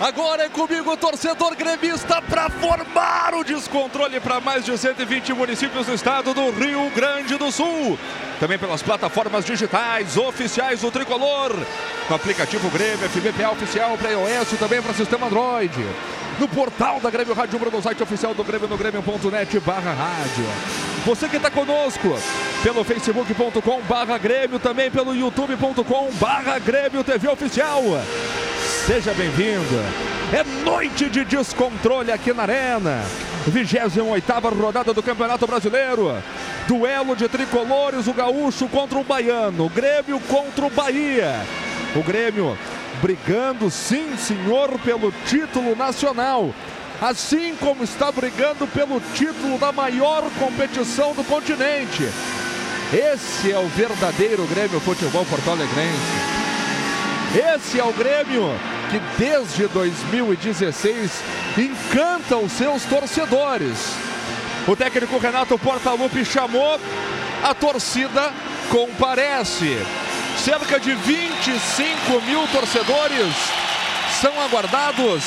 Agora é comigo, torcedor gremista, para formar o descontrole para mais de 120 municípios do estado do Rio Grande do Sul. Também pelas plataformas digitais oficiais do Tricolor. Com o aplicativo Grêmio, FBPA oficial para iOS e também para sistema Android. No portal da Grêmio Rádio Umbro, no site oficial do Grêmio, no grêmio.net barra rádio. Você que está conosco pelo facebook.com barra Grêmio, também pelo youtube.com barra Grêmio TV Oficial. Seja bem-vindo. É noite de descontrole aqui na Arena. 28 rodada do Campeonato Brasileiro. Duelo de tricolores, o gaúcho contra o baiano, Grêmio contra o Bahia. O Grêmio brigando, sim, senhor, pelo título nacional. Assim como está brigando pelo título da maior competição do continente. Esse é o verdadeiro Grêmio Futebol Porto Alegrense. Esse é o Grêmio que desde 2016 encanta os seus torcedores. O técnico Renato Portaluppi chamou, a torcida comparece. Cerca de 25 mil torcedores são aguardados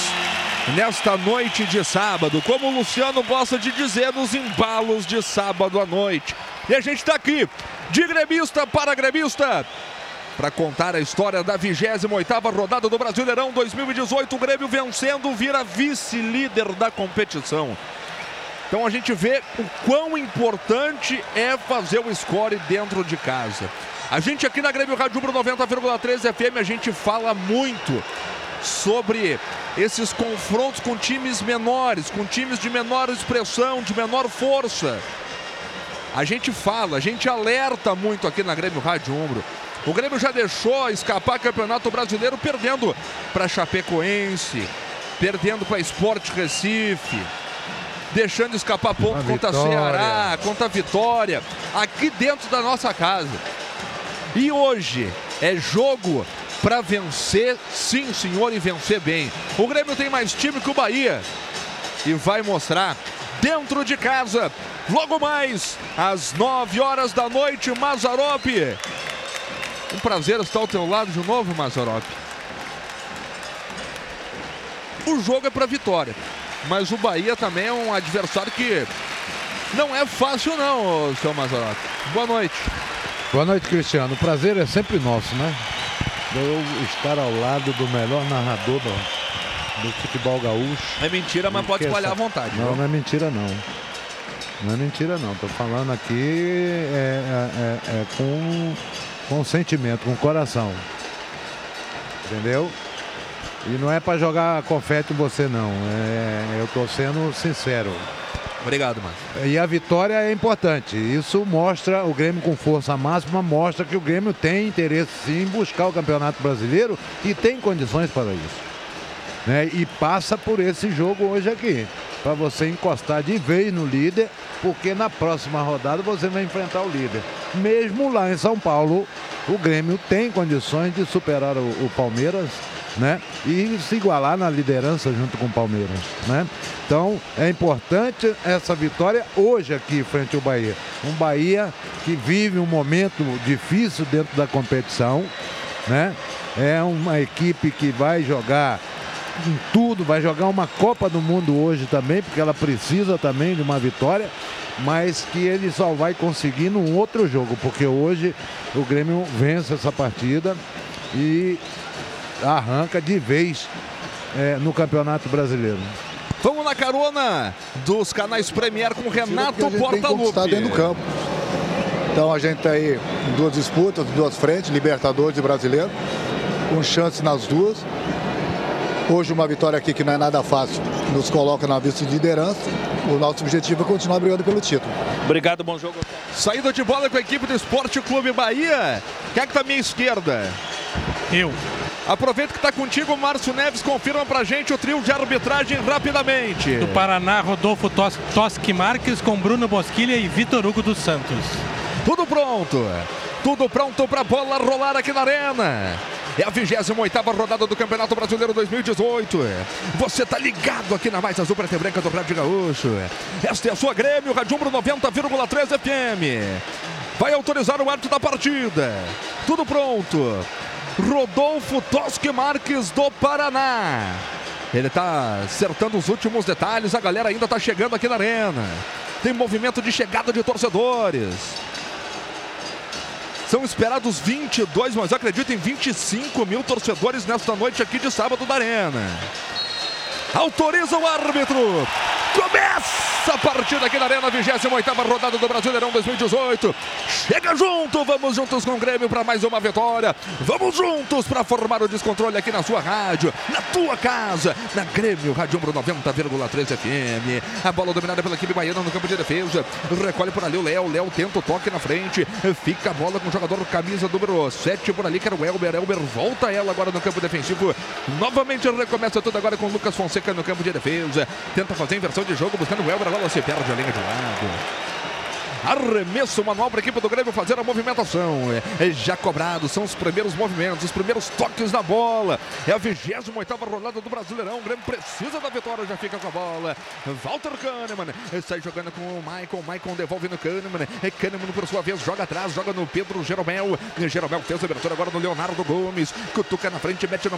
nesta noite de sábado, como o Luciano gosta de dizer, nos embalos de sábado à noite. E a gente está aqui, de gremista para gremista, para contar a história da 28ª rodada do Brasileirão 2018. O Grêmio vencendo vira vice-líder da competição. Então a gente vê o quão importante é fazer o score dentro de casa. A gente aqui na Grêmio Rádio 90,3 FM, a gente fala muito sobre esses confrontos com times menores, com times de menor expressão, de menor força. A gente fala, a gente alerta muito aqui na Grêmio Rádio Umbro o Grêmio já deixou escapar Campeonato Brasileiro perdendo para Chapecoense, perdendo para Esporte Recife, deixando escapar ponto contra Ceará, contra Vitória, aqui dentro da nossa casa. E hoje é jogo para vencer, sim, senhor, e vencer bem. O Grêmio tem mais time que o Bahia e vai mostrar dentro de casa. Logo mais, às 9 horas da noite, Mazarope um prazer estar ao teu lado de novo, Mazarop. O jogo é para vitória, mas o Bahia também é um adversário que não é fácil não, seu Mazarop. Boa noite. Boa noite, Cristiano. O prazer é sempre nosso, né? Eu estar ao lado do melhor narrador do, do futebol gaúcho. É mentira, mas pode espalhar essa... à vontade. Não, viu? não é mentira não. Não é mentira não. Tô falando aqui é, é, é, é com com sentimento, com coração. Entendeu? E não é para jogar confete em você, não. É, eu tô sendo sincero. Obrigado, Márcio. E a vitória é importante. Isso mostra o Grêmio com força máxima, mostra que o Grêmio tem interesse sim em buscar o Campeonato Brasileiro e tem condições para isso. Né? E passa por esse jogo hoje aqui para você encostar de vez no líder, porque na próxima rodada você vai enfrentar o líder. Mesmo lá em São Paulo, o Grêmio tem condições de superar o, o Palmeiras, né? E se igualar na liderança junto com o Palmeiras, né? Então é importante essa vitória hoje aqui frente ao Bahia. Um Bahia que vive um momento difícil dentro da competição, né? É uma equipe que vai jogar em tudo, vai jogar uma Copa do Mundo hoje também, porque ela precisa também de uma vitória, mas que ele só vai conseguir num outro jogo, porque hoje o Grêmio vence essa partida e arranca de vez é, no Campeonato Brasileiro. Vamos na carona dos canais Premier com Renato Portaluppi. Está dentro do campo. Então a gente está aí em duas disputas, duas frentes, Libertadores e Brasileiro, com chance nas duas. Hoje uma vitória aqui que não é nada fácil, nos coloca na vista de liderança. O nosso objetivo é continuar brigando pelo título. Obrigado, bom jogo. Saída de bola com a equipe do Esporte Clube Bahia. Quem é que tá à minha esquerda? Eu. Aproveita que está contigo, Márcio Neves. Confirma pra gente o trio de arbitragem rapidamente. Do Paraná, Rodolfo Tos Toschi Marques com Bruno Bosquilha e Vitor Hugo dos Santos. Tudo pronto. Tudo pronto para a bola rolar aqui na arena. É a 28 rodada do Campeonato Brasileiro 2018. Você tá ligado aqui na Mais Azul Preta e Branca do Rádio Gaúcho. Esta é a sua Grêmio, Radiumbro 90,3 FM. Vai autorizar o árbitro da partida. Tudo pronto. Rodolfo Tosque Marques do Paraná. Ele está acertando os últimos detalhes. A galera ainda está chegando aqui na arena. Tem movimento de chegada de torcedores. São esperados 22, mas acredito em 25 mil torcedores nesta noite aqui de sábado da Arena. Autoriza o árbitro. Começa a partida aqui na Arena, 28 rodada do Brasileirão 2018. Chega junto, vamos juntos com o Grêmio para mais uma vitória. Vamos juntos para formar o descontrole aqui na sua rádio, na tua casa, na Grêmio Rádio 90,3 FM. A bola dominada pela equipe baiana no campo de defesa. Recolhe por ali o Léo. Léo tenta o toque na frente. Fica a bola com o jogador camisa número 7 por ali, que era o Elber. Elber volta ela agora no campo defensivo. Novamente recomeça tudo agora com o Lucas Fonseca no campo de defesa. Tenta fazer inversão de jogo, buscando o Elber. A bola se perde a linha de lado. Arremesso manual para a equipe do Grêmio fazer a movimentação. É, é já cobrado, são os primeiros movimentos, os primeiros toques na bola. É a 28 rodada do Brasileirão. O Grêmio precisa da vitória, já fica com a bola. Walter Kahneman sai jogando com o Maicon. Maicon devolve no Kahneman. É Kahneman, por sua vez, joga atrás, joga no Pedro Jeromel. Jeromel fez a abertura agora no Leonardo Gomes. Cutuca na frente, mete no.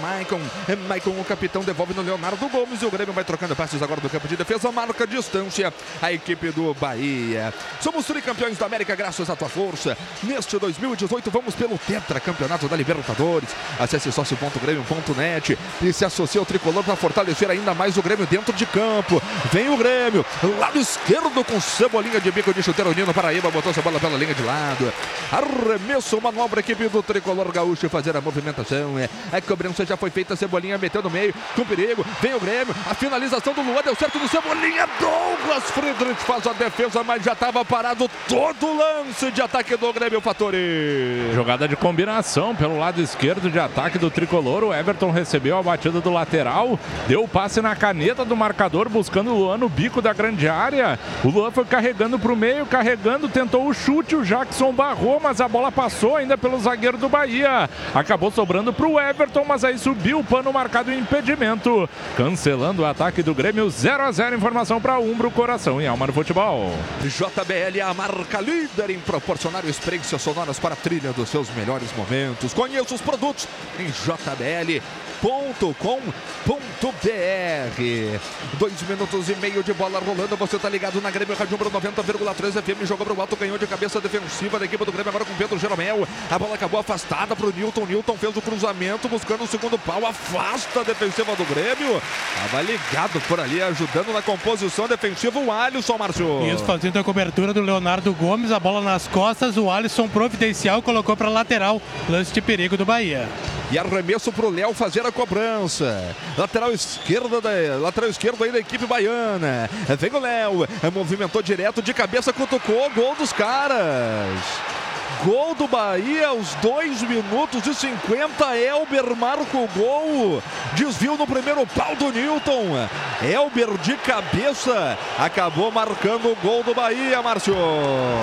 É Maicon, o capitão, devolve no Leonardo Gomes. E o Grêmio vai trocando passes agora do campo de defesa. Marca distância a equipe do Bahia. Somos tricampeões da América graças à tua força. Neste 2018 vamos pelo Tetra Campeonato da Libertadores. Acesse sócio.grêmio.net e se associe ao tricolor para fortalecer ainda mais o Grêmio dentro de campo. Vem o Grêmio, lado esquerdo com cebolinha de bico de chuteiro Nino Paraíba, botou essa bola pela linha de lado. Arremesso manual para a equipe do tricolor gaúcho fazer a movimentação. É, a cobrança já foi feita, cebolinha meteu no meio, com perigo. Vem o Grêmio, a finalização do Luan deu certo no cebolinha. Douglas Friedrich faz a defesa, mas já estava parado todo lance de ataque do Grêmio Fatori. Jogada de combinação pelo lado esquerdo de ataque do tricolor. O Everton recebeu a batida do lateral, deu o passe na caneta do marcador, buscando o Luan no bico da grande área. O Luan foi carregando para o meio, carregando, tentou o chute. O Jackson barrou, mas a bola passou ainda pelo zagueiro do Bahia. Acabou sobrando para o Everton, mas aí subiu o pano marcado em impedimento. Cancelando o ataque do Grêmio 0 a 0 Informação para Umbro, Coração e Alma no Futebol. JBL, a marca líder em proporcionar experiências sonoras para a trilha dos seus melhores momentos. Conheça os produtos em jbl.com.br. Dois minutos e meio de bola rolando. Você tá ligado na Grêmio Rádio 90,3 FM. Jogou para o alto, ganhou de cabeça defensiva da equipe do Grêmio agora com Pedro Jeromel. A bola acabou afastada para o Newton. Newton fez o cruzamento buscando o segundo pau. Afasta a defensiva do Grêmio. Tava ligado por ali, ajudando na composição defensiva o Alisson, Márcio. Isso, fazendo a cobertura do Leonardo Gomes, a bola nas costas, o Alisson providencial colocou para lateral, lance de perigo do Bahia. E arremesso para o Léo fazer a cobrança. Lateral esquerda da, lateral esquerdo aí da equipe baiana. Vem o Léo, movimentou direto de cabeça, cutucou, gol dos caras. Gol do Bahia aos 2 minutos e 50. Elber marca o gol. Desvio no primeiro pau do Newton. Elber de cabeça acabou marcando o gol do Bahia, Márcio.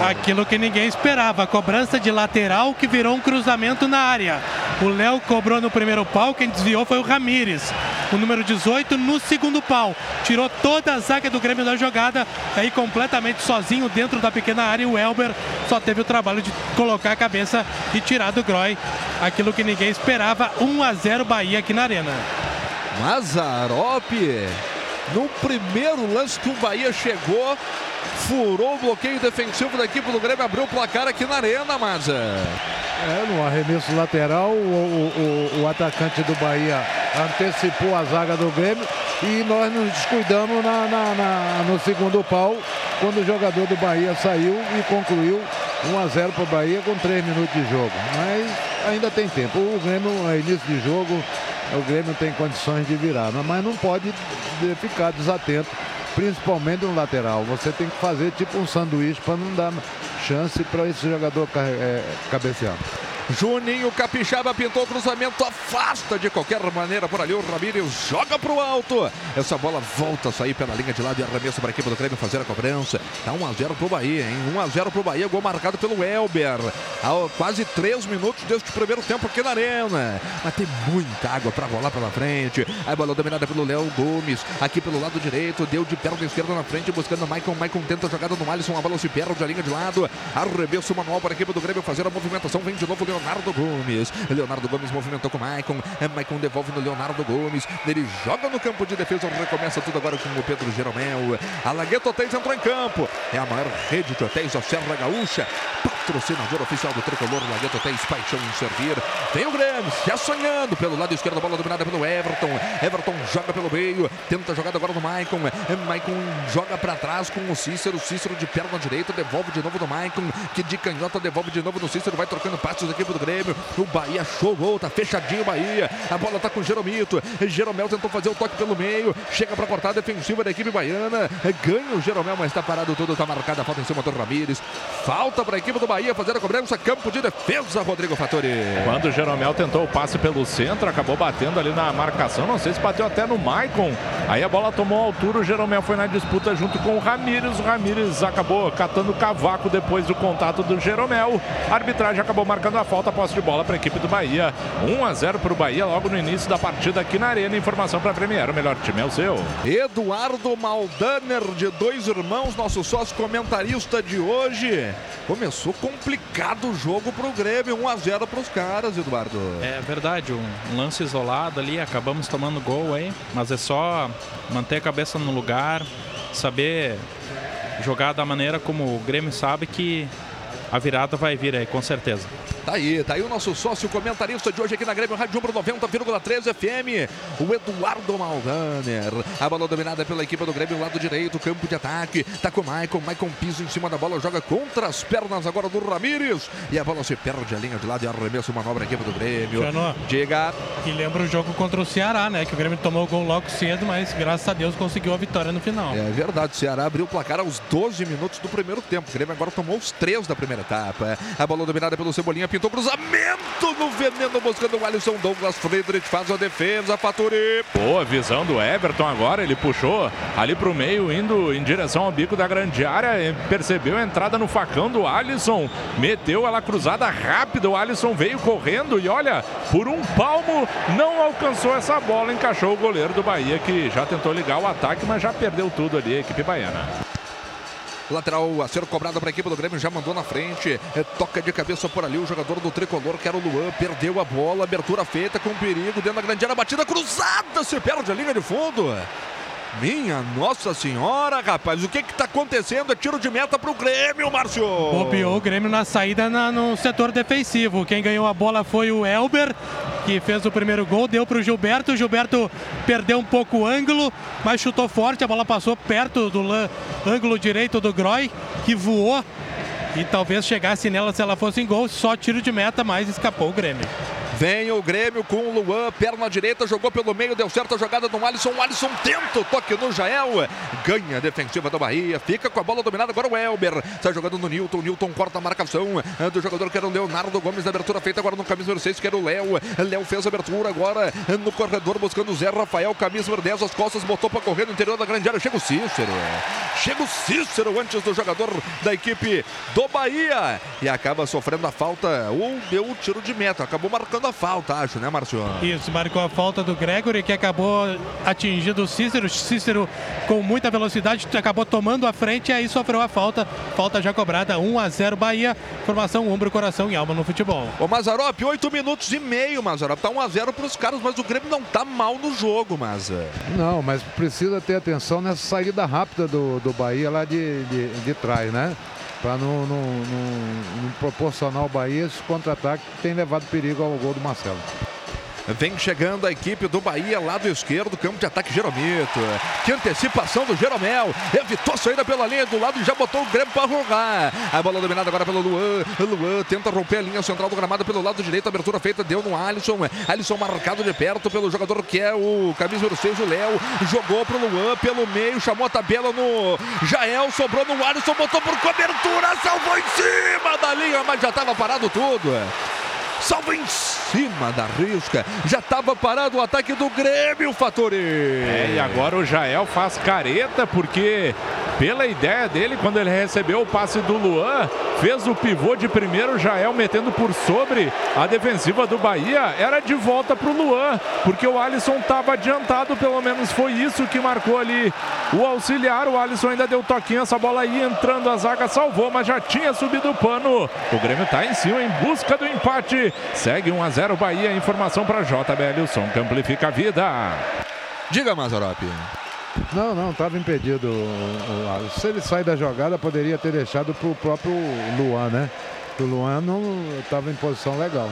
Aquilo que ninguém esperava. Cobrança de lateral que virou um cruzamento na área. O Léo cobrou no primeiro pau. Quem desviou foi o Ramires. O número 18 no segundo pau. Tirou toda a zaga do Grêmio da jogada. Aí completamente sozinho dentro da pequena área. O Elber só teve o trabalho de colocar a cabeça e tirar do Groy aquilo que ninguém esperava. 1 a 0 Bahia aqui na Arena. Mazarop, no primeiro lance que o Bahia chegou, furou o bloqueio defensivo da equipe do Grêmio, abriu o placar aqui na Arena, Maza. É, no arremesso lateral, o, o, o, atacante do Bahia antecipou a zaga do Grêmio e nós nos descuidamos na, na, na, no segundo pau, quando o jogador do Bahia saiu e concluiu 1 a 0 para o Bahia com 3 minutos de jogo. Mas ainda tem tempo. O Grêmio, é início de jogo, o Grêmio tem condições de virar, mas não pode ficar desatento, principalmente no lateral. Você tem que fazer tipo um sanduíche para não dar chance para esse jogador é, cabecear. Juninho Capixaba pintou o cruzamento, afasta de qualquer maneira por ali. O Ramírez joga pro alto. Essa bola volta a sair pela linha de lado e arremesso para a equipe do Grêmio fazer a cobrança. Tá 1x0 pro Bahia, hein? 1x0 pro Bahia, gol marcado pelo Elber. Há quase 3 minutos deste primeiro tempo aqui na Arena. Mas tem muita água para rolar pela frente. A bola dominada pelo Léo Gomes. Aqui pelo lado direito, deu de perna esquerda na frente, buscando o Maicon. Maicon tenta a jogada no Alisson. A bola se perde a linha de lado. Arremesso manual para a equipe do Grêmio fazer a movimentação. Vem de novo Leonardo Gomes. Leonardo Gomes movimentou com Maicon. É, Maicon devolve no Leonardo Gomes. Ele joga no campo de defesa. Recomeça tudo agora com o Pedro Jeromel. A Lagueto Hotéis entrou em campo. É a maior rede de hotéis da Serra Gaúcha. Patrocinador oficial do Tricolor Lagueto Hotéis. Paixão em servir. Vem o Grêmio. Já sonhando pelo lado esquerdo. A bola dominada pelo Everton. Everton joga pelo meio. Tenta a jogada agora no Maicon. É, Maicon joga para trás com o Cícero. Cícero de perna direita. Devolve de novo no Maicon. Que de canhota devolve de novo no Cícero. Vai trocando passos da equipe do Grêmio. O Bahia chorou. Tá fechadinho o Bahia. A bola tá com o Jeromito. Jeromel tentou fazer o toque pelo meio. Chega para cortar defensiva da equipe baiana. Ganha o Jeromel, mas tá parado tudo. Tá marcada falta em cima do Ramires. Falta para a equipe do Bahia fazer a cobrança. Campo de defesa, Rodrigo Fattori. Quando o Jeromel tentou o passe pelo centro, acabou batendo ali na marcação. Não sei se bateu até no Maicon. Aí a bola tomou altura. O Jeromel foi na disputa junto com o Ramires. O Ramires acabou catando o cavaco depois do contato do Jeromel. A arbitragem acabou marcando a falta. Posse de bola para a equipe do Bahia. 1 a 0 para o Bahia logo no início da partida aqui na Arena. Informação para a Premier. O melhor time é o seu. Eduardo Maldaner, de dois irmãos, nosso sócio comentarista de hoje. Começou complicado o jogo para o Grêmio. 1 a 0 para os caras, Eduardo. É verdade, um, um lance isolado ali, acabamos tomando gol aí, mas é só manter a cabeça no lugar, saber jogar da maneira como o Grêmio sabe que a virada vai vir aí, com certeza. Tá aí, tá aí o nosso sócio comentarista de hoje aqui na Grêmio Rádio Umbro 90,3 FM, o Eduardo Maldaner. A bola dominada pela equipe do Grêmio, lado direito, campo de ataque. Tá com o Maicon, Maicon piso em cima da bola, joga contra as pernas agora do Ramires. E a bola se perde a linha de lado e arremesso manobra equipe do Grêmio. Jano. Diga. E lembra o jogo contra o Ceará, né? Que o Grêmio tomou o gol logo cedo, mas graças a Deus conseguiu a vitória no final. É verdade, o Ceará abriu o placar aos 12 minutos do primeiro tempo. O Grêmio agora tomou os três da primeira etapa. A bola dominada pelo Cebolinha, pintou cruzamento no veneno, buscando o Alisson Douglas Friedrich, faz a defesa, Faturi. Boa visão do Everton agora, ele puxou ali pro meio, indo em direção ao bico da grande área, percebeu a entrada no facão do Alisson, meteu ela cruzada rápida, o Alisson veio correndo e olha, por um palmo não alcançou essa bola, encaixou o goleiro do Bahia que já tentou ligar o ataque, mas já perdeu tudo ali, a equipe baiana. Lateral a ser cobrado para a equipe do Grêmio, já mandou na frente. É, toca de cabeça por ali o jogador do tricolor, que era o Luan. Perdeu a bola, abertura feita com perigo dentro da grande área, batida cruzada, se perde a linha de fundo. Minha Nossa Senhora, rapaz, o que que tá acontecendo? É tiro de meta pro Grêmio, Márcio. Bobeou o Grêmio na saída na- no setor defensivo. Quem ganhou a bola foi o Elber, que fez o primeiro gol, deu pro Gilberto. O Gilberto perdeu um pouco o ângulo, mas chutou forte. A bola passou perto do ângulo direito do Groy, que voou. E talvez chegasse nela se ela fosse em gol. Só tiro de meta, mas escapou o Grêmio. Vem o Grêmio com o Luan, perna direita, jogou pelo meio, deu certo a jogada do Alisson. O Alisson tenta o toque no Jael, ganha a defensiva do Bahia, fica com a bola dominada agora o Elber. Está jogando no Newton, o Newton corta a marcação do jogador que era o Leonardo Gomes, a abertura feita agora no camisa número 6, que era o Léo. Léo fez a abertura agora no corredor, buscando o Zé Rafael, camisa número 10, as costas, botou para correr no interior da grande área. Chega o Cícero, chega o Cícero antes do jogador da equipe do Bahia e acaba sofrendo a falta ou deu o tiro de meta, acabou marcando a falta, acho, né, Márcio? Isso, marcou a falta do Gregory, que acabou atingindo o Cícero. Cícero, com muita velocidade, acabou tomando a frente e aí sofreu a falta. Falta já cobrada, 1 a 0 Bahia. Formação ombro, coração e alma no futebol. Ô Mazarop, 8 minutos e meio, Mazarop. Tá 1x0 pros caras, mas o Grêmio não tá mal no jogo, Maza. Não, mas precisa ter atenção nessa saída rápida do, do Bahia lá de, de, de trás, né? Para não, não, não- não proporcionar ao Bahia esse contra-ataque que tem levado perigo ao gol do Marcelo. Vem chegando a equipe do Bahia, lado esquerdo, campo de ataque Jeromito. Que antecipação do Jeromel. Evitou a saída pela linha do lado e já botou o Grêmio para jogar. A bola dominada agora pelo Luan. Luan tenta romper a linha central do gramado pelo lado direito. Abertura feita, deu no Alisson. Alisson marcado de perto pelo jogador que é o camisa número 6, o Léo. Jogou pro Luan pelo meio, chamou a tabela no Jael, sobrou no Alisson, botou por cobertura, salvou em cima da linha, mas já estava parado tudo. Salva em cima da risca. Já estava parado o ataque do Grêmio, Fatori. É, e agora o Jael faz careta, porque pela ideia dele, quando ele recebeu o passe do Luan, fez o pivô de primeiro, Jael metendo por sobre a defensiva do Bahia, era de volta para o Luan, porque o Alisson estava adiantado, pelo menos foi isso que marcou ali o auxiliar. O Alisson ainda deu toquinho, essa bola aí entrando, a zaga salvou, mas já tinha subido o pano. O Grêmio está em cima em busca do empate. Segue 1 a 0 Bahia. Informação para JBL, o som que amplifica a vida. Diga, Mazarop. Não, não, estava impedido. Se ele sai da jogada, poderia ter deixado para o próprio Luan, né? O Luan não estava em posição legal.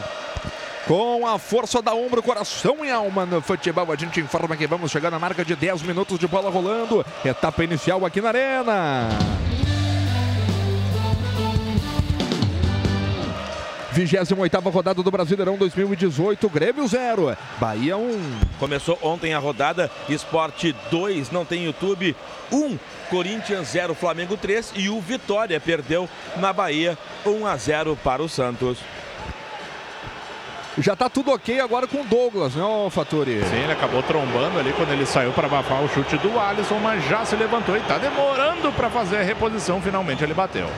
Com a força da ombro, coração e alma no futebol, a gente informa que vamos chegar na marca de 10 minutos de bola rolando. Etapa inicial aqui na Arena. 28 rodada do Brasileirão 2018, Grêmio 0, Bahia 1. Começou ontem a rodada, Esporte 2, não tem YouTube, 1, Corinthians 0, Flamengo 3 e o Vitória perdeu na Bahia 1 a 0 para o Santos. Já tá tudo ok agora com o Douglas, né, Faturi? Sim, ele acabou trombando ali quando ele saiu para abafar o chute do Alisson, mas já se levantou e tá demorando para fazer a reposição. Finalmente ele bateu.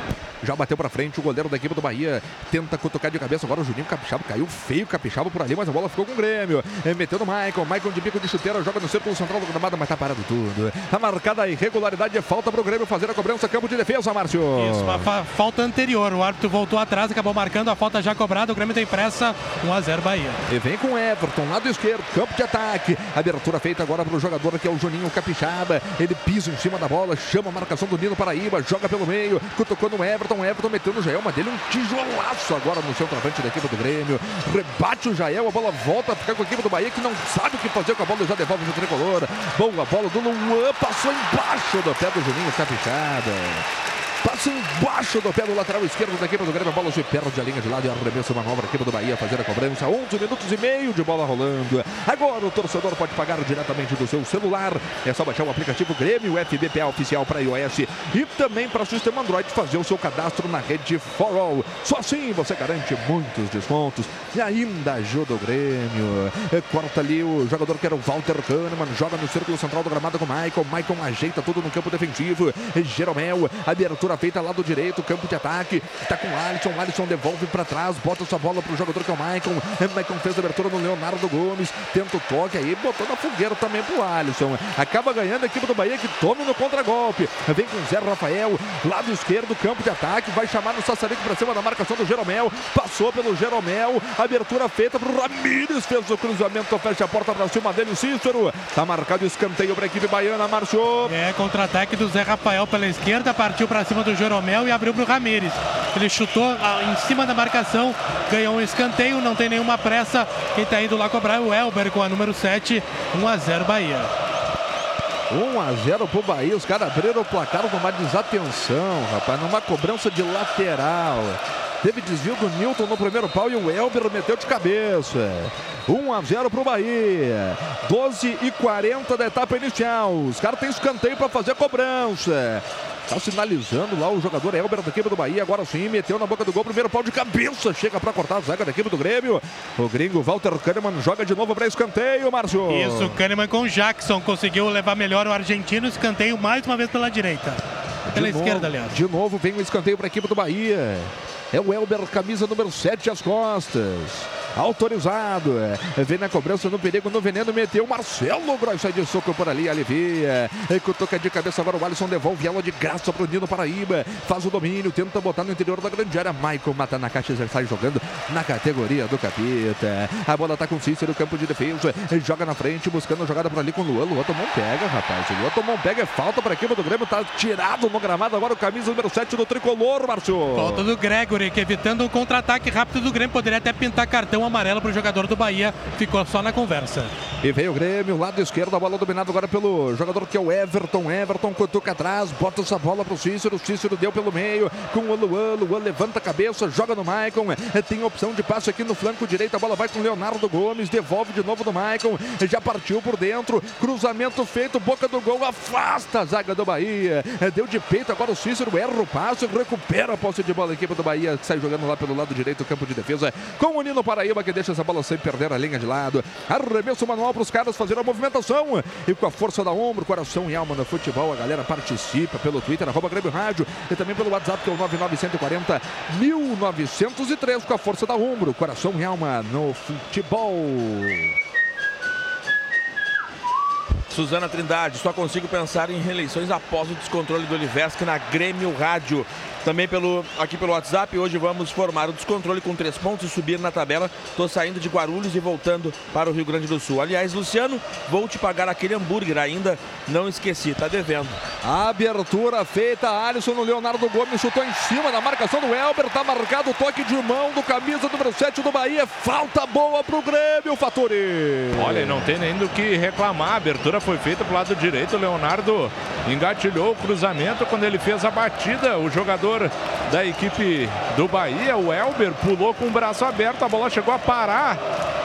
Já bateu para frente o goleiro da equipe do Bahia. Tenta cutucar de cabeça. Agora o Juninho Capixaba caiu feio. Capixaba por ali, mas a bola ficou com o Grêmio. É, meteu no Michael. Michael de bico de chuteira. Joga no círculo central do gramado, mas tá parado tudo. Tá marcada a irregularidade. É falta pro Grêmio fazer a cobrança. Campo de defesa, Márcio. Isso, uma fa falta anterior. O árbitro voltou atrás, acabou marcando a falta já cobrada. O Grêmio tem pressa. 1 a 0 Bahia. E vem com Everton, lado esquerdo. Campo de ataque. Abertura feita agora pro jogador que é o Juninho Capixaba. Ele pisa em cima da bola. Chama a marcação do Nino Paraíba. Joga pelo meio. Cutucou no Everton. Everton meteu no Jael, mas dele um tijolaço agora no centroavante da equipe do Grêmio. Rebate o Jael, a bola volta a ficar com a equipe do Bahia que não sabe o que fazer com a bola já devolve no tricolor. Boa bola do Luan, passou embaixo do pé do Juninho Capixaba. Passa embaixo do pé do lateral esquerdo da equipe do Grêmio. A bola se perde a linha de lado e arremessa uma nova equipe do Bahia fazer a cobrança. 11 minutos e meio de bola rolando. Agora o torcedor pode pagar diretamente do seu celular. É só baixar o aplicativo Grêmio FBPA oficial para iOS e também para o sistema Android fazer o seu cadastro na rede For All. Só assim você garante muitos descontos e ainda ajuda o Grêmio. É, corta ali o jogador que era o Walter Kahneman. Joga no círculo central do gramado com o Michael. Michael ajeita tudo no campo defensivo. Jeromel, abertura feita lado direito, campo de ataque. Tá com o Alisson. O Alisson devolve para trás, bota sua bola pro jogador que é o Maicon. Maicon fez a abertura no Leonardo Gomes. Tenta o toque aí, botou na fogueira também pro Alisson. Acaba ganhando a equipe do Bahia que tome no contragolpe. Vem com o Zé Rafael, lado esquerdo, campo de ataque. Vai chamar no Sassarico para cima da marcação do Jeromel. Passou pelo Jeromel. Abertura feita pro Ramires. Fez o cruzamento, fecha a porta para cima dele. O Cícero. Tá marcado escanteio para a equipe baiana. Marchou. É, contra-ataque do Zé Rafael pela esquerda. Partiu para cima do Jeromel e abriu para o Ramires. Ele chutou ah, em cima da marcação, ganhou um escanteio, não tem nenhuma pressa. Quem está indo lá cobrar é o Elber com a número 7, 1 a 0 Bahia. 1 a 0 pro Bahia. Os caras abriram o placar numa desatenção, rapaz, numa cobrança de lateral. Teve desvio do Newton no primeiro pau e o Elber meteu de cabeça. 1 a 0 pro Bahia. 12 e 40 da etapa inicial. Os caras têm escanteio para fazer a cobrança. Tá sinalizando lá o jogador Elber da equipe do Bahia. Agora sim, meteu na boca do gol. Primeiro pau de cabeça. Chega para cortar a zaga da equipe do Grêmio. O gringo Walter Kahneman joga de novo para escanteio, Márcio. Isso, Kahneman com Jackson. Conseguiu levar melhor o argentino. Escanteio mais uma vez pela direita. Pela De esquerda, novo- aliás. De novo vem o escanteio para a equipe do Bahia. É o Elber, camisa número 7 às costas. Autorizado. É, Vem na cobrança no perigo, no veneno. Meteu o Marcelo Gross. De soco por ali, alivia. É, Cutuca de cabeça agora. O Alisson devolve ela de graça pro Nino Paraíba. Faz o domínio, tenta botar no interior da grande área. Michael mata na caixa, sai jogando na categoria do capita. A bola tá com o Cícero, campo de defesa. Joga na frente, buscando a jogada por ali com o Luan. Luan tomou pega, rapaz. O Luan tomou pega. É falta para a equipe do Grêmio. Tá tirado no gramado agora o camisa número 7 do tricolor, Márcio. Falta do Gregory, que evitando um contra-ataque rápido do Grêmio, poderia até pintar cartão deu amarelo para o jogador do Bahia, ficou só na conversa. E veio o Grêmio, lado esquerdo, a bola dominada agora pelo jogador que é o Everton. Everton cutuca atrás, bota essa bola pro Cícero. Cícero deu pelo meio com o Luan. Luan levanta a cabeça, joga no Maicon. É, tem opção de passe aqui no flanco direito. A bola vai com o Leonardo Gomes, devolve de novo no Maicon. Já partiu por dentro, cruzamento feito, boca do gol, afasta a zaga do Bahia. É, deu de peito agora o Cícero, erra o passe, recupera a posse de bola. A equipe do Bahia sai jogando lá pelo lado direito do campo de defesa. Com o Nino Paraíba que deixa essa bola sem perder a linha de lado. Arremesso manual para os caras fazer a movimentação. E com a força da ombro, coração e alma no futebol, a galera participa pelo Twitter, arroba Grêmio Rádio e também pelo WhatsApp que é o 99140 1903 com a força da ombro, coração e alma no futebol. Suzana Trindade, só consigo pensar em reeleições após o descontrole do Oliveski na Grêmio Rádio. Também pelo, aqui pelo WhatsApp, hoje vamos formar o descontrole com três pontos e subir na tabela. Estou saindo de Guarulhos e voltando para o Rio Grande do Sul. Aliás, Luciano, vou te pagar aquele hambúrguer ainda. Não esqueci, tá devendo. Abertura feita, Alisson no Leonardo Gomes chutou em cima da marcação do Elber. Tá marcado o toque de mão do camisa número 7 do Bahia. Falta boa pro Grêmio, Faturi. Olha, não tem nem do que reclamar. A abertura foi feita pro lado direito. O Leonardo engatilhou o cruzamento quando ele fez a batida. O jogador da equipe do Bahia, o Elber, pulou com o braço aberto, a bola chegou a parar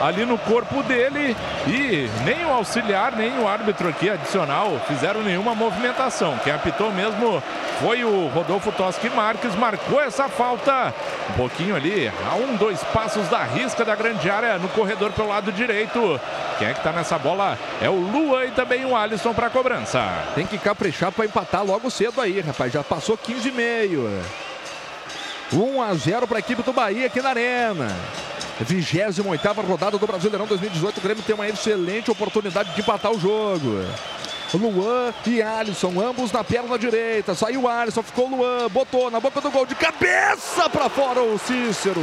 ali no corpo dele e nem o auxiliar, nem o árbitro aqui adicional fizeram nenhuma movimentação. Quem apitou mesmo foi o Rodolfo Toschi Marques, marcou essa falta um pouquinho ali, a um, dois passos da risca da grande área no corredor pelo lado direito. Quem é que tá nessa bola? É o Lua e também o Alisson para cobrança. Tem que caprichar para empatar logo cedo aí, rapaz. Já passou 15 e meio. 1 a 0 para a equipe do Bahia aqui na Arena. 28 rodada do Brasileirão 2018. O Grêmio tem uma excelente oportunidade de empatar o jogo. Luan e Alisson, ambos na perna direita. Saiu o Alisson, ficou o Luan, botou na boca do gol de cabeça para fora o Cícero.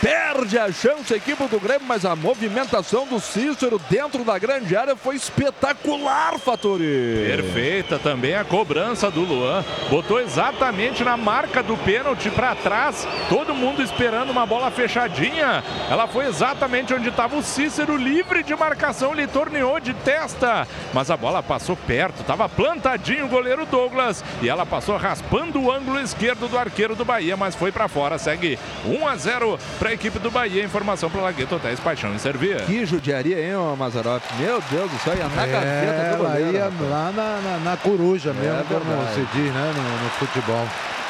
Perde a chance a equipe do Grêmio, mas a movimentação do Cícero dentro da grande área foi espetacular, Faturi. Perfeita também a cobrança do Luan. Botou exatamente na marca do pênalti para trás. Todo mundo esperando uma bola fechadinha. Ela foi exatamente onde estava o Cícero, livre de marcação. Ele torneou de testa, mas a bola passou perto. Estava plantadinho o goleiro Douglas e ela passou raspando o ângulo esquerdo do arqueiro do Bahia, mas foi para fora. Segue 1 a 0 para a equipe do Bahia. Informação para Lagueto Hotéis Paixão em Servia. Que judiaria, hein, ô Mazarop? Meu Deus do céu, ia na É, gaveta do goleiro. ia rapaz. lá na, na, na coruja mesmo, É como verdade. se diz né, no, no futebol.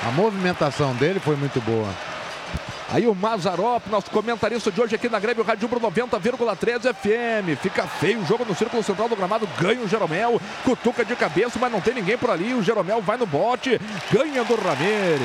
A movimentação dele foi muito boa. Aí o Mazarop, nosso comentarista de hoje aqui na Grêmio Rádio Umbro 90,3 FM. Fica feio o jogo no círculo central do gramado. Ganha o Jeromel, cutuca de cabeça, mas não tem ninguém por ali. O Jeromel vai no bote, ganha do Ramírez.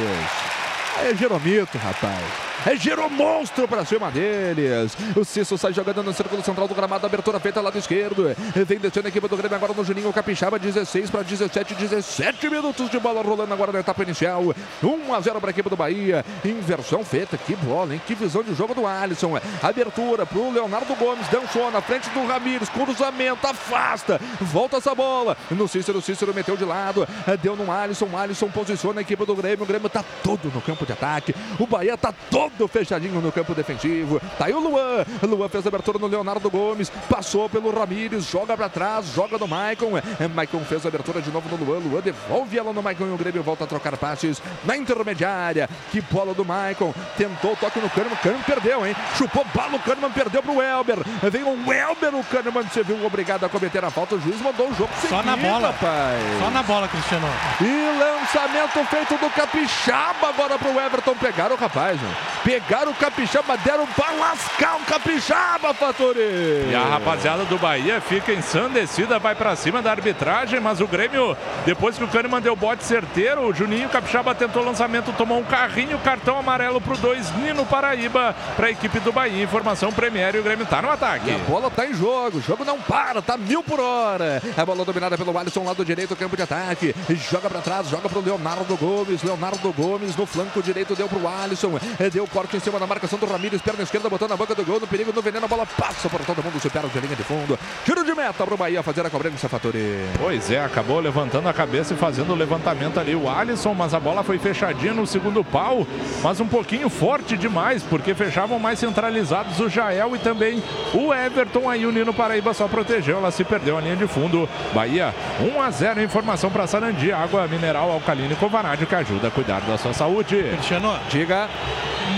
É Jeromito, rapaz. É Jeromonstro pra cima deles. O Cício sai jogando no círculo central do gramado. Abertura feita lado esquerdo. Vem descendo a equipe do Grêmio agora no Juninho Capixaba. 16 para 17. 17 minutos de bola rolando agora na etapa inicial. 1 a 0 para a equipe do Bahia. Inversão feita. Que bola, hein? Que visão de jogo do Alisson. Abertura pro Leonardo Gomes. Dançou na frente do Ramires. Cruzamento. Afasta. Volta essa bola. No Cícero. Cícero meteu de lado. Deu no Alisson. Alisson posiciona a equipe do Grêmio. O Grêmio tá todo no campo de ataque. O Bahia tá todo fechadinho no campo defensivo. Tá aí o Luan. Luan fez a abertura no Leonardo Gomes. Passou pelo Ramires. Joga pra trás. Joga no Maicon. É, Maicon fez a abertura de novo no Luan. Luan devolve ela no Maicon e o Grêmio volta a trocar passes na intermediária. Que bola do Maicon. Tentou o toque no Kahneman. Kahneman perdeu, hein? Chupou bala. O Kahneman perdeu pro Elber. Vem o Elber. O Kahneman se viu obrigado a cometer a falta. O juiz mandou o jogo Só na seguir, bola. rapaz. Só na bola, Cristiano. E lançamento feito do Capixaba agora pro Everton. Pegaram o rapaz, né? Pegaram o Capixaba, deram pra lascar o Capixaba, Faturi. E a rapaziada do Bahia fica ensandecida, vai pra cima da arbitragem, mas o Grêmio, depois que o Kahneman deu bote certeiro, o Juninho Capixaba tentou o lançamento, tomou um carrinho, cartão amarelo pro 2, Nino Paraíba, pra equipe do Bahia. Informação Premier e o Grêmio tá no ataque. E a bola tá em jogo, o jogo não para, tá mil por hora. A bola dominada pelo Alisson, lado direito, campo de ataque. Joga pra trás, joga pro Leonardo Gomes. Leonardo Gomes no flanco direito deu pro Alisson. Deu esporte em cima da marcação do Ramires, perna esquerda, botando na banca do gol, no perigo, no veneno, a bola passa por todo mundo, supera de linha de fundo. Tiro de meta pro Bahia fazer a cobrança, Faturi. Pois é, acabou levantando a cabeça e fazendo o levantamento ali o Alisson, mas a bola foi fechadinha no segundo pau, mas um pouquinho forte demais, porque fechavam mais centralizados o Jael e também o Everton. Aí o Nino Paraíba só protegeu, ela se perdeu a linha de fundo. Bahia 1 a 0 informação para Sarandi, água mineral alcalina e Covanádio que ajuda a cuidar da sua saúde. Cristiano, Diga.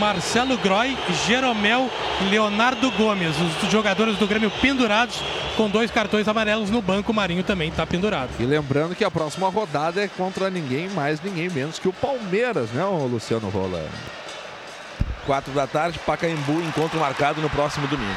Marcelo Groy, Jeromel e Leonardo Gomes, os jogadores do Grêmio pendurados com dois cartões amarelos no banco. O Marinho também está pendurado. E lembrando que a próxima rodada é contra ninguém mais, ninguém menos que o Palmeiras, né, o Luciano Rola? Quatro da tarde, Pacaembu, encontro marcado no próximo domingo.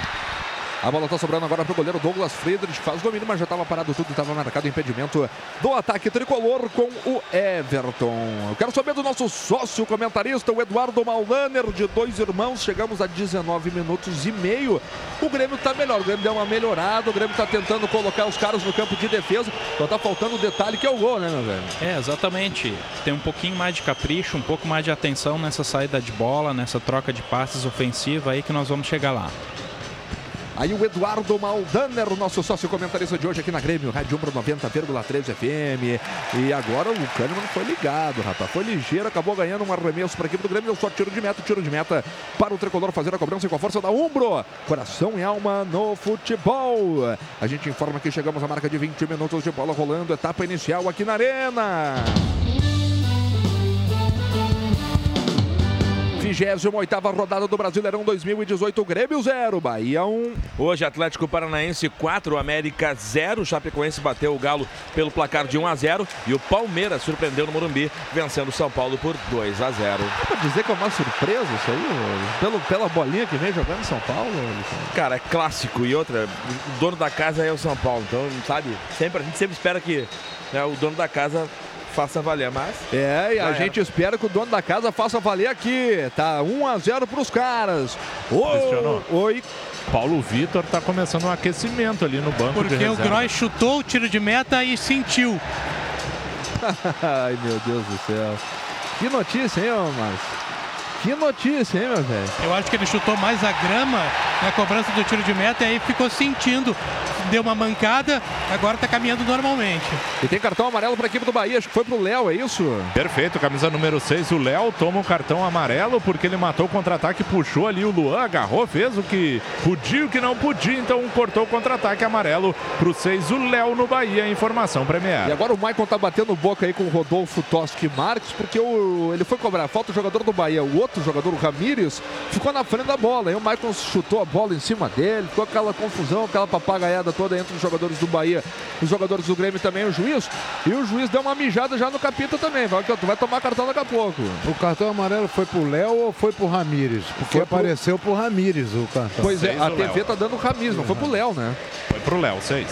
A bola está sobrando agora para o goleiro Douglas Friedrich. Faz domínio, mas já estava parado tudo. Estava marcado o impedimento do ataque tricolor com o Everton. Eu quero saber do nosso sócio comentarista, o Eduardo Maulaner, de dois irmãos. Chegamos a 19 minutos e meio. O Grêmio está melhor. O Grêmio deu uma melhorada. O Grêmio está tentando colocar os caras no campo de defesa. Só está faltando o detalhe que é o gol, né, meu velho? É, exatamente. Tem um pouquinho mais de capricho, um pouco mais de atenção nessa saída de bola, nessa troca de passes ofensiva aí que nós vamos chegar lá. Aí o Eduardo Maldaner, nosso sócio comentarista de hoje aqui na Grêmio, Rádio Umbro 90,3 FM. E agora o Kahneman foi ligado, rapaz. Foi ligeiro, acabou ganhando um arremesso para a equipe do Grêmio. Deu só tiro de meta, tiro de meta para o tricolor fazer a cobrança com a força da Umbro. Coração e alma no futebol. A gente informa que chegamos à marca de 20 minutos de bola rolando, etapa inicial aqui na Arena. 28 rodada do Brasileirão 2018, Grêmio 0, Bahia 1. Hoje, Atlético Paranaense 4, América 0. Chapecoense bateu o Galo pelo placar de 1 a 0 e o Palmeiras surpreendeu no Morumbi, vencendo o São Paulo por 2 a 0. Dá pra dizer que é uma surpresa isso aí? Pelo, pela bolinha que vem jogando em São Paulo? Cara, é clássico e outra, o dono da casa é o São Paulo, então, sabe, sempre, a gente sempre espera que né, o dono da casa faça valer, mas É, e a gente espera que o dono da casa faça valer aqui. Tá 1 a 0 pros caras. Cristiano. Ô, oi. Paulo Vitor tá começando um aquecimento ali no banco de Porque o. Groy chutou o tiro de meta e sentiu. Ai, meu Deus do céu. Que notícia, hein, ô Márcio? Que notícia, hein, meu velho? Eu acho que ele chutou mais a grama na cobrança do tiro de meta e aí ficou sentindo. Deu uma mancada, agora tá caminhando normalmente. E tem cartão amarelo pra equipe do Bahia. Acho que foi pro Léo, é isso? Perfeito, camisa número 6, o Léo toma o cartão amarelo porque ele matou o contra-ataque, puxou ali o Luan, agarrou, fez o que podia e o que não podia, então cortou o contra-ataque amarelo pro 6, o Léo no Bahia, informação E Premier. agora o Maicon tá batendo boca aí com o Rodolfo Toski Marques, porque o, ele foi cobrar falta o jogador do Bahia. O outro jogador, o Ramires, ficou na frente da bola. Aí o Maicon chutou a bola em cima dele, ficou aquela confusão, aquela papagaiada toda entre os jogadores do Bahia, os jogadores do Grêmio e também o juiz. E o juiz deu uma mijada já no capita também. Vai, tu vai tomar cartão daqui a pouco. O cartão amarelo foi pro Léo ou foi pro Ramires? Porque Foi pro- apareceu pro Ramires o cartão. Pois é, Seis a TV Léo. tá dando o Ramires, não foi pro Léo, né? Foi pro Léo, 6.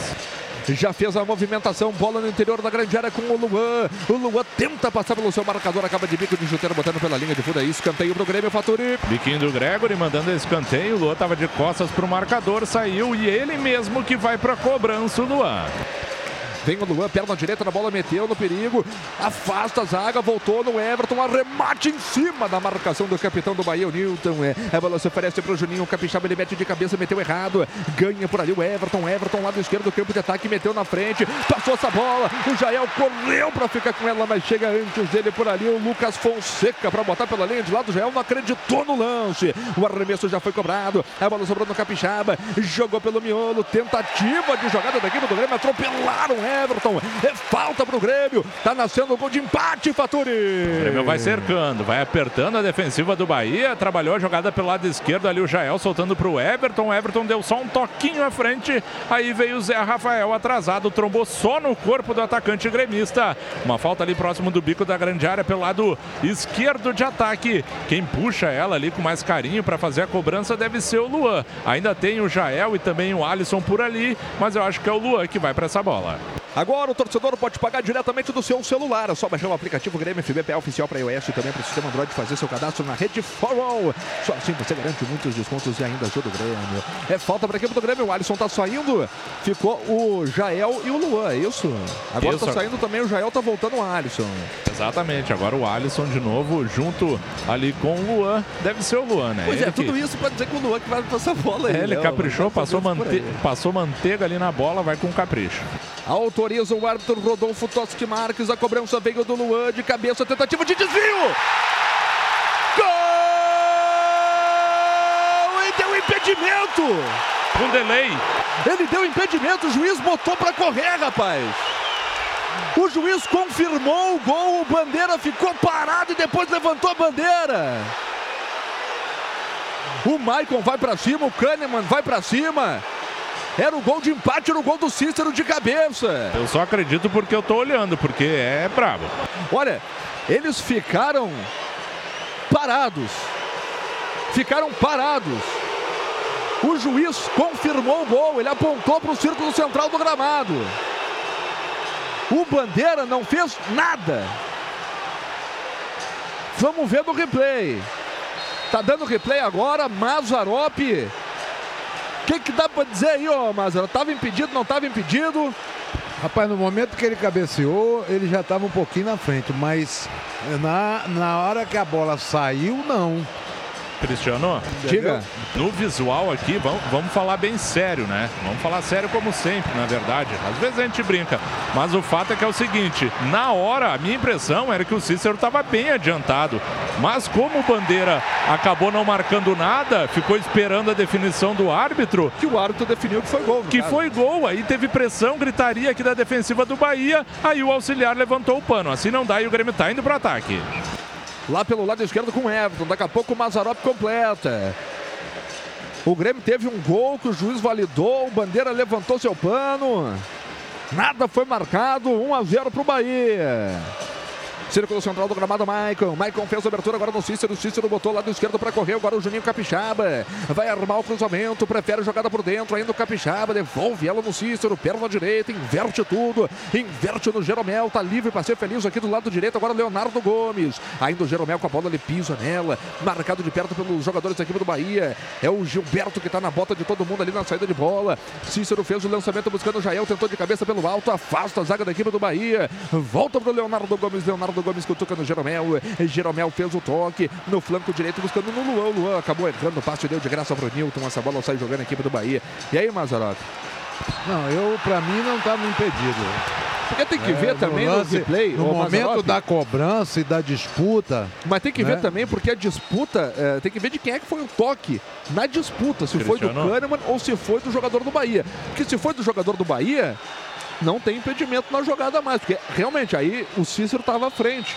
Já fez a movimentação, bola no interior da grande área com o Luan. O Luan tenta passar pelo seu marcador, acaba de bico de chuteiro, botando pela linha de fundo. É escanteio pro Grêmio, Faturi. Biquinho do Gregory mandando escanteio, o Luan tava de costas pro marcador, saiu e ele mesmo que vai pra cobrança, o Luan. Vem o Luan, perna direita na bola, meteu no perigo. Afasta a zaga, voltou no Everton. Arremate em cima da marcação do capitão do Bahia, o Newton. É, a bola se oferece pro Juninho. O Capixaba ele mete de cabeça, meteu errado. Ganha por ali o Everton. Everton, lado esquerdo do campo de ataque, meteu na frente. Passou essa bola. O Jael correu pra ficar com ela, mas chega antes dele por ali o Lucas Fonseca pra botar pela linha de lado. O Jael não acreditou no lance. O arremesso já foi cobrado. A bola sobrou no Capixaba. Jogou pelo miolo. Tentativa de jogada da equipe do Grêmio. Atropelaram o Everton. É falta pro Grêmio. Tá nascendo o gol de empate, Faturi. O Grêmio vai cercando, vai apertando a defensiva do Bahia, trabalhou a jogada pelo lado esquerdo ali o Jael soltando pro Everton, o Everton deu só um toquinho à frente, aí veio o Zé Rafael atrasado, trombou só no corpo do atacante gremista. Uma falta ali próximo do bico da grande área pelo lado esquerdo de ataque. Quem puxa ela ali com mais carinho para fazer a cobrança deve ser o Luan. Ainda tem o Jael e também o Alisson por ali, mas eu acho que é o Luan que vai para essa bola. Agora o torcedor pode pagar diretamente do seu celular. É só baixar o aplicativo Grêmio FBPA oficial para iOS e também para o sistema Android fazer seu cadastro na rede Follow. Só assim você garante muitos descontos e ainda ajuda o Grêmio. É falta para a equipe do Grêmio. O Alisson tá saindo. Ficou o Jael e o Luan, é isso? Agora Isso. tá saindo também o Jael, tá voltando o Alisson. Exatamente, agora o Alisson de novo junto ali com o Luan. Deve ser o Luan, né? Pois é, Ele que- tudo isso para dizer que o Luan que vai passar a bola aí. É, ele Léo. caprichou, Vai fazer passou, mante... passou manteiga ali na bola, vai com capricho. Autoriza o árbitro Rodolfo Toschi Marques. A cobrança veio do Luan de cabeça. Tentativa de desvio. Gol! E deu impedimento. Com delay. Ele deu impedimento. O juiz botou para correr, rapaz. O juiz confirmou o gol. O Bandeira ficou parado e depois levantou a bandeira. O Maicon vai para cima. O Kahneman vai para cima. Era o gol de empate, era o gol do Cícero de cabeça. Eu só acredito porque eu tô olhando, porque é brabo. Olha, eles ficaram parados. Ficaram parados. O juiz confirmou o gol, ele apontou para o círculo central do gramado. O Bandeira não fez nada. Vamos ver no replay. Tá dando replay agora, Mazarop. O que, que dá para dizer aí, ô Mazarop? Tava impedido, não tava impedido? Rapaz, no momento que ele cabeceou, ele já estava um pouquinho na frente, mas na, na hora que a bola saiu, não. Cristiano, Diga. no visual aqui, vamos, vamos falar bem sério, né? Vamos falar sério como sempre, na verdade. Às vezes a gente brinca, mas o fato é que é o seguinte: na hora, a minha impressão era que o Cícero estava bem adiantado, mas como o Bandeira acabou não marcando nada, ficou esperando a definição do árbitro. Que o árbitro definiu que foi gol. Que caso. foi gol, aí teve pressão, gritaria aqui da defensiva do Bahia, aí o auxiliar levantou o pano. Assim não dá e o Grêmio tá indo pro ataque. Lá pelo lado esquerdo com o Everton. Daqui a pouco o Mazarop completa. O Grêmio teve um gol que o juiz validou. O Bandeira levantou seu pano. Nada foi marcado. 1 a 0 para o Bahia. Círculo central do gramado, Maicon. Maicon fez a abertura agora no Cícero. Cícero botou lado esquerdo para correr. Agora o Juninho Capixaba. Vai armar o cruzamento. Prefere jogada por dentro. Ainda o Capixaba. Devolve ela no Cícero. Perna direita. Inverte tudo. Inverte no Jeromel. Tá livre para ser feliz aqui do lado direito. Agora Leonardo Gomes. Ainda o Jeromel com a bola. Ele pisa nela. Marcado de perto pelos jogadores da equipe do Bahia. É o Gilberto que tá na bota de todo mundo ali na saída de bola. Cícero fez o lançamento buscando o Jael. Tentou de cabeça pelo alto. Afasta a zaga da equipe do Bahia. Volta pro Leonardo Gomes. Leonardo Gomes cutuca no Jeromel. Jeromel fez o toque no flanco direito buscando no Luan. O Luan acabou errando o passe. Deu de graça pro Nilton. Essa bola sai jogando a equipe do Bahia. E aí, Mazarop? Não, eu, pra mim, não estava impedido. Porque tem que É, ver no também lance, no replay. No momento Mazzaropi. da cobrança e da disputa. Mas tem que ver né? também, porque a disputa, é, tem que ver de quem é que foi o toque na disputa. Se foi do Cristiano. Kahneman ou se foi do jogador do Bahia. Porque se foi do jogador do Bahia, não tem impedimento na jogada mais. Porque realmente aí o Cícero estava à frente.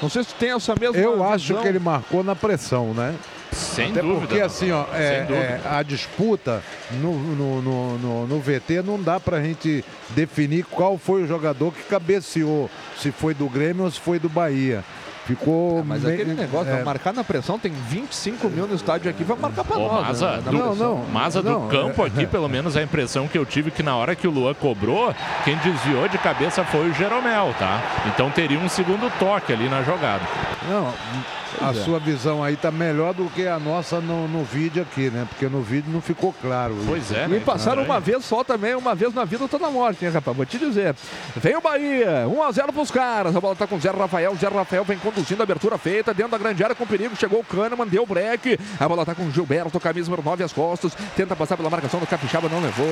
Não sei se tem essa mesma Eu acho visão. que ele marcou na pressão, né? Sem Até dúvida. porque assim, ó, é, Sem dúvida. é, a disputa no, no, no, no- no VT não dá pra gente definir qual foi o jogador que cabeceou, se foi do Grêmio ou se foi do Bahia. Ficou. Mas bem- aquele negócio, é, marcar na pressão, tem 25 mil no estádio aqui, vai marcar pra Ô, nós. Maza, né, do, Não, não. Maza do não, campo é- aqui, pelo menos a impressão que eu tive que na hora que o Luan cobrou, quem desviou de cabeça foi o Jeromel, tá? Então teria um segundo toque ali na jogada. Não, a é. sua visão aí tá melhor do que a nossa no, no vídeo aqui, né? Porque no vídeo não ficou claro. Pois é, Me né? passaram uma vez só também, uma vez na vida, toda morte, hein, rapaz? Vou te dizer. Vem o Bahia, 1x0 pros caras. A bola tá com o Zé Rafael. Zé Rafael vem conduzindo a abertura feita dentro da grande área com perigo. Chegou o Kahneman, deu o break. A bola tá com o Gilberto, camisa número 9 às costas. Tenta passar pela marcação do Capixaba, não levou.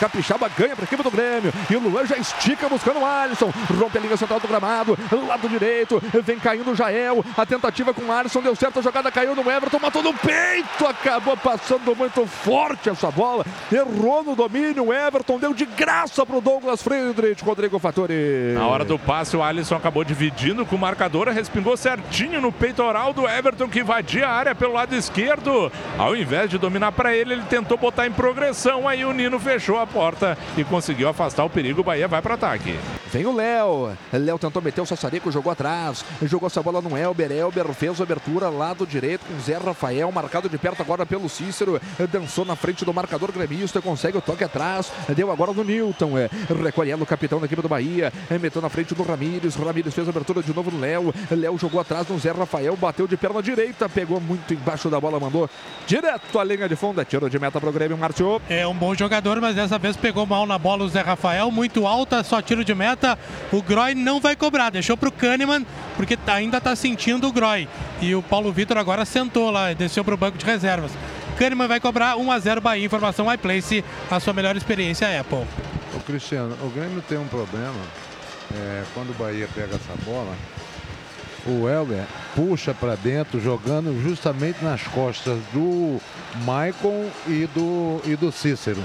Capixaba ganha pra equipe do Grêmio. E o Luan já estica buscando o Alisson. Rompe a linha central do gramado. Lado direito. Vem caindo o Jael. A tentativa com o Alisson deu certo. A jogada caiu no Everton. Matou no peito. Acabou passando muito forte essa bola. Errou no domínio. O Everton deu de graça pro Douglas Friedrich. Rodrigo Fattori. Na hora do passe, o Alisson acabou dividindo com o marcador, respingou certinho no peitoral do Everton, que invadia a área pelo lado esquerdo. Ao invés de dominar para ele, ele tentou botar em progressão. Aí o Nino fechou a porta e conseguiu afastar o perigo. O Bahia vai para ataque. Vem o Léo. Léo tentou meter o Sassarico, jogou atrás. Jogou essa bola no Elber. Elber fez a abertura lado direito com Zé Rafael, marcado de perto agora pelo Cícero. Dançou na frente do marcador gremista, consegue o toque atrás. Deu agora no Newton. É, recolhe ela, o capitão da equipe do Bahia. Meteu na frente do Ramires. Ramires fez a abertura de novo no Léo. Léo jogou atrás no Zé Rafael, bateu de perna direita, pegou muito embaixo da bola, mandou direto à linha de fundo. É tiro de meta pro Grêmio, Márcio. É um bom jogador, mas dessa vez pegou mal na bola o Zé Rafael, muito alta, só tiro de meta. O Groy não vai cobrar, deixou pro Kahneman, porque ainda tá sentindo o Groy. E o Paulo Vitor agora sentou lá, desceu pro banco de reservas. Kahneman vai cobrar 1 a 0 Bahia, informação iPlace, a sua melhor experiência Apple. Ô Cristiano, o Grêmio tem um problema. é, quando o Bahia pega essa bola, o Elber puxa para dentro, jogando justamente nas costas do Maicon e do, e do Cícero.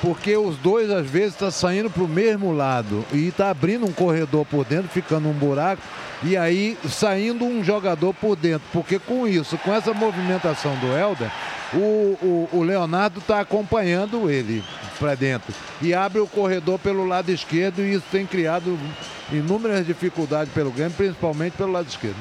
Porque os dois, às vezes, estão saindo para o mesmo lado e está abrindo um corredor por dentro, ficando um buraco, e aí saindo um jogador por dentro. Porque com isso, com essa movimentação do Helder, o, o, o Leonardo está acompanhando ele para dentro e abre o corredor pelo lado esquerdo e isso tem criado inúmeras dificuldades pelo Grêmio, principalmente pelo lado esquerdo.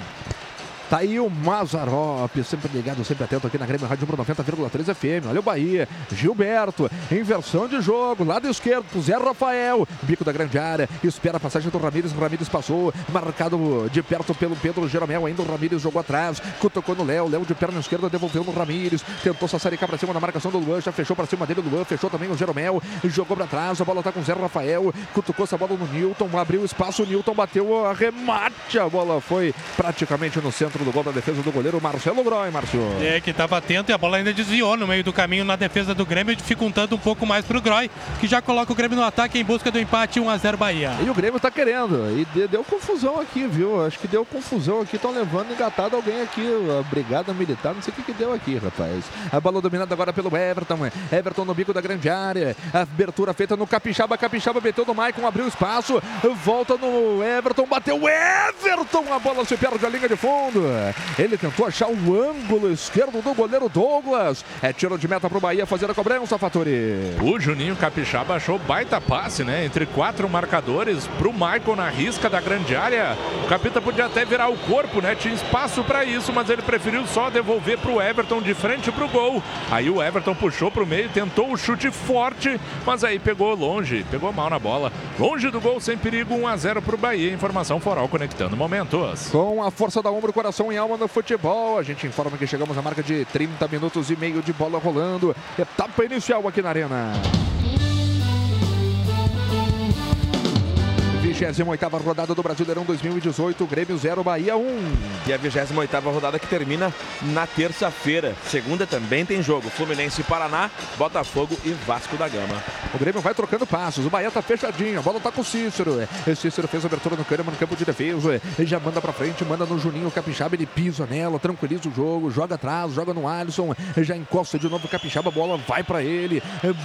Tá aí o Mazarop, sempre ligado, sempre atento aqui na Grêmio Rádio Pro 90,3 FM. Olha o Bahia, Gilberto, inversão de jogo, lado esquerdo pro Zé Rafael, bico da grande área, espera a passagem do Ramires, Ramires passou, marcado de perto pelo Pedro Jeromel, ainda o Ramires jogou atrás, cutucou no Léo, Léo de perna esquerda devolveu no Ramires, tentou sassaricar pra cima na marcação do Luan, já fechou pra cima dele o Luan, fechou também o Jeromel, jogou pra trás, a bola tá com o Zé Rafael, cutucou essa bola no Newton, abriu espaço, o Newton bateu, arremate, a bola foi praticamente no centro do gol da defesa do goleiro Marcelo Groy, Márcio. É, que estava atento e a bola ainda desviou no meio do caminho na defesa do Grêmio, dificultando um pouco mais para o Groy, que já coloca o Grêmio no ataque em busca do empate 1 a 0 Bahia. E o Grêmio tá querendo. E de- deu confusão aqui, viu? Acho que deu confusão aqui. Estão levando engatado alguém aqui. A brigada militar, não sei o que, que deu aqui, rapaz. A bola dominada agora pelo Everton. Everton no bico da grande área. A abertura feita no Capixaba. Capixaba meteu no Maicon, abriu espaço. Volta no Everton, bateu o Everton. A bola se perde a linha de fundo. Ele tentou achar o ângulo esquerdo do goleiro Douglas. É tiro de meta pro Bahia fazer a cobrança, Fatori. O Juninho Capixaba achou baita passe, né? Entre quatro marcadores pro Michael na risca da grande área. O Capita podia até virar o corpo, né? Tinha espaço para isso, mas ele preferiu só devolver pro Everton de frente pro gol. Aí o Everton puxou pro meio, tentou o chute forte, mas aí pegou longe, pegou mal na bola. Longe do gol, sem perigo, 1 a 0 pro Bahia. Informação Foral conectando momentos. Com a força da ombro, coração e alma no futebol, a gente informa que chegamos à marca de 30 minutos e meio de bola rolando. Etapa inicial aqui na Arena. 28 rodada do Brasileirão 2018, Grêmio 0, Bahia 1. E a 28 rodada que termina na terça-feira. Segunda também tem jogo. Fluminense e Paraná, Botafogo e Vasco da Gama. O Grêmio vai trocando passos, o Bahia tá fechadinho, a bola tá com o Cícero. É, Cícero fez a abertura no Kahneman no campo de defesa. Ele já manda pra frente, manda no Juninho Capixaba, ele pisa nela, tranquiliza o jogo, joga atrás, joga no Alisson, já encosta de novo o Capixaba, a bola vai pra ele,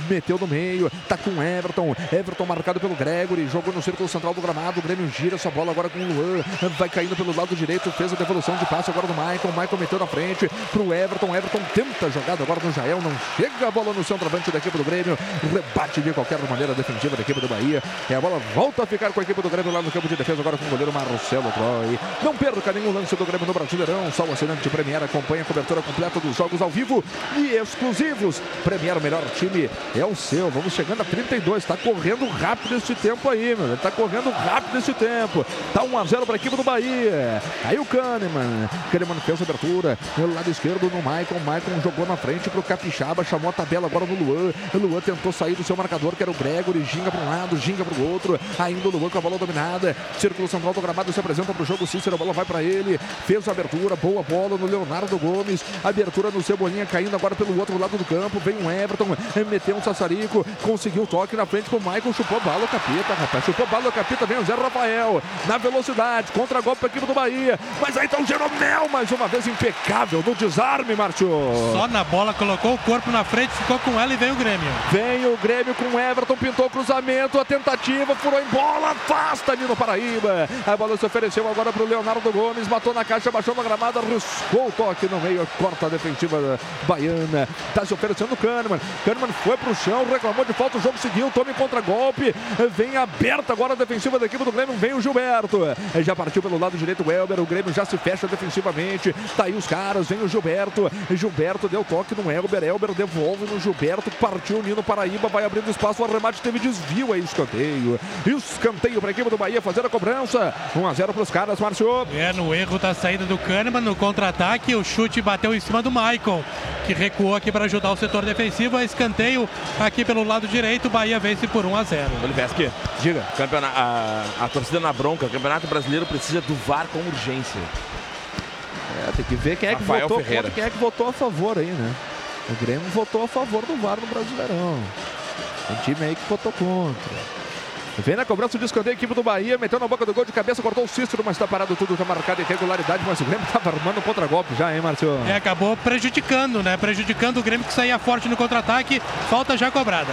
meteu no meio, tá com o Everton. Everton marcado pelo Gregory, jogou no círculo central do gramado. O Grêmio gira essa bola agora com o Luan, vai caindo pelo lado direito, fez a devolução de passe agora do Michael. Michael meteu na frente pro Everton. Everton tenta a jogada agora no Jael, não chega a bola no centroavante da equipe do Grêmio. Rebate de qualquer maneira defensiva da equipe do Bahia. E a bola volta a ficar com a equipe do Grêmio lá no campo de defesa agora com o goleiro Marcelo Troy. Não perca nenhum lance do Grêmio no Brasileirão. Só o assinante Premier acompanha a cobertura completa dos jogos ao vivo e exclusivos. Premier, o melhor time é o seu. Vamos chegando a 32. Está correndo rápido esse tempo aí, meu. Está correndo rápido esse tempo. Tá 1 a 0 para a equipe do Bahia. Aí o Kahneman. Kahneman fez a abertura pelo lado esquerdo no Maicon. Maicon jogou na frente para o Capixaba. Chamou a tabela agora no Luan. O Luan tentou sair do seu marcador, que era o Gregory. Ginga para um lado, ginga para o outro. Ainda o Luan com a bola dominada. Círculo central do gramado se apresenta para o jogo. Cícero, a bola vai para ele. Fez a abertura. Boa bola no Leonardo Gomes. Abertura no Cebolinha caindo agora pelo outro lado do campo. Vem o Everton. Meteu um sassarico. Conseguiu o toque na frente com o Michael. Chupou bala o capita, rapaz. Chupou bala o Vem o Zé Rafael. Na velocidade. Contra golpe para a equipe do Bahia. Mas aí tá o Jeromel. Mais uma vez impecável no desarme, Márcio. Só na bola, colocou o corpo na frente, ficou com ela e veio o Grêmio. Vem o Grêmio com o Everton, pintou o cruzamento, a tentativa, furou em bola, afasta Nino Paraíba. A bola se ofereceu agora para o Leonardo Gomes, matou na caixa, baixou na gramada, riscou o toque no meio, corta a defensiva baiana. Tá se oferecendo o Kahneman. Kahneman foi para o chão, reclamou de falta, o jogo seguiu, tome contra-golpe. Vem aberta agora a defensiva defensiva da equipe do Grêmio. Vem o Gilberto. Já partiu pelo lado direito o Elber. O Grêmio já se fecha defensivamente. Tá aí os caras. Vem o Gilberto. Gilberto deu toque no Elber. Elber devolve no Gilberto. Partiu o Nino Paraíba. Vai abrindo espaço. O arremate teve desvio aí. Escanteio. Escanteio para a equipe do Bahia fazer a cobrança. 1 a 0 para os caras, Márcio. É, no erro da saída do Kahneman, no contra-ataque, o chute bateu em cima do Michael, que recuou aqui para ajudar o setor defensivo. Escanteio aqui pelo lado direito. O Bahia vence por 1 a 0. Oliveski, Diga. campeona- a, a torcida na bronca. O Campeonato Brasileiro precisa do VAR com urgência. É, tem que ver quem é que Rafael votou Ferreira. contra, quem é que votou a favor aí, né? O Grêmio votou a favor do VAR no Brasileirão. Tem time aí que votou contra. Vem na cobrança de escanteio equipe do Bahia, meteu na boca do gol de cabeça, cortou o Cícero, mas tá parado tudo, tá marcado irregularidade, mas o Grêmio tava armando um contra-golpe já, hein, Márcio? É, acabou prejudicando, né? Prejudicando o Grêmio que saía forte no contra-ataque. Falta já cobrada.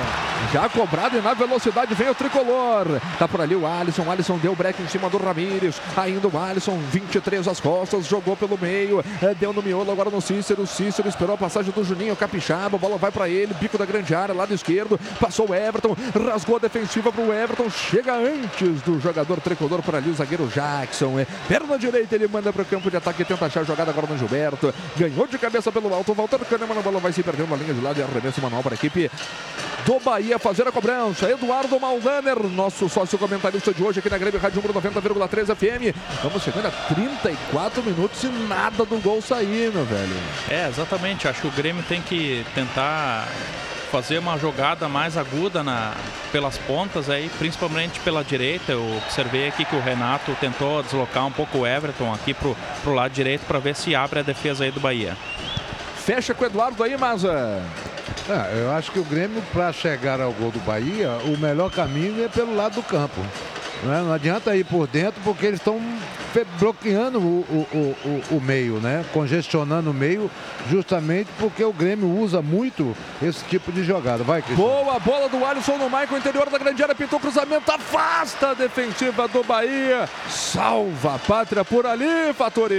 Já cobrado e na velocidade vem o tricolor. Tá por ali o Alisson. O Alisson deu break em cima do Ramires. Ainda o Alisson, 23 às costas, jogou pelo meio. eh, Deu no miolo agora no Cícero. O Cícero esperou a passagem do Juninho Capixaba. A bola vai para ele. Bico da grande área, lado esquerdo. Passou o Everton. Rasgou a defensiva pro Everton. Chega antes do jogador tricolor por ali, o zagueiro Jackson. eh. Perna direita, ele manda para o campo de ataque. Tenta achar a jogada agora no Gilberto. Ganhou de cabeça pelo alto. Walter Kahneman. A bola vai se perdendo na linha de lado e arremesso manual para a equipe do Bahia fazer a cobrança. Eduardo Maldaner, nosso sócio comentarista de hoje aqui na Grêmio Rádio Número 90,3 FM. Vamos chegando a 34 minutos e nada do gol sair, velho. É, exatamente. Acho que o Grêmio tem que tentar fazer uma jogada mais aguda na, pelas pontas aí, principalmente pela direita. Eu observei aqui que o Renato tentou deslocar um pouco o Everton aqui pro, pro lado direito para ver se abre a defesa aí do Bahia. Fecha com o Eduardo aí, Maza. Ah, eu acho que o Grêmio, para chegar ao gol do Bahia, o melhor caminho é pelo lado do campo. Não, é? Não adianta ir por dentro, porque eles estão bloqueando o, o- o- o- meio, né? Congestionando o meio, justamente porque o Grêmio usa muito esse tipo de jogada. Vai, Cristiano. Boa bola do Alisson no Michael, interior da grande área, pintou cruzamento, afasta a defensiva do Bahia. Salva a pátria por ali, Fatori.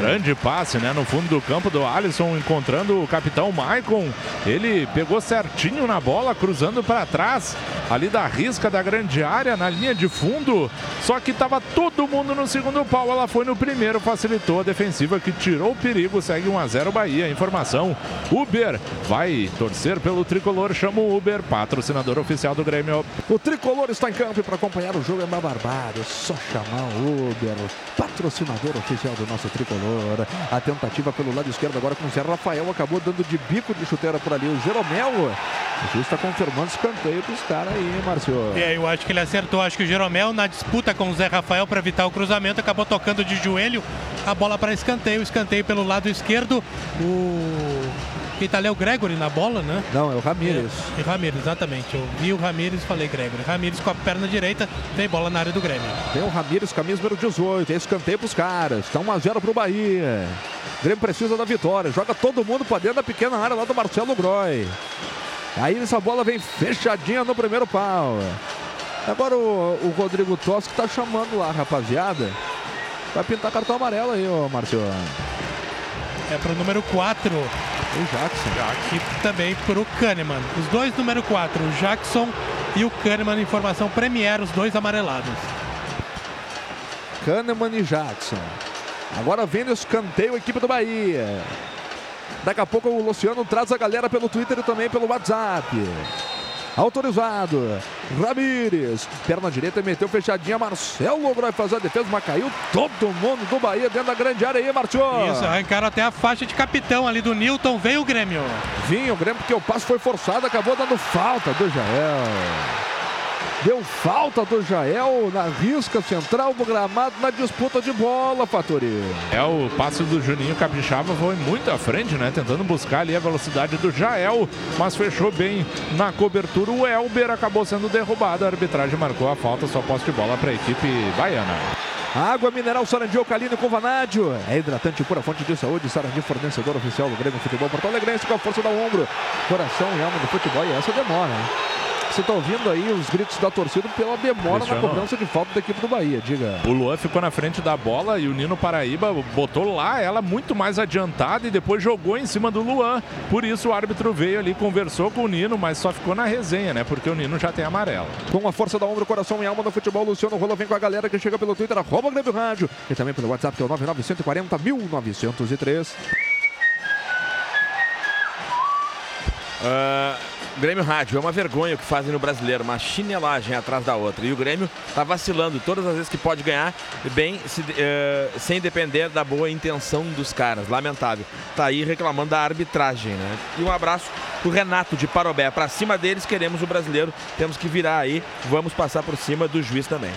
Grande passe, né? No fundo do campo do Alisson, encontrando o capitão Maicon. Ele pegou certinho na bola, cruzando para trás, ali da risca da grande área, na linha de fundo. Só que tava todo mundo no segundo pau. Ela foi no primeiro, facilitou a defensiva que tirou o perigo. Segue 1 a 0 Bahia. Informação: Uber vai torcer pelo tricolor. Chama o Uber, patrocinador oficial do Grêmio. O tricolor está em campo para acompanhar o jogo é uma barbada. É só chamar o Uber, patrocinador oficial do nosso tricolor. A tentativa pelo lado esquerdo agora com o Zé Rafael acabou dando de bico de chuteira por ali. O Jeromel já está confirmando escanteio para os caras aí, hein, Márcio? É, eu acho que ele acertou. Acho que o Jeromel, na disputa com o Zé Rafael para evitar o cruzamento, acabou tocando de joelho a bola para escanteio. Escanteio pelo lado esquerdo. O. Quem tá ali é o Gregory na bola, né? Não, é o Ramírez. E Ramírez, exatamente. Eu vi o Ramírez e falei Gregory. Ramírez com a perna direita, tem bola na área do Grêmio. Tem o Ramírez, camisa número 18. É escanteio para os caras. Está 1 a 0 para o Bahia. O Grêmio precisa da vitória. Joga todo mundo para dentro da pequena área lá do Marcelo Groy. Aí essa bola vem fechadinha no primeiro pau. Agora o, o Rodrigo Tosco tá chamando lá, rapaziada. Vai pintar cartão amarelo aí, ô Márcio. É pro número 4. O Jackson. Aqui também pro Kahneman. Os dois número 4, o Jackson e o Kahneman em formação Premier, os dois amarelados. Kahneman e Jackson. Agora vem no escanteio a equipe do Bahia. Daqui a pouco o Luciano traz a galera pelo Twitter e também pelo WhatsApp. Autorizado. Ramires. Perna direita meteu fechadinha. Marcelo vai fazer a defesa, mas caiu todo mundo do Bahia dentro da grande área aí, Martio. Isso, arrancaram até a faixa de capitão ali do Newton. Veio o Grêmio. Vinha o Grêmio porque o passe foi forçado, acabou dando falta do Jael. Deu falta do Jael na risca central do gramado na disputa de bola, Fatori. É, o passe do Juninho Capixaba foi muito à frente, né? Tentando buscar ali a velocidade do Jael, mas fechou bem na cobertura. O Elber acabou sendo derrubado. A arbitragem marcou a falta, só posse de bola para a equipe baiana. Água mineral Sarandi Alcalino com vanádio. É hidratante pura fonte de saúde. Sarandi, fornecedor oficial do Grêmio Futebol Porto Alegrense com a força da ombro. Coração e alma do futebol. E essa demora, hein? Você tá ouvindo aí os gritos da torcida pela demora Cristiano. na cobrança de falta da equipe do Bahia, diga. O Luan ficou na frente da bola e o Nino Paraíba botou lá ela muito mais adiantada e depois jogou em cima do Luan. Por isso o árbitro veio ali, conversou com o Nino, mas só ficou na resenha, né? Porque o Nino já tem amarelo. Com a força da ombro, coração e alma no futebol, Luciano Rola vem com a galera que chega pelo Twitter, arroba Grêmio Rádio. E também pelo WhatsApp, que é o 99140 1903. Ah, Grêmio Rádio, é uma vergonha o que fazem no brasileiro, uma chinelagem atrás da outra. E o Grêmio tá vacilando todas as vezes que pode ganhar, bem se- eh, sem depender da boa intenção dos caras. Lamentável. Tá aí reclamando da arbitragem, né? E um abraço pro Renato de Parobé. Pra cima deles, queremos o brasileiro. Temos que virar aí. Vamos passar por cima do juiz também.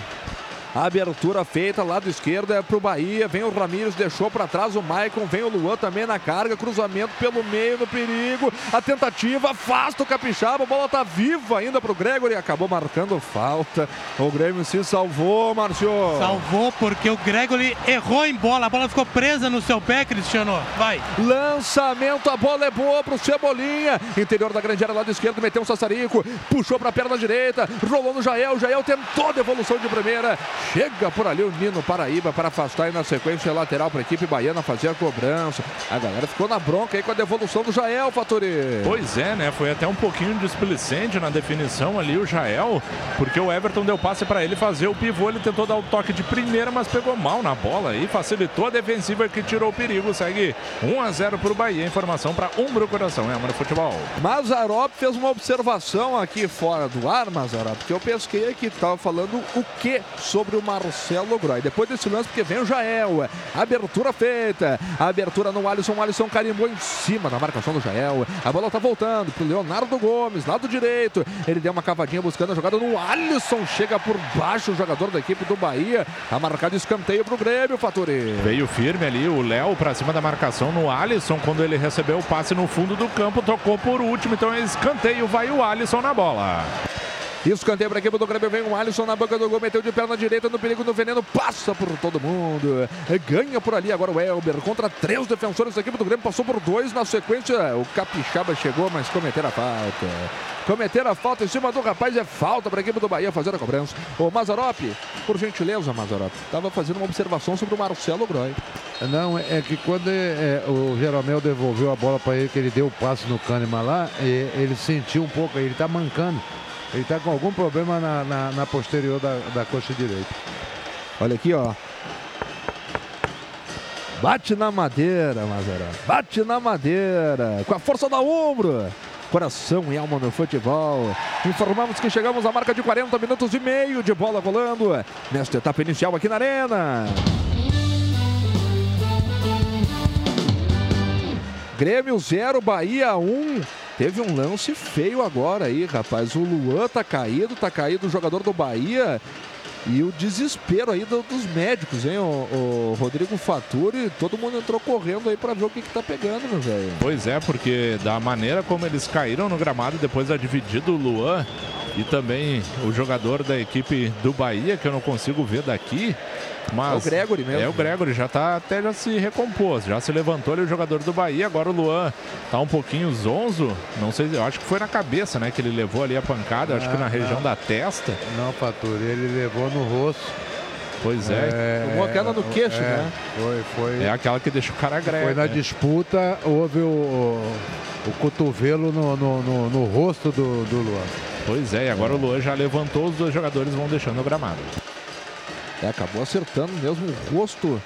A abertura feita, lado esquerdo é pro Bahia. Vem o Ramires, deixou para trás o Maicon. Vem o Luan também na carga. Cruzamento pelo meio, no perigo. A tentativa, afasta o Capixaba. A bola tá viva ainda pro Gregory. Acabou marcando falta. O Grêmio se salvou, Márcio. Salvou porque o Gregory errou em bola. A bola ficou presa no seu pé, Cristiano. Vai. Lançamento, a bola é boa pro Cebolinha. Interior da grande área, lado esquerdo, meteu um Sassarico. Puxou pra perna direita. Rolou no Jael. Jael tentou devolução de primeira. Chega por ali o Nino Paraíba para afastar e na sequência lateral para a equipe baiana fazer a cobrança. A galera ficou na bronca aí com a devolução do Jael, Faturi. Pois é, né? Foi até um pouquinho displicente na definição ali o Jael, porque o Everton deu passe para ele fazer o pivô, ele tentou dar o toque de primeira, mas pegou mal na bola e facilitou a defensiva que tirou o perigo. Segue 1 a 0 para o Bahia. Informação para Umbro Coração, é Amor Futebol. Mazarop fez uma observação aqui fora do ar, Mazarop, que eu pesquei aqui, tava falando o que sobre o Marcelo Groy. Depois desse lance, porque vem o Jael, abertura feita, abertura no Alisson, Alisson carimbou em cima da marcação do Jael, a bola tá voltando pro Leonardo Gomes, lado direito, ele deu uma cavadinha buscando a jogada no Alisson, chega por baixo o jogador da equipe do Bahia, tá marcado escanteio pro Grêmio, Faturi. Veio firme ali o Léo para cima da marcação no Alisson. Quando ele recebeu o passe no fundo do campo, tocou por último, então é escanteio, vai o Alisson na bola. Escanteio para a equipe do Grêmio, vem o Alisson na banca do gol, meteu de perna direita no perigo no veneno, passa por todo mundo, ganha por ali agora o Elber, contra três defensores da equipe do Grêmio, passou por dois na sequência, o Capixaba chegou, mas cometeram a falta. Cometeram a falta em cima do rapaz, é falta para a equipe do Bahia fazer a cobrança. O Mazarop, por gentileza, Mazarop, estava fazendo uma observação sobre o Marcelo Groy. Não, é que quando é, o Jeromel devolveu a bola para ele, que ele deu o passe no Kahneman lá, ele sentiu um pouco, ele tá mancando. Ele tá com algum problema na, na- na posterior da, da coxa direita. Olha aqui, ó. Bate na madeira, Mazarop. Bate na madeira. Com a força da ombro. Coração e alma no futebol. Informamos que chegamos à marca de 40 minutos e meio de bola rolando nesta etapa inicial aqui na Arena. Grêmio 0, Bahia 1. Teve um lance feio agora aí, rapaz. O Luan tá caído, tá caído o jogador do Bahia. E o desespero aí do- dos médicos, hein? O, o Rodrigo Faturi, todo mundo entrou correndo aí pra ver o que, que tá pegando, meu velho. Pois é, porque da maneira como eles caíram no gramado depois da dividida, o Luan e também o jogador da equipe do Bahia, que eu não consigo ver daqui. Mas É o Gregory mesmo. É o Gregory, já tá até já se recompôs, já se levantou ali o jogador do Bahia. Agora o Luan tá um pouquinho zonzo. Não sei, eu acho que foi na cabeça, né? Que ele levou ali a pancada, acho que na Ah, região não. da testa. Não, Faturi, ele levou no rosto. Pois é. Tomou aquela no queixo, é, né? Foi, foi. É aquela que deixa o cara greve. Foi na né? disputa, houve o, o, o cotovelo no, no, no- no rosto do, do Luan. Pois é, e agora o Luan já levantou, os dois jogadores vão deixando o gramado. É, acabou acertando mesmo o rosto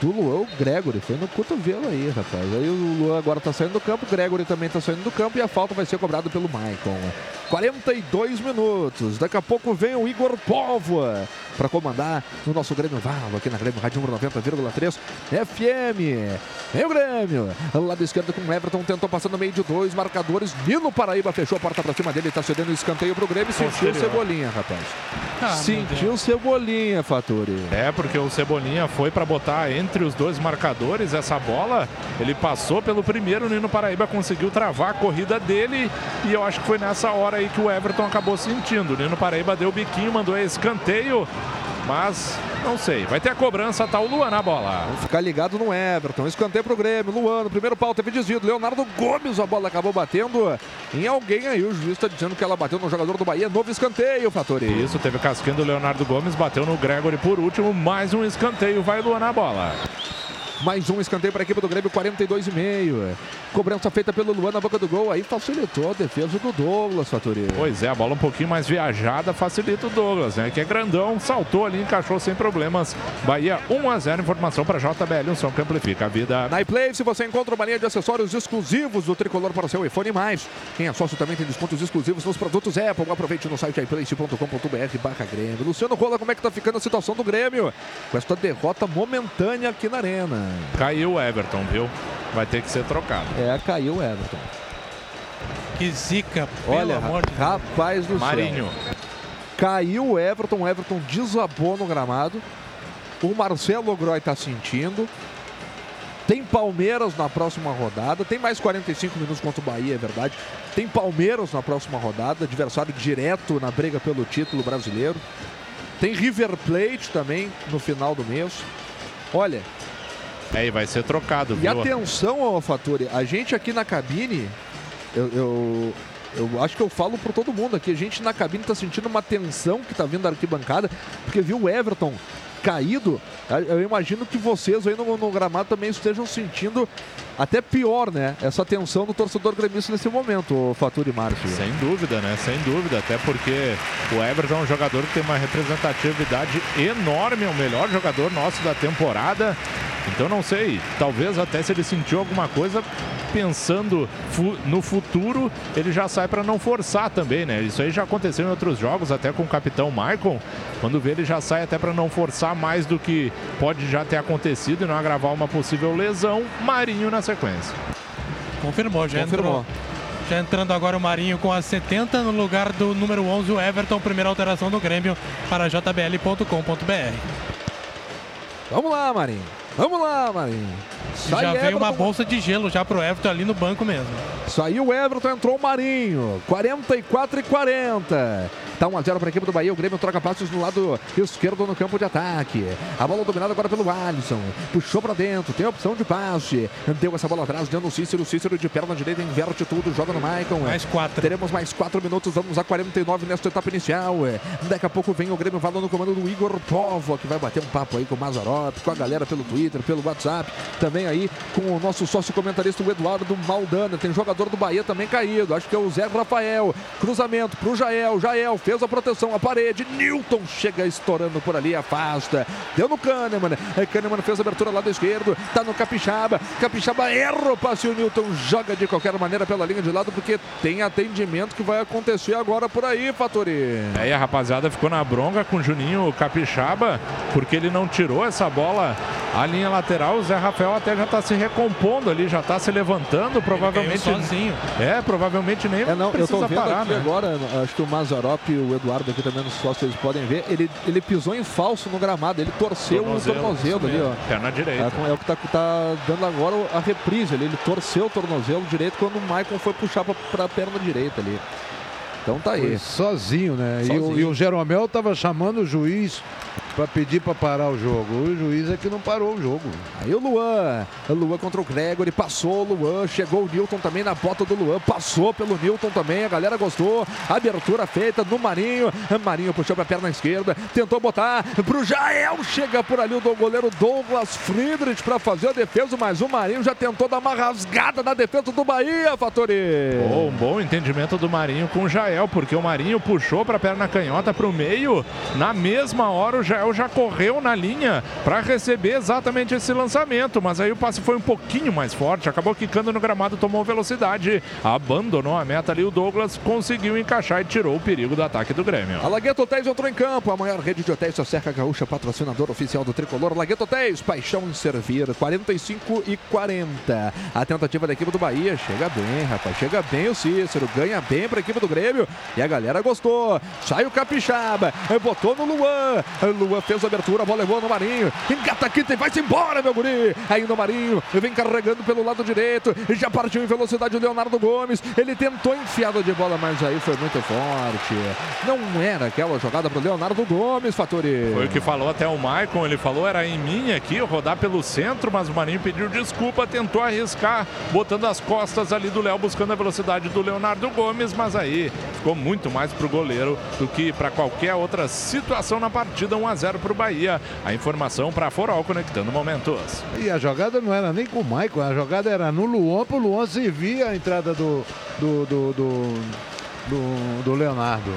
do Luan, o Gregory. Foi no cotovelo aí, rapaz. Aí o Luan agora tá saindo do campo, o Gregory também tá saindo do campo e a falta vai ser cobrada pelo Maicon. 42 minutos. Daqui a pouco vem o Igor Póvoa para comandar no nosso Grêmio Valo, aqui na Grêmio Rádio número 90,3 FM. Vem o Grêmio. Lado esquerdo com o Everton, tentou passar no meio de dois marcadores. Nino Paraíba fechou a porta para cima dele, tá cedendo o escanteio pro Grêmio. Sentiu Posterior. cebolinha, rapaz. Ah, Sentiu cebolinha, Faturi. É, porque o Cebolinha foi para botar entre os dois marcadores essa bola. Ele passou pelo primeiro, o Nino Paraíba conseguiu travar a corrida dele. E eu acho que foi nessa hora aí que o Everton acabou sentindo. O Nino Paraíba deu o biquinho, mandou escanteio. Mas não sei. Vai ter a cobrança, tá o Luan na bola. Vamos ficar ligado no Everton. Escanteio pro Grêmio. Luan, no primeiro pau, teve desvio. do Leonardo Gomes, a bola acabou batendo em alguém aí. O juiz está dizendo que ela bateu no jogador do Bahia. Novo escanteio, Fatori. Isso, teve casquinho do Leonardo Gomes, bateu no Gregory por último. Mais um escanteio, vai Luan na bola. Mais um escanteio para a equipe do Grêmio, 42,5. Cobrança feita pelo Luan na boca do gol. Aí facilitou a defesa do Douglas, Fatori. Pois é, a bola um pouquinho mais viajada facilita o Douglas, né? Que é grandão, saltou ali, encaixou sem problemas. Bahia 1 a 0 informação para JBL, um som que amplifica a vida. Na iPlay, se você encontra uma linha de acessórios exclusivos do tricolor para o seu iPhone mais. Quem é sócio também tem descontos exclusivos nos produtos Apple. Aproveite no site iplace.com.br barra Grêmio. Luciano Rola, como é que tá ficando a situação do Grêmio? Com esta derrota momentânea aqui na Arena. Caiu o Everton, viu? Vai ter que ser trocado. É, caiu o Everton. Que zica, pelo Olha, amor de Deus. rapaz do Marinho. céu. Caiu o Everton, o Everton desabou no gramado. O Marcelo Groy tá sentindo. Tem Palmeiras na próxima rodada. Tem mais 45 minutos contra o Bahia, é verdade. Tem Palmeiras na próxima rodada, adversário direto na briga pelo título brasileiro. Tem River Plate também no final do mês. Olha, É, e vai ser trocado, e viu? atenção, ao Faturi, a gente aqui na cabine, eu, eu, eu acho que eu falo por todo mundo aqui, a gente na cabine tá sentindo uma tensão que tá vindo da arquibancada, porque viu o Everton caído, eu imagino que vocês aí no, no gramado também estejam sentindo até pior, né? Essa tensão do torcedor gremista nesse momento, o Faturi Márcio. Sem dúvida, né? Sem dúvida. Até porque o Everton é um jogador que tem uma representatividade enorme, é o melhor jogador nosso da temporada. Então não sei, talvez até se ele sentiu alguma coisa pensando fu- no futuro, ele já sai para não forçar também, né? Isso aí já aconteceu em outros jogos, até com o capitão Maicon. Quando vê, ele já sai até para não forçar mais do que pode já ter acontecido e não agravar uma possível lesão. Marinho na sequência. Confirmou, já Confirmou. entrou. Já entrando agora o Marinho com a 70 no lugar do número 11, o Everton, primeira alteração do Grêmio para jbl.com.br. Vamos lá, Marinho. Vamos lá, Marinho. Sai Já veio uma bolsa de gelo já pro Everton ali no banco mesmo. Saiu o Everton, entrou o Marinho. 44 e 40. Tá 1x0 para a equipe do Bahia. O Grêmio troca passos no lado esquerdo no campo de ataque. A bola dominada agora pelo Alisson. Puxou para dentro. Tem a opção de passe. Deu essa bola atrás, dando o Cícero. Cícero de perna direita, inverte tudo. Joga no Maicon. Mais quatro. Teremos mais 4 minutos. Vamos a 49 nesta etapa inicial. Daqui a pouco vem o Grêmio falando no comando do Igor Povo, que vai bater um papo aí com o Mazarop, com a galera pelo Twitter, pelo WhatsApp. Também aí com o nosso sócio comentarista, o Eduardo Maldana. Tem jogador do Bahia também caído. Acho que é o Zé Rafael. Cruzamento pro Jael. Jael fez a proteção, a parede. Newton chega estourando por ali, afasta. Deu no Kahneman. É, Kahneman fez a abertura lá do esquerdo. Tá no Capixaba. Capixaba erra o passe. O Newton joga de qualquer maneira pela linha de lado, porque tem atendimento que vai acontecer agora por aí, Fatori. Aí a rapaziada ficou na bronca com o Juninho Capixaba, porque ele não tirou essa bola à linha lateral. O Zé Rafael até já está se recompondo ali, já está se levantando, provavelmente. Caiu sozinho. É, provavelmente nem É, não, eu precisa tô vendo parar, aqui né? agora, acho que o Mazarop e o Eduardo aqui também nos sócios, vocês podem ver, ele, ele pisou em falso no gramado, ele torceu Tornozelo, o tornozelo ali, ó. Perna direita. É, é o que tá, tá dando agora a reprise ali, ele torceu o tornozelo direito quando o Maicon foi puxar pra, pra perna direita ali. Então tá aí. Foi sozinho, né? E o, Sozinho. e o Jeromel tava chamando o juiz para pedir para parar o jogo. O juiz é que não parou o jogo. Aí o Luan, o Luan contra o Gregory, passou o Luan, chegou o Newton também na bota do Luan, passou pelo Newton também, a galera gostou, abertura feita no Marinho, Marinho puxou pra perna esquerda, tentou botar pro Jael, chega por ali o do- goleiro Douglas Friedrich pra fazer a defesa, mas o Marinho já tentou dar uma rasgada na defesa do Bahia, Fatori. Bom, um bom entendimento do Marinho com o Jael, porque o Marinho puxou para a perna canhota para o meio. Na mesma hora, o Jael já correu na linha para receber exatamente esse lançamento. Mas aí o passe foi um pouquinho mais forte, acabou quicando no gramado, tomou velocidade, abandonou a meta ali. O Douglas conseguiu encaixar e tirou o perigo do ataque do Grêmio. A Lagueto Hotéis entrou em campo, a maior rede de hotéis da Serra Gaúcha, patrocinador oficial do Tricolor. Lagueto Hotéis, paixão em servir, 45 e 40. A tentativa da equipe do Bahia, chega bem, rapaz, chega bem o Cícero, ganha bem para a equipe do Grêmio. E a galera gostou. Sai o Capixaba. Botou no Luan. Luan fez a abertura. A bola levou no Marinho. Engata aqui e vai-se embora, meu guri. Aí no Marinho. Vem carregando pelo lado direito. Já partiu em velocidade o Leonardo Gomes. Ele tentou enfiada de bola, mas aí foi muito forte. Não era aquela jogada para o Leonardo Gomes, Fatori. Foi o que falou até o Maicon. Ele falou era em mim aqui, rodar pelo centro, mas o Marinho pediu desculpa, tentou arriscar, botando as costas ali do Léo, buscando a velocidade do Leonardo Gomes, mas aí ficou muito mais para o goleiro do que para qualquer outra situação na partida. 1 a 0 para o Bahia. A informação para Forol conectando momentos. E a jogada não era nem com o Maicon, a jogada era no Luan, para o Luan servir a entrada do, do, do, do, do Leonardo.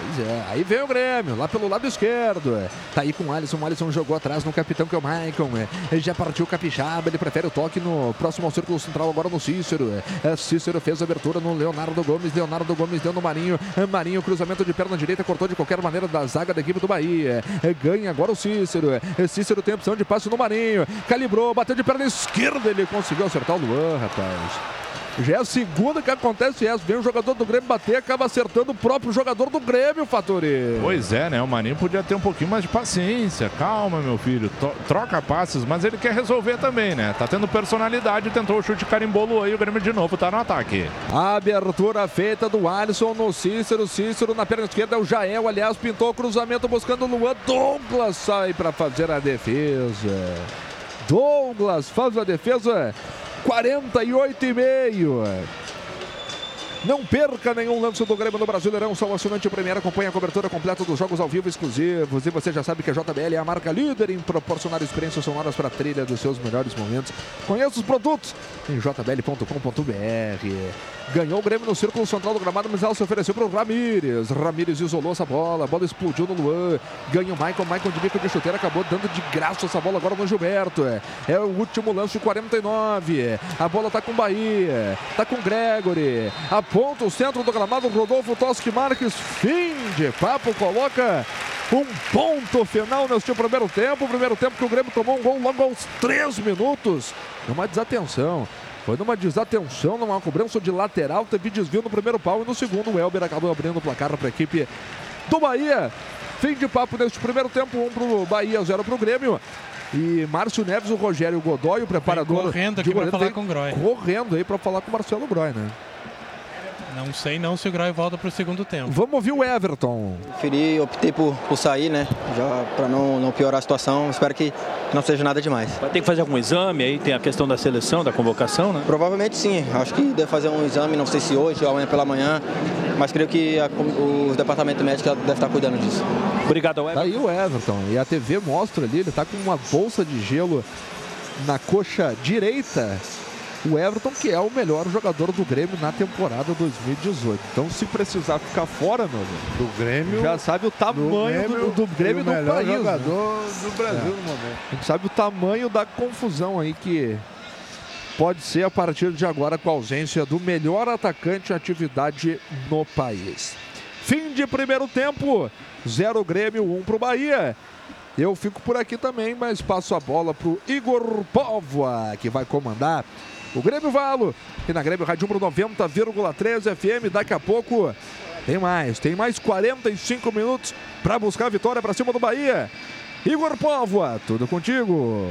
Pois é, aí vem o Grêmio, lá pelo lado esquerdo. É. Tá aí com o Alisson. O Alisson jogou atrás no capitão, que é o Maicon. É. Já partiu o Capixaba. Ele prefere o toque no próximo ao círculo central, agora no Cícero. É. Cícero fez a abertura no Leonardo Gomes. Leonardo Gomes deu no Marinho. Marinho, cruzamento de perna direita, cortou de qualquer maneira da zaga da equipe do Bahia. Ganha agora o Cícero. Cícero tem opção de passe no Marinho. Calibrou, bateu de perna esquerda. Ele conseguiu acertar o Luan, rapaz. Já é a segunda que acontece essa. Vem o jogador do Grêmio bater, acaba acertando o próprio jogador do Grêmio, Fatori. Pois é, né? O Marinho podia ter um pouquinho mais de paciência. Calma, meu filho. troca passes, mas ele quer resolver também, né? Tá tendo personalidade, tentou o chute carimbolo aí. O Grêmio de novo tá no ataque. Abertura feita do Alisson no Cícero. Cícero na perna esquerda. O Jael, aliás, pintou o cruzamento buscando o Luan. Douglas sai para fazer a defesa. Douglas faz a defesa 48 e meio. Não perca nenhum lance do Grêmio no Brasileirão. Só o assinante Premier acompanha a cobertura completa dos jogos ao vivo exclusivos. E você já sabe que a JBL é a marca líder em proporcionar experiências sonoras para a trilha dos seus melhores momentos. Conheça os produtos em jbl.com.br. Ganhou o Grêmio no círculo central do gramado, mas ela se ofereceu para o Ramires. Ramires isolou essa bola, a bola explodiu no Luan. Ganha o Michael, Michael de bico de chuteira, acabou dando de graça essa bola agora no Gilberto. É o último lance 49. A bola está com o Bahia, está com o Gregory. Aponta o centro do gramado, Rodolfo Toschi Marques. Fim de papo, coloca um ponto final neste primeiro tempo. Primeiro tempo que o Grêmio tomou um gol logo aos 3 minutos. É uma desatenção. Foi numa desatenção, numa cobrança de lateral, teve desvio no primeiro pau e no segundo o Elber acabou abrindo o placar para a equipe do Bahia. Fim de papo neste primeiro tempo, um para o Bahia, zero para o Grêmio. E Márcio Neves, o Rogério Godoy, o preparador. Vem correndo aqui para falar com o Groy. Correndo aí para falar com o Marcelo Groy, né? Não sei não se o Groy volta para o segundo tempo. Vamos ouvir o Everton. Preferi, optei por, por sair, né? Já para não, não piorar a situação. Espero que não seja nada demais. Vai ter que fazer algum exame aí? Tem a questão da seleção, da convocação, né? Provavelmente sim. Acho que deve fazer um exame, não sei se hoje ou amanhã pela manhã. Mas creio que a, o departamento médico deve estar cuidando disso. Obrigado, Everton. Tá aí o Everton. E a TV mostra ali, ele está com uma bolsa de gelo na coxa direita o Everton, que é o melhor jogador do Grêmio na temporada 2018. Então, se precisar ficar fora, meu amigo, do Grêmio, já sabe o tamanho do Grêmio do, do, Grêmio do melhor país. Né? jogador né? do Brasil é. no momento. A gente sabe o tamanho da confusão aí que pode ser a partir de agora com a ausência do melhor atacante em atividade no país. Fim de primeiro tempo, zero Grêmio, um para o Bahia. Eu fico por aqui também, mas passo a bola para o Igor Póvoa, que vai comandar o Grêmio Valo, e na Grêmio Rádio 90,3 FM. Daqui a pouco tem mais, tem mais 45 minutos para buscar a vitória para cima do Bahia. Igor Póvoa, tudo contigo.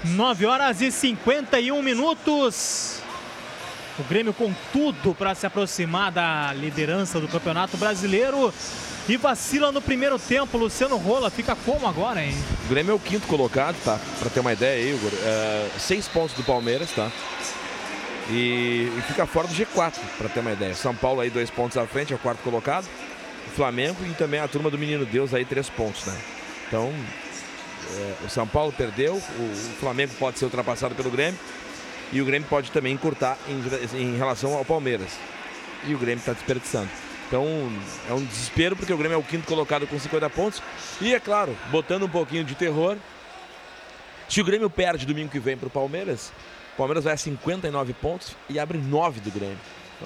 9 horas e 51 minutos. O Grêmio com tudo para se aproximar da liderança do Campeonato Brasileiro. E vacila no primeiro tempo. Luciano Rola fica como agora, hein? O Grêmio é o quinto colocado, tá? Para ter uma ideia aí, Igor. É, seis pontos do Palmeiras, tá? E, e fica fora do G4, para ter uma ideia. São Paulo aí dois pontos à frente, é o quarto colocado. O Flamengo e também a turma do Menino Deus aí três pontos, né? Então, o São Paulo perdeu, o, Flamengo pode ser ultrapassado pelo Grêmio e o Grêmio pode também encurtar em, em relação ao Palmeiras. E o Grêmio está desperdiçando. Então é um desespero porque o Grêmio é o quinto colocado com 50 pontos. E é claro, botando um pouquinho de terror. Se o Grêmio perde domingo que vem para o Palmeiras, o Palmeiras vai a 59 pontos e abre 9 do Grêmio.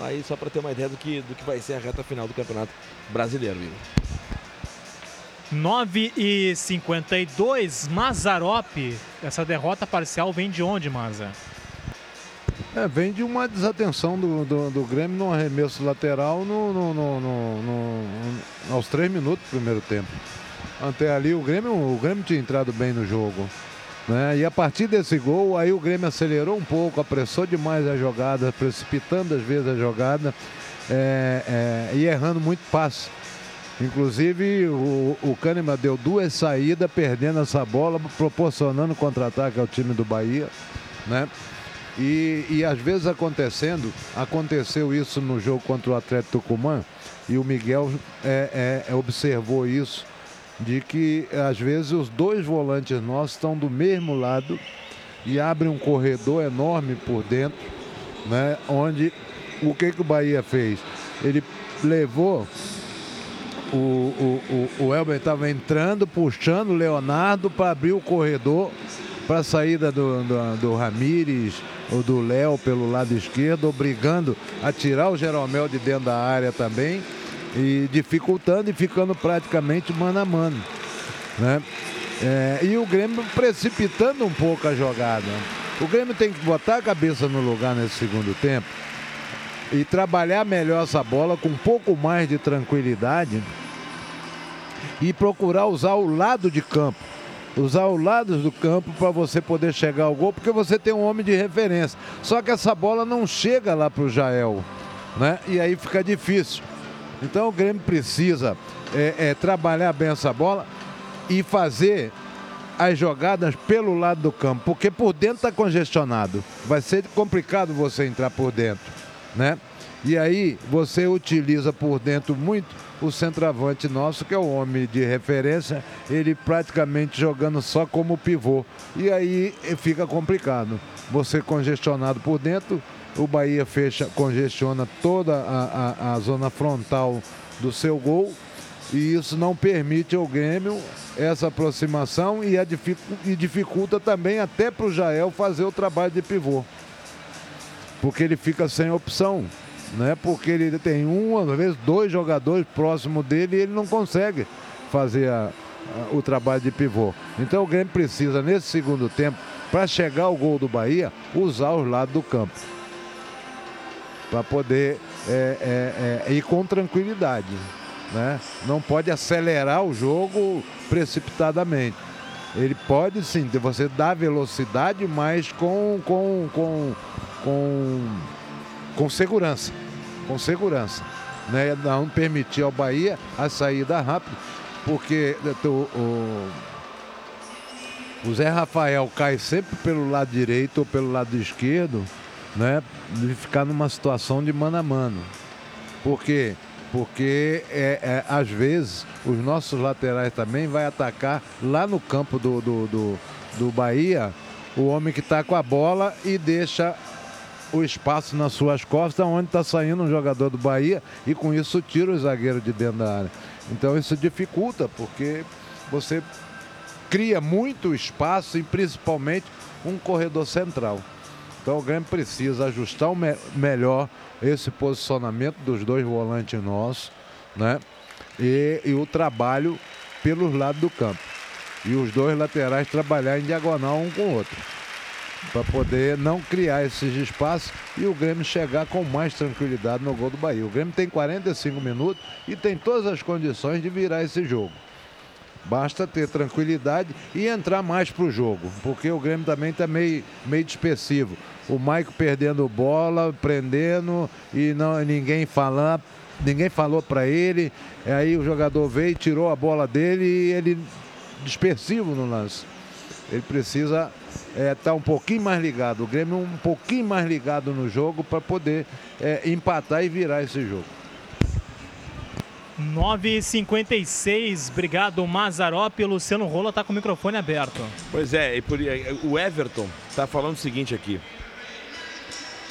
Aí só para ter uma ideia do que, do que vai ser a reta final do Campeonato Brasileiro, Igor. 9 e 52, Mazarop. Essa derrota parcial vem de onde, Maza? É, vem de uma desatenção do, do, do Grêmio no arremesso lateral no, no, no, no- aos três minutos do primeiro tempo. Até ali o Grêmio, o Grêmio tinha entrado bem no jogo. Né? E a partir desse gol, aí o Grêmio acelerou um pouco, apressou demais a jogada, precipitando às vezes a jogada é, é, e errando muito passe. Inclusive o, o Kahneman deu duas saídas, perdendo essa bola, proporcionando contra-ataque ao time do Bahia. Né? E, e às vezes acontecendo, aconteceu isso no jogo contra o Atlético Tucumã, e o Miguel é, é, observou isso, de que às vezes os dois volantes nossos estão do mesmo lado e abrem um corredor enorme por dentro, né? Onde o que, que o Bahia fez? Ele levou o, o, o, o Elber estava entrando, puxando o Leonardo para abrir o corredor para a saída do, do, do Ramires ou do Léo pelo lado esquerdo, obrigando a tirar o Jeromel de dentro da área também e dificultando e ficando praticamente mano a mano. Né? É, e o Grêmio precipitando um pouco a jogada. O Grêmio tem que botar a cabeça no lugar nesse segundo tempo e trabalhar melhor essa bola com um pouco mais de tranquilidade e procurar usar o lado de campo. Usar o lado do campo para você poder chegar ao gol, porque você tem um homem de referência. Só que essa bola não chega lá para o Jael, né? E aí fica difícil. Então o Grêmio precisa é, é, trabalhar bem essa bola e fazer as jogadas pelo lado do campo, porque por dentro está congestionado. Vai ser complicado você entrar por dentro, né? E aí você utiliza por dentro muito o centroavante nosso, que é o homem de referência, ele praticamente jogando só como pivô. E aí fica complicado. Você congestionado por dentro, o Bahia fecha, congestiona toda a, a, a zona frontal do seu gol e isso não permite ao Grêmio essa aproximação e, dificu- e dificulta também até para o Jael fazer o trabalho de pivô. Porque ele fica sem opção, né? Porque ele tem um, às vezes dois jogadores próximo dele e ele não consegue fazer a- a- o trabalho de pivô. Então o Grêmio precisa, nesse segundo tempo, para chegar ao gol do Bahia, usar os lados do campo. Para poder é, é, é, ir com tranquilidade né? Não pode acelerar o jogo precipitadamente. Ele pode sim, você dá velocidade, mas com, com, com, com, com segurança. Com segurança. Né? Não permitir ao Bahia a saída rápida, porque o, o, o Zé Rafael cai sempre pelo lado direito ou pelo lado esquerdo, né? De ficar numa situação de mano a mano. Por quê? Porque é, é, às vezes os nossos laterais também vai atacar lá no campo do, do, do, do Bahia o homem que está com a bola e deixa o espaço nas suas costas, onde está saindo um jogador do Bahia e com isso tira o zagueiro de dentro da área. Então isso dificulta, porque você cria muito espaço e principalmente um corredor central. Então o Grêmio precisa ajustar o me melhor esse posicionamento dos dois volantes nossos, né? E, e o trabalho pelos lados do campo. E os dois laterais trabalhar em diagonal um com o outro. Para poder não criar esses espaços e o Grêmio chegar com mais tranquilidade no gol do Bahia. O Grêmio tem 45 minutos e tem todas as condições de virar esse jogo. Basta ter tranquilidade e entrar mais para o jogo, porque o Grêmio também está meio, meio dispersivo. O Maico perdendo bola, prendendo e não, ninguém falando, ninguém falou para ele. Aí o jogador veio, tirou a bola dele e ele dispersivo no lance. Ele precisa estar um pouquinho mais ligado, o Grêmio um pouquinho mais ligado no jogo para poder é, empatar e virar esse jogo. 9h56, obrigado Mazarop. Luciano Rola está com o microfone aberto. Pois é, e por- o Everton está falando o seguinte aqui.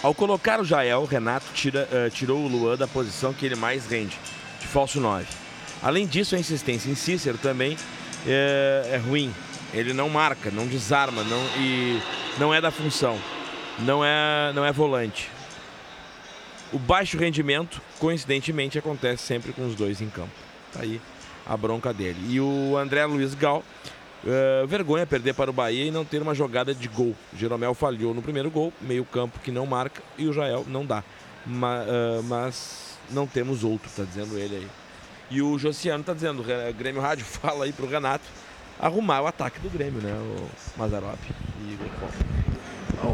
Ao colocar o Jael, o Renato tira, eh, tirou o Luan da posição que ele mais rende. de falso 9. Além disso, a insistência em Cícero também é, é ruim. Ele não marca, não desarma não, e não é da função. Não é, não é volante. O baixo rendimento, coincidentemente, acontece sempre com os dois em campo. Tá aí a bronca dele. E o André Luiz Gal, uh, vergonha perder para o Bahia e não ter uma jogada de gol. Jeromel falhou no primeiro gol, meio campo que não marca e o Jael não dá. Ma, uh, mas não temos outro, tá dizendo ele aí. E o Josiano tá dizendo, Grêmio Rádio, fala aí pro Renato arrumar o ataque do Grêmio, né? O Mazarop e o,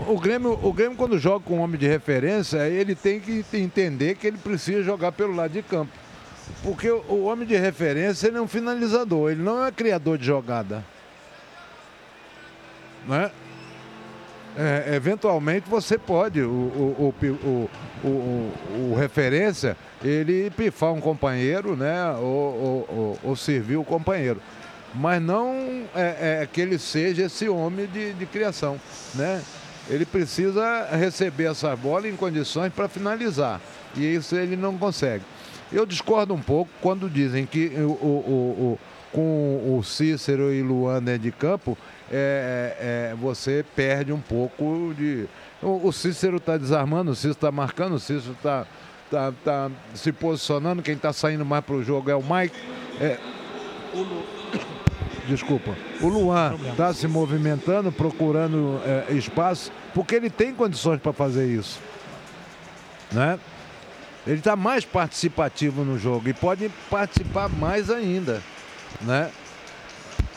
o Grêmio, o Grêmio, quando joga com um homem de referência, ele tem que entender que ele precisa jogar pelo lado de campo. Porque o, homem de referência ele é um finalizador, ele não é criador de jogada. Né? É, eventualmente você pode, o, o, o, o, o, referência, ele pifar um companheiro, né? Ou, ou, ou, servir o companheiro. Mas não é, é, que ele seja esse homem de, de criação, né? Ele precisa receber essa bola em condições para finalizar. E isso ele não consegue. Eu discordo um pouco quando dizem que o, o, o, com o Cícero e Luan dentro de campo, é, é, você perde um pouco de. O, o Cícero está desarmando, o Cícero está marcando, o Cícero está tá, tá se posicionando. Quem está saindo mais para o jogo é o Mike. É. Desculpa. O Luan está se movimentando, procurando é, espaço, porque ele tem condições para fazer isso. Né? Ele está mais participativo no jogo e pode participar mais ainda, né?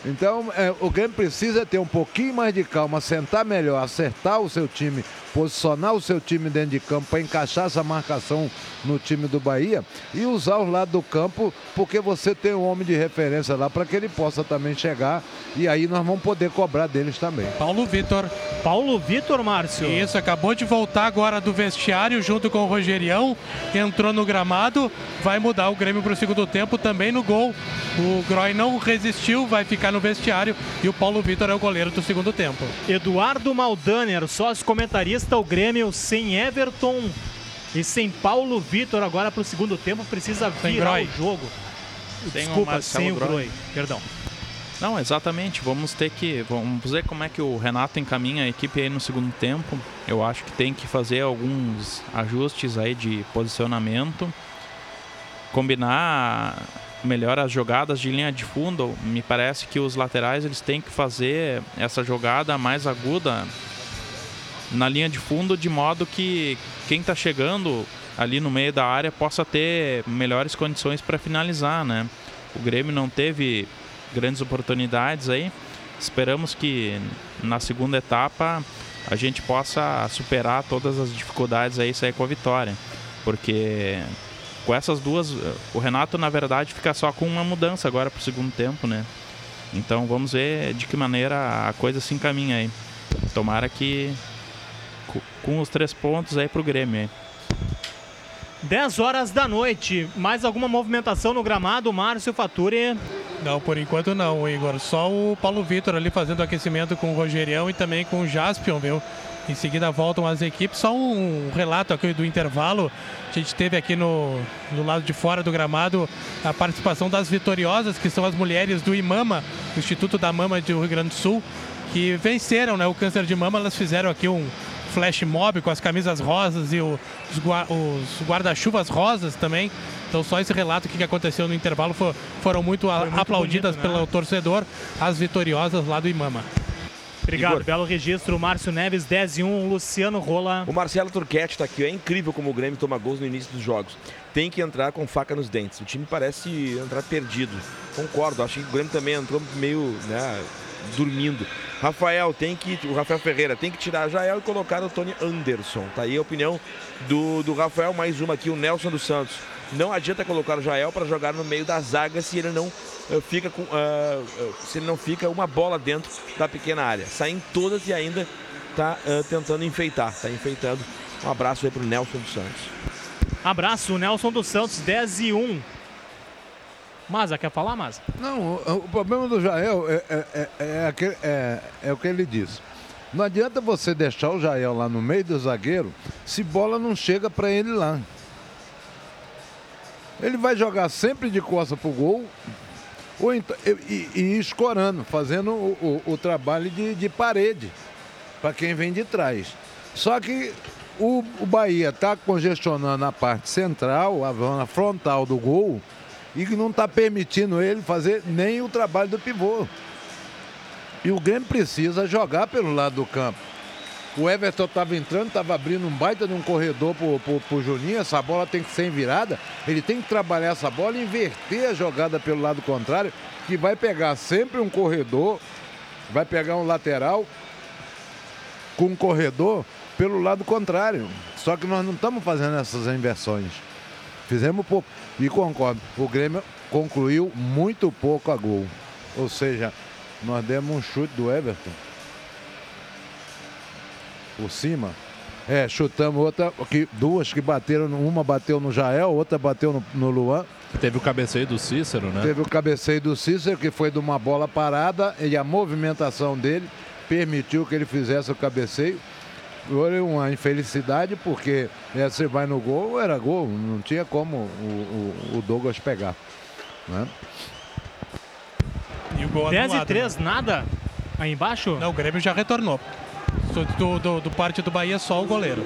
Então, é, o Grêmio precisa ter um pouquinho mais de calma, sentar melhor, acertar o seu time, posicionar o seu time dentro de campo para encaixar essa marcação no time do Bahia e usar os lados do campo, porque você tem um homem de referência lá para que ele possa também chegar e aí nós vamos poder cobrar deles também. Paulo Vitor. Paulo Vitor, Márcio. Isso, acabou de voltar agora do vestiário junto com o Rogerião, entrou no gramado, vai mudar o Grêmio para o segundo tempo também no gol. O Groy não resistiu, vai ficar no vestiário e o Paulo Vitor é o goleiro do segundo tempo. Eduardo Maldaner, sócio comentarista, o Grêmio sem Everton e sem Paulo Vitor agora para o segundo tempo precisa virar o jogo. Sem Desculpa, o sem o Groi, perdão. Não, exatamente. Vamos ter que. Vamos ver como é que o Renato encaminha a equipe aí no segundo tempo. Eu acho que tem que fazer alguns ajustes aí de posicionamento. Combinar melhor as jogadas de linha de fundo. Me parece que os laterais eles têm que fazer essa jogada mais aguda na linha de fundo, de modo que quem está chegando ali no meio da área possa ter melhores condições para finalizar, né? O Grêmio não teve grandes oportunidades aí. Esperamos que na segunda etapa a gente possa superar todas as dificuldades aí e sair com a vitória. Porque com essas duas, o Renato na verdade fica só com uma mudança agora para o segundo tempo, né? Então vamos ver de que maneira a coisa se encaminha aí. Tomara que com os três pontos aí para o Grêmio. Aí. 10 horas da noite. Mais alguma movimentação no gramado, Márcio Faturi? Não, por enquanto não, Igor. Só o Paulo Vitor ali fazendo aquecimento com o Rogerião e também com o Jaspion, viu? Em seguida voltam as equipes. Só um relato aqui do intervalo. A gente teve aqui no, no lado de fora do gramado a participação das vitoriosas, que são as mulheres do IMAMA, o Instituto da Mama do Rio Grande do Sul, que venceram né, o câncer de mama. Elas fizeram aqui um, flash mob com as camisas rosas e o, os, os guarda-chuvas rosas também. Então só esse relato que aconteceu no intervalo for, foram muito, muito aplaudidas bonito, né? pelo torcedor, as vitoriosas lá do Imama. Obrigado, Igor. belo registro. Márcio Neves, 10 e 1, Luciano Rola. O Marcelo Turquete está aqui. É incrível como o Grêmio toma gols no início dos jogos. Tem que entrar com faca nos dentes. O time parece entrar perdido. Concordo, acho que o Grêmio também entrou meio né, dormindo. Rafael tem que. O Rafael Ferreira tem que tirar Jael e colocar o Tony Anderson. Tá aí a opinião do, do Rafael. Mais uma aqui, o Nelson dos Santos. Não adianta colocar o Jael para jogar no meio da zaga se ele não uh, fica com. Uh, se ele não fica uma bola dentro da pequena área. Saem todas e ainda está tentando enfeitar. Está enfeitando. Um abraço aí para o Nelson dos Santos. Abraço, Nelson dos Santos, 10 e 1. Maza, quer falar, Maza? Não, o, o, problema do Jael é, é, é, é, é, é o que ele disse. Não adianta você deixar o Jael lá no meio do zagueiro se bola não chega para ele lá. Ele vai jogar sempre de costa pro gol ou então, e, e, e escorando, fazendo o, o, o trabalho de, de parede para quem vem de trás. Só que o, o Bahia está congestionando a parte central, a zona frontal do gol, e que não está permitindo ele fazer nem o trabalho do pivô. E o Grêmio precisa jogar pelo lado do campo. O Everton estava entrando, estava abrindo um baita de um corredor pro, pro Juninho. Essa bola tem que ser virada. Ele tem que trabalhar essa bola e inverter a jogada pelo lado contrário, que vai pegar sempre um corredor, vai pegar um lateral com um corredor pelo lado contrário. Só que nós não estamos fazendo essas inversões. Fizemos pouco. E concordo, o Grêmio concluiu muito pouco a gol. Ou seja, nós demos um chute do Everton por cima. É, chutamos outra, que, duas que bateram, uma bateu no Jael, outra bateu no, no Luan. Teve o cabeceio do Cícero, né? Teve o cabeceio do Cícero, que foi de uma bola parada, e a movimentação dele permitiu que ele fizesse o cabeceio. Foi uma infelicidade, porque né, você vai no gol, era gol, não tinha como o, o, o Douglas pegar. Né? E o gol 10 e 3, né? nada aí embaixo? Não, o Grêmio já retornou. Do, do, do, parte do Bahia, só o goleiro.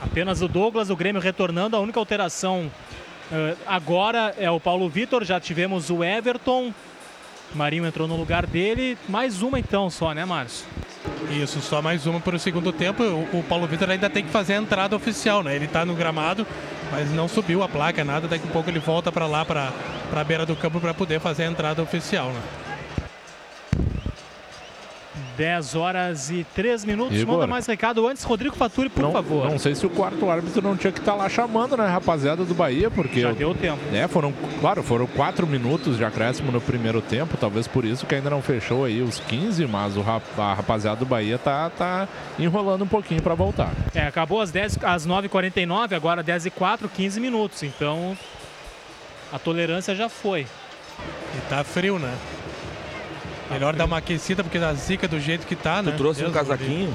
Apenas o Douglas, o Grêmio retornando. A única alteração uh, agora é o Paulo Vitor. Já tivemos o Everton. Marinho entrou no lugar dele. Mais uma então só, né, Márcio? Isso, só mais uma para o segundo tempo. O, Paulo Vitor ainda tem que fazer a entrada oficial, né? Ele está no gramado, mas não subiu a placa, nada. Daqui a pouco ele volta para lá, para a beira do campo, para poder fazer a entrada oficial, né? 10 horas e 3 minutos. Igor. Manda mais recado antes, Rodrigo Faturi, por não, favor. Não sei se o quarto árbitro não tinha que estar tá lá chamando, né, rapaziada do Bahia, porque. Já deu tempo. É, foram, claro, foram 4 minutos de acréscimo no primeiro tempo, talvez por isso que ainda não fechou aí os 15, mas o, a rapaziada do Bahia tá, tá enrolando um pouquinho para voltar. É, acabou às, 10, às 9h49, agora 10 e 4 15 minutos. Então a tolerância já foi. E tá frio, né? Melhor dar uma aquecida, porque a zica do jeito que tá, né? Tu trouxe Deus um casaquinho?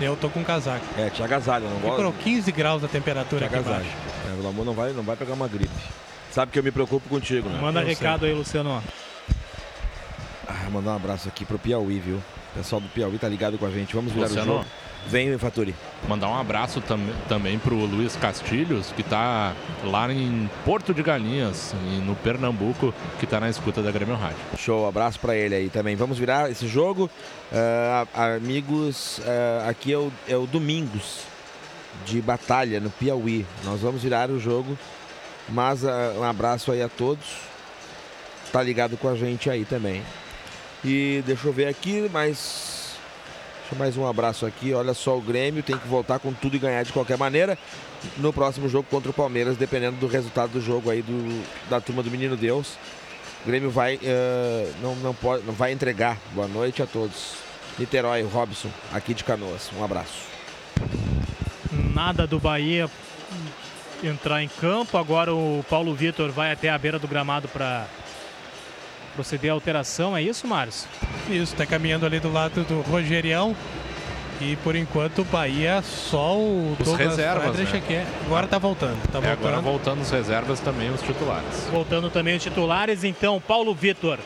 Eu tô com um casaco. É, te agasalha, não gosta? Ficou 15 graus a temperatura te aqui agasalha. É, pelo amor, não vai, não vai pegar uma gripe. Sabe que eu me preocupo contigo, né? Manda eu recado sei. aí, Luciano. Ah, mandar um abraço aqui pro Piauí, viu? O pessoal do Piauí tá ligado com a gente. Vamos virar Luciano. o jogo. Vem, Faturi. Mandar um abraço tam também para o Luiz Castilhos, que está lá em Porto de Galinhas, no Pernambuco, que está na escuta da Grêmio Rádio. Show, abraço para ele aí também. Vamos virar esse jogo. Uh, amigos, uh, aqui é o, é o Domingos de Batalha, no Piauí. Nós vamos virar o jogo, mas uh, um abraço aí a todos. Tá ligado com a gente aí também. E deixa eu ver aqui, mas mais um abraço aqui. Olha só, o Grêmio tem que voltar com tudo e ganhar de qualquer maneira no próximo jogo contra o Palmeiras, dependendo do resultado do jogo aí do, da turma do Menino Deus. O Grêmio vai, uh, não, não, pode, não vai entregar. Boa noite a todos. Niterói, Robson, aqui de Canoas. Um abraço. Nada do Bahia entrar em campo. Agora o Paulo Vitor vai até a beira do gramado para proceder à alteração, é isso, Márcio? Isso, está caminhando ali do lado do Rogerião. E por enquanto o Bahia só o os Douglas reservas, né? aqui. É, agora está voltando. Tá é, voltando. Agora voltando os reservas também os titulares. Voltando também os titulares, então Paulo Vitor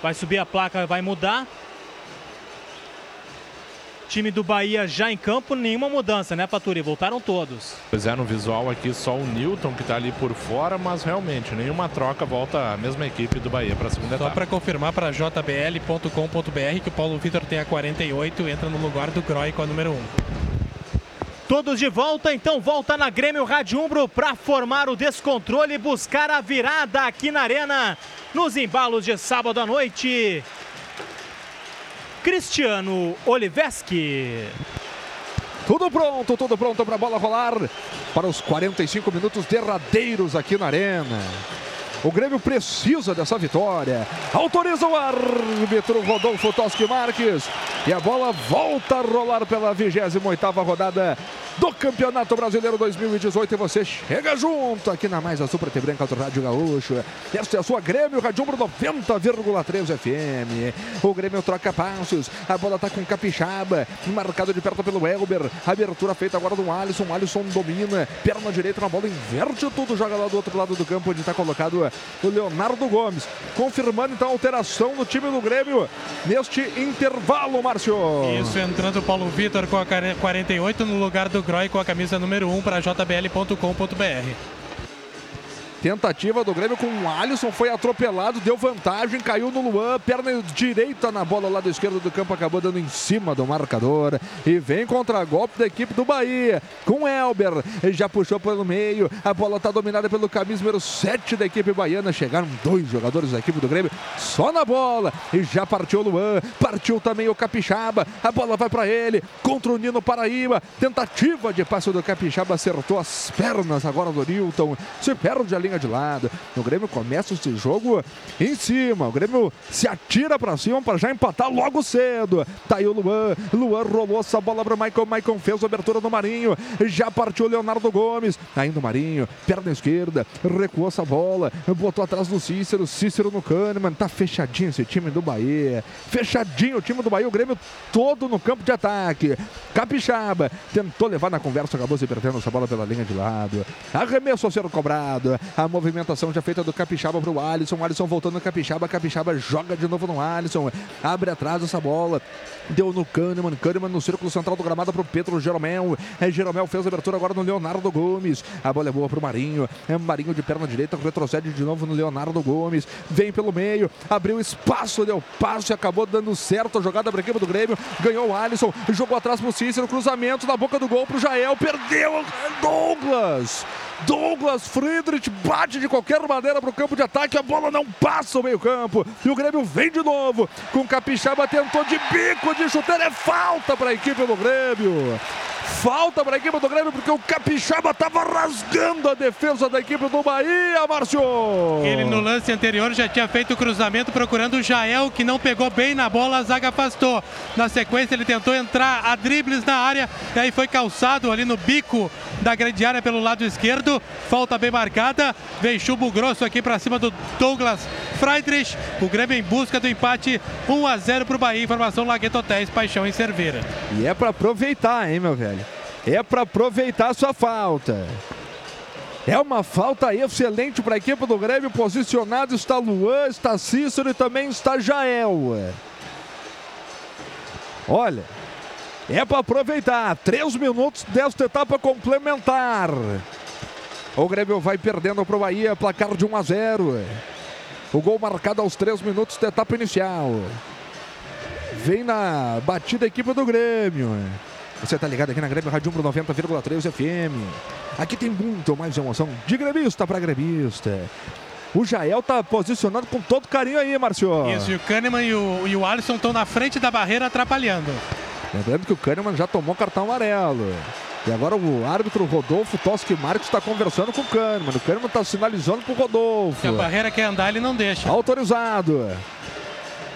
vai subir a placa, vai mudar. Time do Bahia já em campo, nenhuma mudança, né, Paturi? Voltaram todos. Pois é, no visual aqui só o Newton que está ali por fora, mas realmente nenhuma troca, volta a mesma equipe do Bahia para a segunda etapa. Só para confirmar para jbl.com.br que o Paulo Vitor tem a 48, entra no lugar do Groy com a número 1. Todos de volta, então volta na Grêmio Rádio Umbro para formar o descontrole e buscar a virada aqui na Arena, nos embalos de sábado à noite. Cristiano Oliveski. Tudo pronto, tudo pronto para a bola rolar para os 45 minutos derradeiros aqui na Arena. O Grêmio precisa dessa vitória. Autoriza o árbitro Rodolfo Toschi Marques. E a bola volta a rolar pela 28ª rodada do Campeonato Brasileiro 2018 e você chega junto aqui na Mais Azul Preta e Branca do Rádio Gaúcho. Esta é a sua Grêmio Rádio 90,3 FM. O Grêmio troca passos, a bola tá com Capixaba, marcado de perto pelo Elber. Abertura feita agora do Alisson, Alisson domina, perna direita na bola, inverte tudo, joga lá do outro lado do campo onde está colocado o Leonardo Gomes. Confirmando então a alteração no time do Grêmio neste intervalo, Márcio. Isso, entrando o Paulo Vitor com a 48 no lugar do Groy com a camisa número 1 para jbl.com.br. Tentativa do Grêmio com o Alisson, foi atropelado, deu vantagem, caiu no Luan, perna direita na bola lá do esquerdo do campo, acabou dando em cima do marcador. E vem contra-golpe da equipe do Bahia, com Elber, já puxou pelo meio, a bola está dominada pelo camisa número 7 da equipe baiana. Chegaram dois jogadores da equipe do Grêmio só na bola, e já partiu o Luan, partiu também o Capixaba, a bola vai para ele, contra o Nino Paraíba, tentativa de passe do Capixaba, acertou as pernas agora do Newton, se perde a linha de lado. O Grêmio começa esse jogo em cima. O Grêmio se atira para cima para já empatar logo cedo. Tá aí o Luan. Luan rolou essa bola para Michael. Michael fez a abertura do Marinho. Já partiu o Leonardo Gomes. Ainda o Marinho, perna esquerda, recuou essa bola, botou atrás do Cícero. Cícero no Kahneman. Tá fechadinho esse time do Bahia. Fechadinho o time do Bahia. O Grêmio todo no campo de ataque. Capixaba tentou levar na conversa, acabou se perdendo essa bola pela linha de lado. Arremesso a ser cobrado. A movimentação já feita do Capixaba para o Alisson. Alisson voltando no Capixaba. Capixaba joga de novo no Alisson. Abre atrás essa bola. Deu no Kahneman. Kahneman no círculo central do gramado para o Pedro Jeromel. É, Jeromel fez a abertura agora no Leonardo Gomes. A bola é boa para o Marinho. É Marinho de perna direita. Retrocede de novo no Leonardo Gomes. Vem pelo meio. Abriu espaço. Deu passo e acabou dando certo a jogada para equipe do Grêmio. Ganhou o Alisson. Jogou atrás para o Cícero. Cruzamento na boca do gol para o Jael. Perdeu Douglas. Douglas Friedrich bate de qualquer maneira para o campo de ataque. A bola não passa o meio-campo. E o Grêmio vem de novo. Com Capixaba tentou de bico de chuteira. É falta para a equipe do Grêmio. Falta para a equipe do Grêmio porque o Capixaba estava rasgando a defesa da equipe do Bahia, Márcio. Ele no lance anterior já tinha feito o cruzamento procurando o Jael, que não pegou bem na bola, a zaga afastou. Na sequência ele tentou entrar a dribles na área, e aí foi calçado ali no bico da grande área pelo lado esquerdo. Falta bem marcada, vem chumbo grosso aqui para cima do Douglas Friedrich. O Grêmio em busca do empate 1 a 0 para o Bahia. Informação Lagueto Hotéis, Paixão em Cerveira. E é para aproveitar, hein, meu velho? É para aproveitar sua falta. É uma falta excelente para a equipe do Grêmio. Posicionado está Luan, está Cícero e também está Jael. Olha, é para aproveitar. Três minutos desta etapa complementar. O Grêmio vai perdendo para o Bahia, placar de 1 a 0. O gol marcado aos três minutos da etapa inicial. Vem na batida a equipe do Grêmio. Você tá ligado aqui na Grêmio Rádio 90,3 FM. Aqui tem muito mais emoção de gremista para gremista. O Jael tá posicionado com todo carinho aí, Márcio. Isso, e o Kahneman e o, e o Alisson estão na frente da barreira atrapalhando. Lembrando que o Kahneman já tomou cartão amarelo. E agora o árbitro Rodolfo Toschi Marques está conversando com o Kahneman. O Kahneman está sinalizando para o Rodolfo. Se a barreira quer andar, ele não deixa. Autorizado.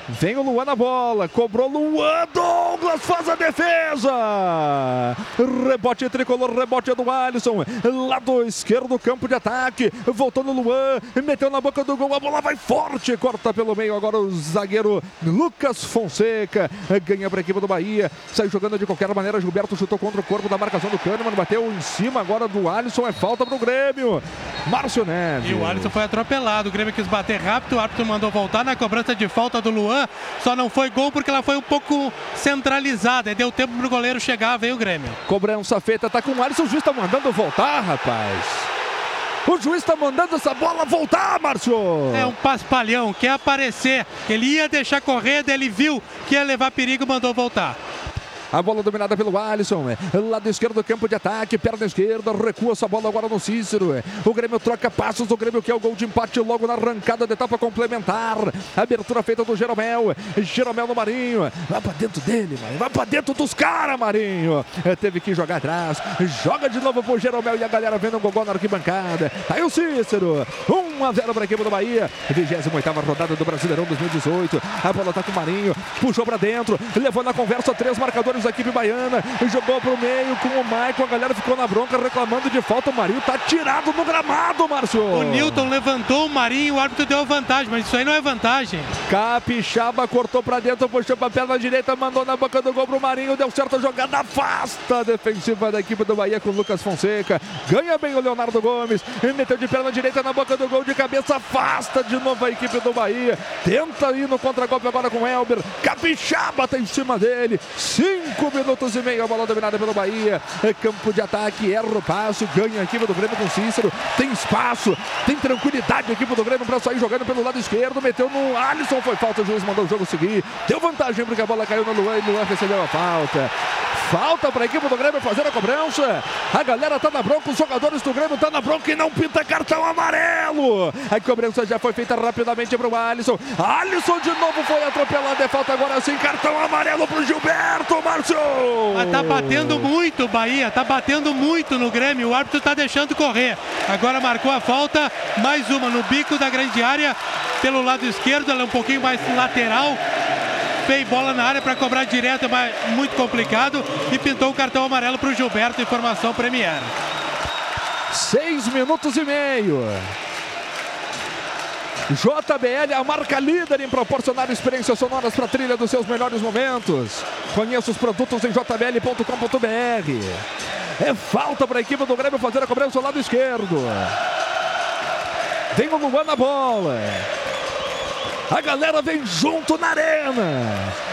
Vem o Luan na bola, cobrou Luan, Douglas faz a defesa. Rebote tricolor, rebote do Alisson, lado esquerdo do campo de ataque, voltou no Luan, meteu na boca do gol, a bola vai forte, corta pelo meio agora o zagueiro Lucas Fonseca, ganha para a equipe do Bahia, sai jogando de qualquer maneira, Gilberto chutou contra o corpo da marcação do Kahneman, bateu em cima agora do Alisson, é falta para o Grêmio. Márcio Neves. E o Alisson foi atropelado, o Grêmio quis bater rápido, o árbitro mandou voltar na cobrança de falta do Luan, só não foi gol porque ela foi um pouco centralizada. E deu tempo pro goleiro chegar, veio o Grêmio. Cobrança feita, tá com o Alisson. O juiz tá mandando voltar, rapaz. O juiz tá mandando essa bola voltar, Márcio. É um paspalhão, quer aparecer. Ele ia deixar correr, ele viu que ia levar perigo mandou voltar. A bola dominada pelo Alisson. Lado esquerdo do campo de ataque. Perna esquerda. Recua essa bola agora no Cícero. O Grêmio troca passos. O Grêmio quer o gol de empate logo na arrancada da etapa complementar. Abertura feita do Jeromel. Jeromel no Marinho. Vai pra dentro dele. Vai pra dentro dos caras, Marinho. Teve que jogar atrás. Joga de novo pro Jeromel e a galera vendo o gogó na arquibancada. Aí o Cícero. 1 a 0 para equipe do Bahia. 28 rodada do Brasileirão 2018. A bola tá com o Marinho. Puxou pra dentro. Levou na conversa três marcadores jogadores da equipe baiana. Jogou pro meio com o Maicon. A galera ficou na bronca reclamando de falta. O Marinho tá tirado no gramado, Márcio. O Newton levantou o Marinho, o árbitro deu vantagem, mas isso aí não é vantagem. Capixaba cortou pra dentro, puxou pra perna direita, mandou na boca do gol pro Marinho. Deu certo a jogada, afasta a defensiva da equipe do Bahia com o Lucas Fonseca. Ganha bem o Leonardo Gomes. Meteu de perna direita na boca do gol de cabeça, afasta de novo a equipe do Bahia. Tenta ir no contra-golpe agora com o Elber. Capixaba tá em cima dele. Cinco minutos e meio, a bola dominada pelo Bahia. É campo de ataque, erra o passo, ganha a equipe do Grêmio com Cícero. Tem espaço, tem tranquilidade a equipe do Grêmio para sair jogando pelo lado esquerdo. Meteu no Alisson, foi falta, o juiz mandou o jogo seguir. Deu vantagem porque a bola caiu no Luan e Luan recebeu a falta. Falta para a equipe do Grêmio fazer a cobrança. A galera tá na bronca, os jogadores do Grêmio tá na bronca e não pinta cartão amarelo. A cobrança já foi feita rapidamente para o Alisson. Alisson de novo foi atropelado. É falta agora sim, cartão amarelo pro Gilberto, Mas tá batendo muito o Bahia, tá batendo muito no Grêmio. O árbitro tá deixando correr. Agora marcou a falta, mais uma no bico da grande área, pelo lado esquerdo, ela é um pouquinho mais lateral. Fez bola na área para cobrar direto, mas muito complicado. E pintou o cartão amarelo para o Gilberto, informação Premier. Seis minutos e meio. JBL, a marca líder em proporcionar experiências sonoras para a trilha dos seus melhores momentos. Conheça os produtos em jbl.com.br. É falta para a equipe do Grêmio fazer a cobrança ao lado esquerdo. Vem o Luan na bola. A galera vem junto na arena.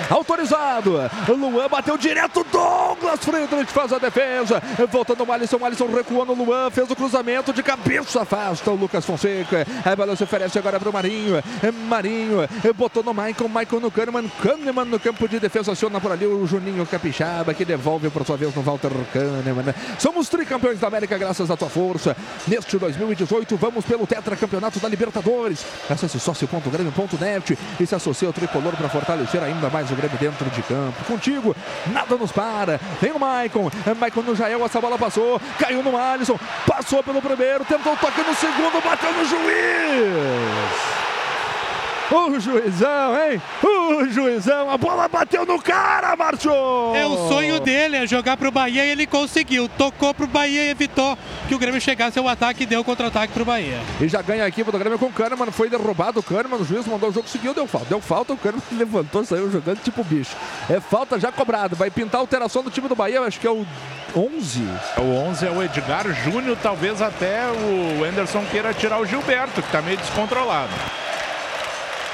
Autorizado. Luan bateu direto. Douglas Friedrich faz a defesa. Voltando o Alisson. O Alisson recuando. Luan fez o cruzamento de cabeça. Afasta o Lucas Fonseca. A se oferece agora para o Marinho. Marinho botou no Michael. Michael no Kahneman. Kahneman no campo de defesa. Aciona por ali o Juninho Capixaba que devolve por sua vez no Walter Kahneman. Somos tricampeões da América graças à tua força. Neste 2018 vamos pelo tetracampeonato da Libertadores. Acesse sócio.grêmio.net e se associa ao tricolor para fortalecer ainda mais o Grêmio dentro de campo. Contigo, nada nos para. Vem o Maicon. Maicon no Jael, essa bola passou. Caiu no Alisson. Passou pelo primeiro, tentou toque no segundo, bateu no juiz. O juizão, hein? O juizão, a bola bateu no cara, Márcio! É o sonho dele, é jogar pro Bahia e ele conseguiu. Tocou pro Bahia e evitou que o Grêmio chegasse ao ataque e deu contra-ataque pro Bahia. E já ganha a equipe do Grêmio com o Kahneman, foi derrubado o Kahneman, o juiz mandou o jogo, seguiu, deu falta. Deu falta, o Kahneman levantou, saiu jogando tipo bicho. É falta já cobrado, vai pintar a alteração do time do Bahia, acho que é o 11. O 11 é o Edgar Júnior, talvez até o Anderson queira tirar o Gilberto, que tá meio descontrolado.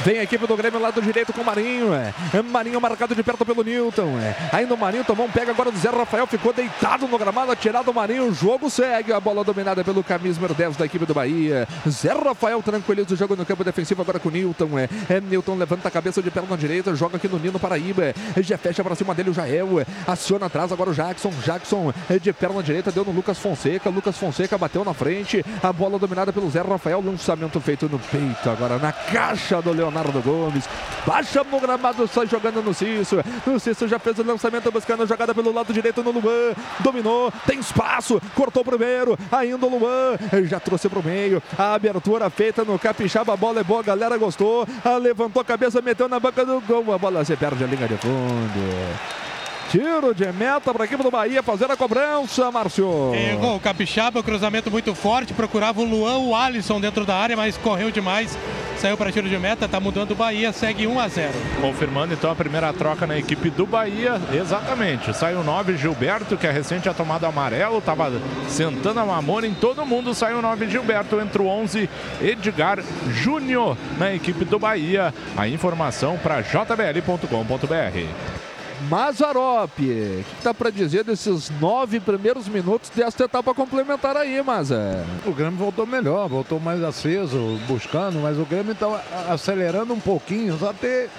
Vem a equipe do Grêmio lado direito com o Marinho. É. Marinho marcado de perto pelo Newton. É. Ainda o Marinho tomou um pega agora do Zé Rafael. Ficou deitado no gramado, tirado o Marinho. O jogo segue. A bola dominada pelo camisa número 10 da equipe do Bahia. Zé Rafael tranquiliza o jogo no campo defensivo agora com o Newton. É. é Newton levanta a cabeça de perna direita. Joga aqui no Nino Paraíba. É. Já fecha para cima dele o Jael. É. Aciona atrás agora o Jackson. Jackson é de perna direita deu no Lucas Fonseca. Lucas Fonseca bateu na frente. A bola dominada pelo Zé Rafael. Lançamento feito no peito agora na caixa do Leonardo. Leonardo Gomes. Baixa no gramado, sai jogando no Cício. O Cício já fez o lançamento, buscando a jogada pelo lado direito no Luan. Dominou, tem espaço, cortou primeiro. Ainda o Luan já trouxe para o meio. A abertura feita no Capixaba, a bola é boa, a galera gostou. A levantou a cabeça, meteu na banca do gol. A bola se perde a linha de fundo. Tiro de meta para a equipe do Bahia fazer a cobrança, Márcio. Errou o Capixaba, o cruzamento muito forte. Procurava o Luan, o Alisson dentro da área, mas correu demais. Saiu para tiro de meta, tá mudando o Bahia, segue 1 a 0. Confirmando então a primeira troca na equipe do Bahia. Exatamente. Saiu o 9 Gilberto, que é recente a tomada amarelo, tava sentando a mamona em todo mundo. Saiu o 9 Gilberto, entra o 11 Edgar Júnior na equipe do Bahia. A informação para jbl.com.br. Mazarop. O que dá para dizer desses nove primeiros minutos desta etapa complementar aí, Maza? O Grêmio voltou melhor, voltou mais aceso, buscando, mas o Grêmio está acelerando um pouquinho, só ter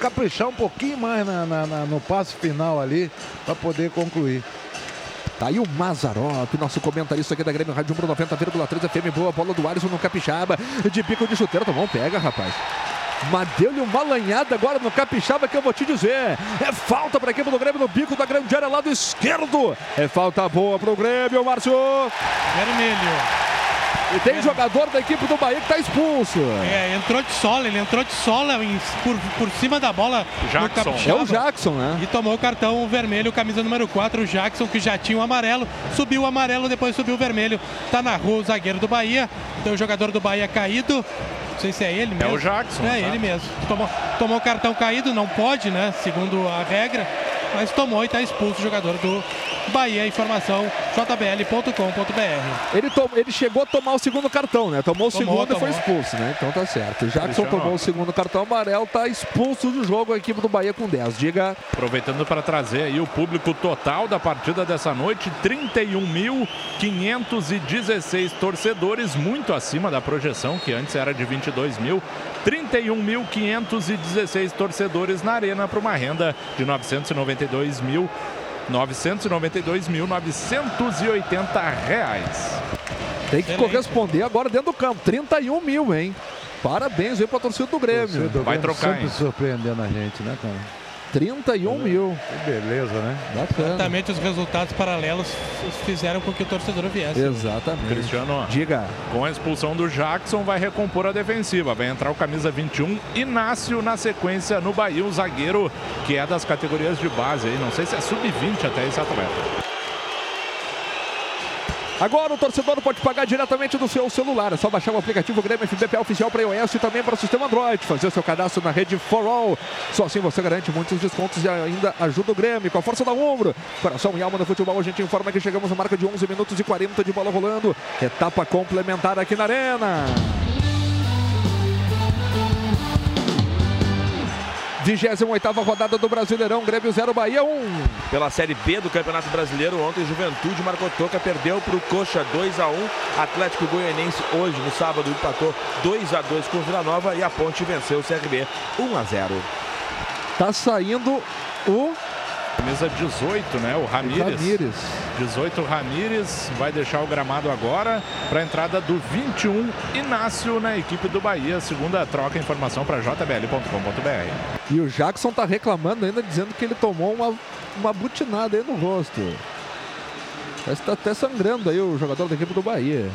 caprichar um pouquinho mais na, na, na, no passe final ali para poder concluir. Tá aí o Mazarop, nosso comentarista aqui da Grêmio Rádio 90,3 FM. Boa bola do Alisson no Capixaba. De pico de chuteiro. Tomou um pega, rapaz. Mas deu-lhe uma lanhada agora no Capixaba que eu vou te dizer. É falta para a equipe do Grêmio no bico da grande área, lado esquerdo. É falta boa para o Grêmio, Márcio. Vermelho. E tem jogador da equipe do Bahia que tá expulso. É, entrou de sola, ele entrou de sola em- por, por cima da bola. Jackson. É o Jackson, né? E tomou o cartão vermelho, camisa número 4, o Jackson, que já tinha o amarelo. Subiu o amarelo, depois subiu o vermelho. Tá na rua o zagueiro do Bahia. Tem o jogador do Bahia caído. Não sei se é ele mesmo. o Jackson, É tá? ele mesmo. Tomou, tomou o cartão caído, não pode, né? Segundo a regra. Mas tomou e tá expulso o jogador do Bahia. Informação jbl.com.br. Ele, ele chegou a tomar o segundo cartão, né? Tomou o Tomou, segundo e foi tomou. expulso, né? Então tá certo. Jackson Cristiano. tomou o segundo cartão amarelo, tá expulso do jogo a equipe do Bahia com 10. Diga. Aproveitando para trazer aí o público total da partida dessa noite, 31.516 torcedores, muito acima da projeção, que antes era de 22 mil. 31.516 torcedores na arena para uma renda de 992 mil. 992.980 reais. Tem que Excelente. corresponder agora dentro do campo. 31 mil, hein? Parabéns aí pra torcida do Grêmio. Torcida do Vai Grêmio trocar, Sempre hein? surpreendendo a gente, né, cara? 31 mil. Que beleza, né? Bacana. Exatamente os resultados paralelos fizeram com que o torcedor viesse. Exatamente. Cristiano, Diga. com a expulsão do Jackson, vai recompor a defensiva. Vai entrar o camisa 21, Inácio, na sequência no Bahia, o zagueiro, que é das categorias de base aí. Não sei se é sub-20 até esse atleta. Agora o torcedor pode pagar diretamente do seu celular. É só baixar o aplicativo Grêmio FBP oficial para iOS e também para o sistema Android. Fazer seu cadastro na rede For All. Só assim você garante muitos descontos e ainda ajuda o Grêmio com a força da ombro. Coração e alma do futebol. A gente informa que chegamos à marca de 11 minutos e 40 de bola rolando. Etapa complementar aqui na Arena. 28ª rodada do Brasileirão, Grêmio 0, Bahia 1. Pela Série B do Campeonato Brasileiro, ontem Juventude marcou toca, perdeu para o Coxa 2 a 1 Atlético Goianense hoje, no sábado, empatou 2 a 2 com o Vila Nova e a Ponte venceu o CRB 1 a 0 Tá saindo o Camisa 18, né? O Ramírez. Ramírez. 18 Ramírez vai deixar o gramado agora para a entrada do 21 Inácio na equipe do Bahia. Segunda troca, informação para jbl.com.br. E o Jackson tá reclamando ainda, dizendo que ele tomou uma, uma butinada aí no rosto. Parece que tá até sangrando aí o jogador da equipe do Bahia.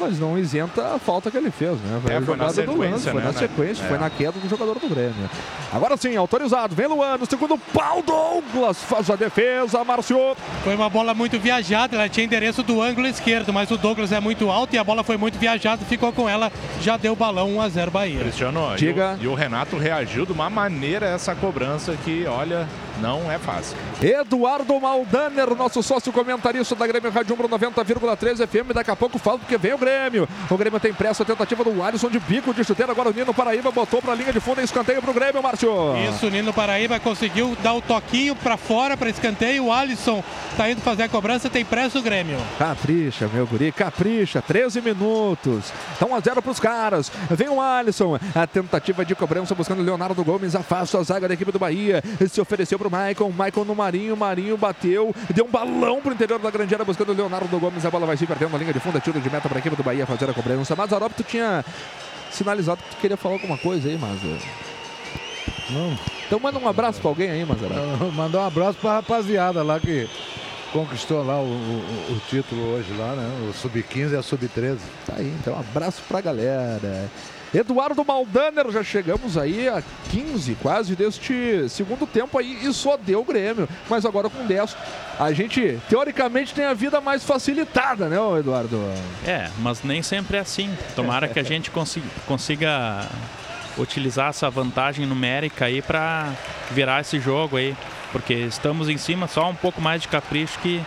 Mas não isenta a falta que ele fez, né? É, a foi na sequência, lance, foi né, na né? sequência, É. foi na queda do jogador do Grêmio. Agora sim, autorizado, vem Luan, no segundo pau, Douglas faz a defesa, Márcio. Foi uma bola muito viajada, ela tinha endereço do ângulo esquerdo, mas o Douglas é muito alto e a bola foi muito viajada, ficou com ela, já deu balão 1 a 0 Bahia. Cristiano, Diga. E, o, e o Renato reagiu de uma maneira a essa cobrança que, olha, não é fácil. Eduardo Maldaner, nosso sócio comentarista da Grêmio Rádio Umbro 90,3 FM. Daqui a pouco falo porque vem o Grêmio. O Grêmio tem pressa, a tentativa do Alisson de bico de chuteira. Agora o Nino Paraíba botou pra linha de fundo e escanteio pro Grêmio, Márcio. Isso, o Nino Paraíba conseguiu dar o toquinho pra fora, para escanteio. O Alisson tá indo fazer a cobrança, tem pressa o Grêmio. Capricha, meu guri, capricha. 13 minutos. Tá 1 a 0 pros caras. Vem o Alisson. A tentativa de cobrança buscando o Leonardo Gomes. Afasta a zaga da equipe do Bahia. Se ofereceu pro Maicon. Maicon no Marinho. Marinho bateu. Deu um balão pro interior da grande área buscando o Leonardo Gomes. A bola vai se perdendo na linha de fundo. É tiro de meta pra equipe do Bahia fazer a cobrança. Mazarop, tu tinha sinalizado que tu queria falar alguma coisa aí, Mazar. Não. Então manda um abraço pra alguém aí, Mazarop. Mandar um abraço pra rapaziada lá que conquistou lá o, o- o título hoje lá, né? O Sub-15 e a Sub-13. Tá aí, então um abraço pra galera. Eduardo Maldaner, já chegamos aí a 15 quase deste segundo tempo aí e só deu o Grêmio. Mas agora com 10, a gente teoricamente tem a vida mais facilitada, né, Eduardo? É, mas nem sempre é assim. Tomara que a gente consiga, consiga utilizar essa vantagem numérica aí para virar esse jogo aí, porque estamos em cima, só um pouco mais de capricho que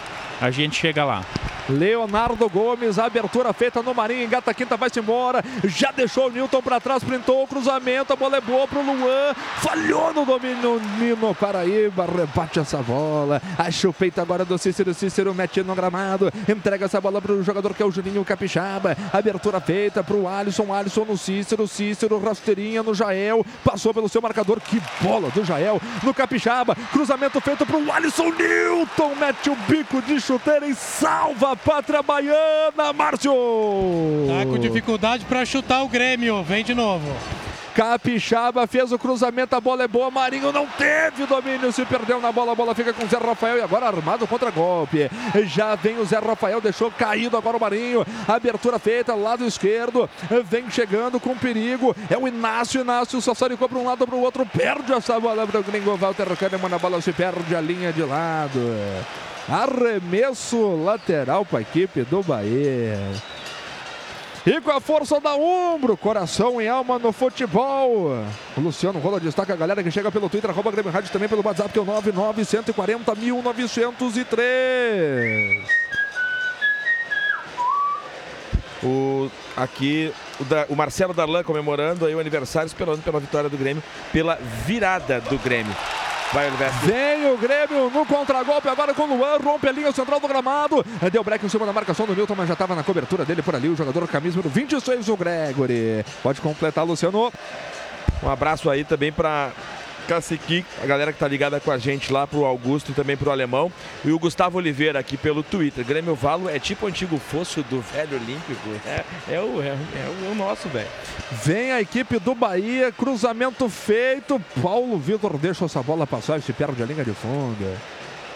a gente chega lá. Leonardo Gomes, abertura feita no Marinho, engata a quinta, vai-se embora. Já deixou o Newton pra trás, printou o cruzamento, a bola é boa pro Luan. Falhou no domínio Nino Paraíba, rebate essa bola. Acha o peito agora do Cícero, Cícero mete no gramado, entrega essa bola pro jogador que é o Juninho Capixaba. Abertura feita pro Alisson, Alisson no Cícero, Cícero rasteirinha no Jael, passou pelo seu marcador, que bola do Jael no Capixaba. Cruzamento feito pro Alisson Newton, mete o bico de chuteira e salva a pátria baiana, Márcio! Tá com dificuldade para chutar o Grêmio, vem de novo. Capixaba fez o cruzamento, a bola é boa. Marinho não teve domínio, se perdeu na bola. A bola fica com o Zé Rafael e agora armado contra golpe. Já vem o Zé Rafael, deixou caído agora o Marinho. Abertura feita, lado esquerdo. Vem chegando com perigo. É o Inácio. Inácio só saricou para um lado para o outro. Perde essa bola para o Gringo Walter Kahneman. A bola se perde a linha de lado. Arremesso lateral para a equipe do Bahia. E com a força da Umbro, coração e alma no futebol. O Luciano Rola destaca a galera que chega pelo Twitter, arroba Grêmio Rádio também pelo WhatsApp, que é o 99140 1903. O, aqui o, da, o Marcelo Darlan comemorando aí o aniversário, esperando pela vitória do Grêmio, pela virada do Grêmio. Vai, Olivetti. Vem o Grêmio no contragolpe agora com o Luan, rompe a linha central do gramado. Deu break em cima da marcação do Newton, mas já estava na cobertura dele por ali. O jogador camisa número 26, o Gregory. Pode completar, Luciano. Um abraço aí também para Cacique, a galera que tá ligada com a gente lá pro Augusto e também pro Alemão. E o Gustavo Oliveira aqui pelo Twitter. Grêmio Valo é tipo o antigo fosso do velho olímpico. É, é, o, é, é o nosso, velho. Vem a equipe do Bahia, cruzamento feito. Paulo Vitor deixa essa bola passar e se perde a linha de fundo.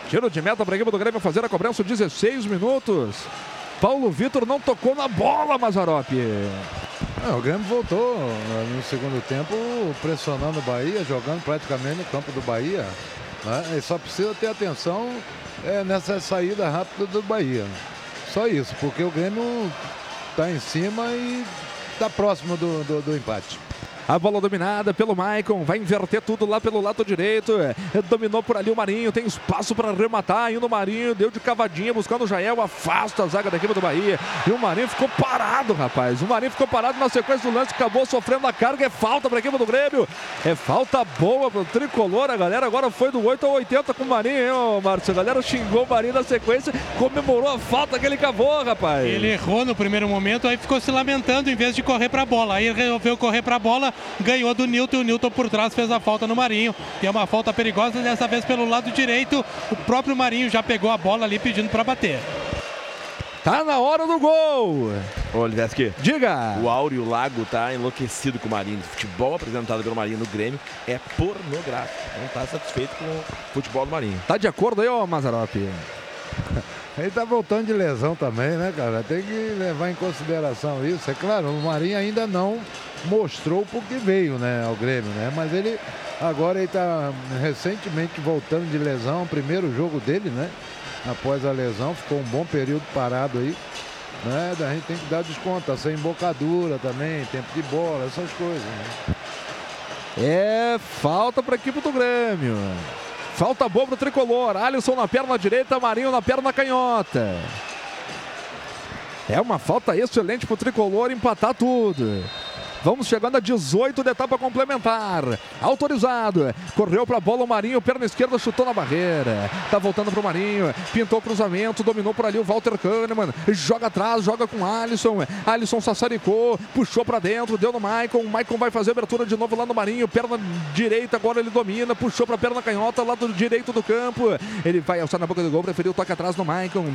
Tiro de meta para a equipe do Grêmio fazer a cobrança 16 minutos. Paulo Vitor não tocou na bola, Mazarop. É, o Grêmio voltou né, no segundo tempo pressionando o Bahia, jogando praticamente no campo do Bahia. Né? E só precisa ter atenção é, nessa saída rápida do Bahia. Só isso, porque o Grêmio está em cima e está próximo do, do, do empate. A bola dominada pelo Maicon. Vai inverter tudo lá pelo lado direito. É, dominou por ali o Marinho. Tem espaço para arrematar. Indo o Marinho. Deu de cavadinha buscando o Jael. Afasta a zaga da equipe do Bahia. E o Marinho ficou parado, rapaz. O Marinho ficou parado na sequência do lance. Acabou sofrendo a carga. É falta para a equipe do Grêmio. É falta boa para o tricolor. A galera agora foi do 8 ao 80 com o Marinho, hein, Márcio? A galera xingou o Marinho na sequência. Comemorou a falta que ele cavou, rapaz. Ele errou no primeiro momento. Aí ficou se lamentando em vez de correr para a bola. Aí resolveu correr para a bola ganhou do Newton e o Newton por trás fez a falta no Marinho. E é uma falta perigosa, dessa vez pelo lado direito. O próprio Marinho já pegou a bola ali pedindo para bater. Tá na hora do gol! Ô, Oliveski. Diga! O Áureo Lago tá enlouquecido com o Marinho. O futebol apresentado pelo Marinho no Grêmio é pornográfico. Não tá satisfeito com o futebol do Marinho. Tá de acordo aí, ô Mazarop? Ele tá voltando de lesão também, né, cara? Tem que levar em consideração isso. É claro, o Marinho ainda não mostrou porque veio, né, ao Grêmio, né? Mas ele agora ele tá recentemente voltando de lesão, primeiro jogo dele, né? Após a lesão, ficou um bom período parado aí. Né? A gente tem que dar desconto, tá sem embocadura também, tempo de bola, essas coisas. Né? É falta para a equipe do Grêmio. Falta boa para o tricolor. Alisson na perna direita, Marinho na perna canhota. É uma falta excelente para o tricolor empatar tudo. Vamos chegando a 18 da etapa complementar. Autorizado. Correu para a bola o Marinho, perna esquerda, chutou na barreira. Tá voltando para o Marinho. Pintou cruzamento, dominou por ali o Walter Kahneman. Joga atrás, joga com Alisson. Alisson sassaricou, puxou para dentro, deu no Maicon. O Maicon vai fazer abertura de novo lá no Marinho. Perna direita, agora ele domina, puxou para perna canhota, lado direito do campo. Ele vai alçar na boca do gol, preferiu toque atrás no Maicon.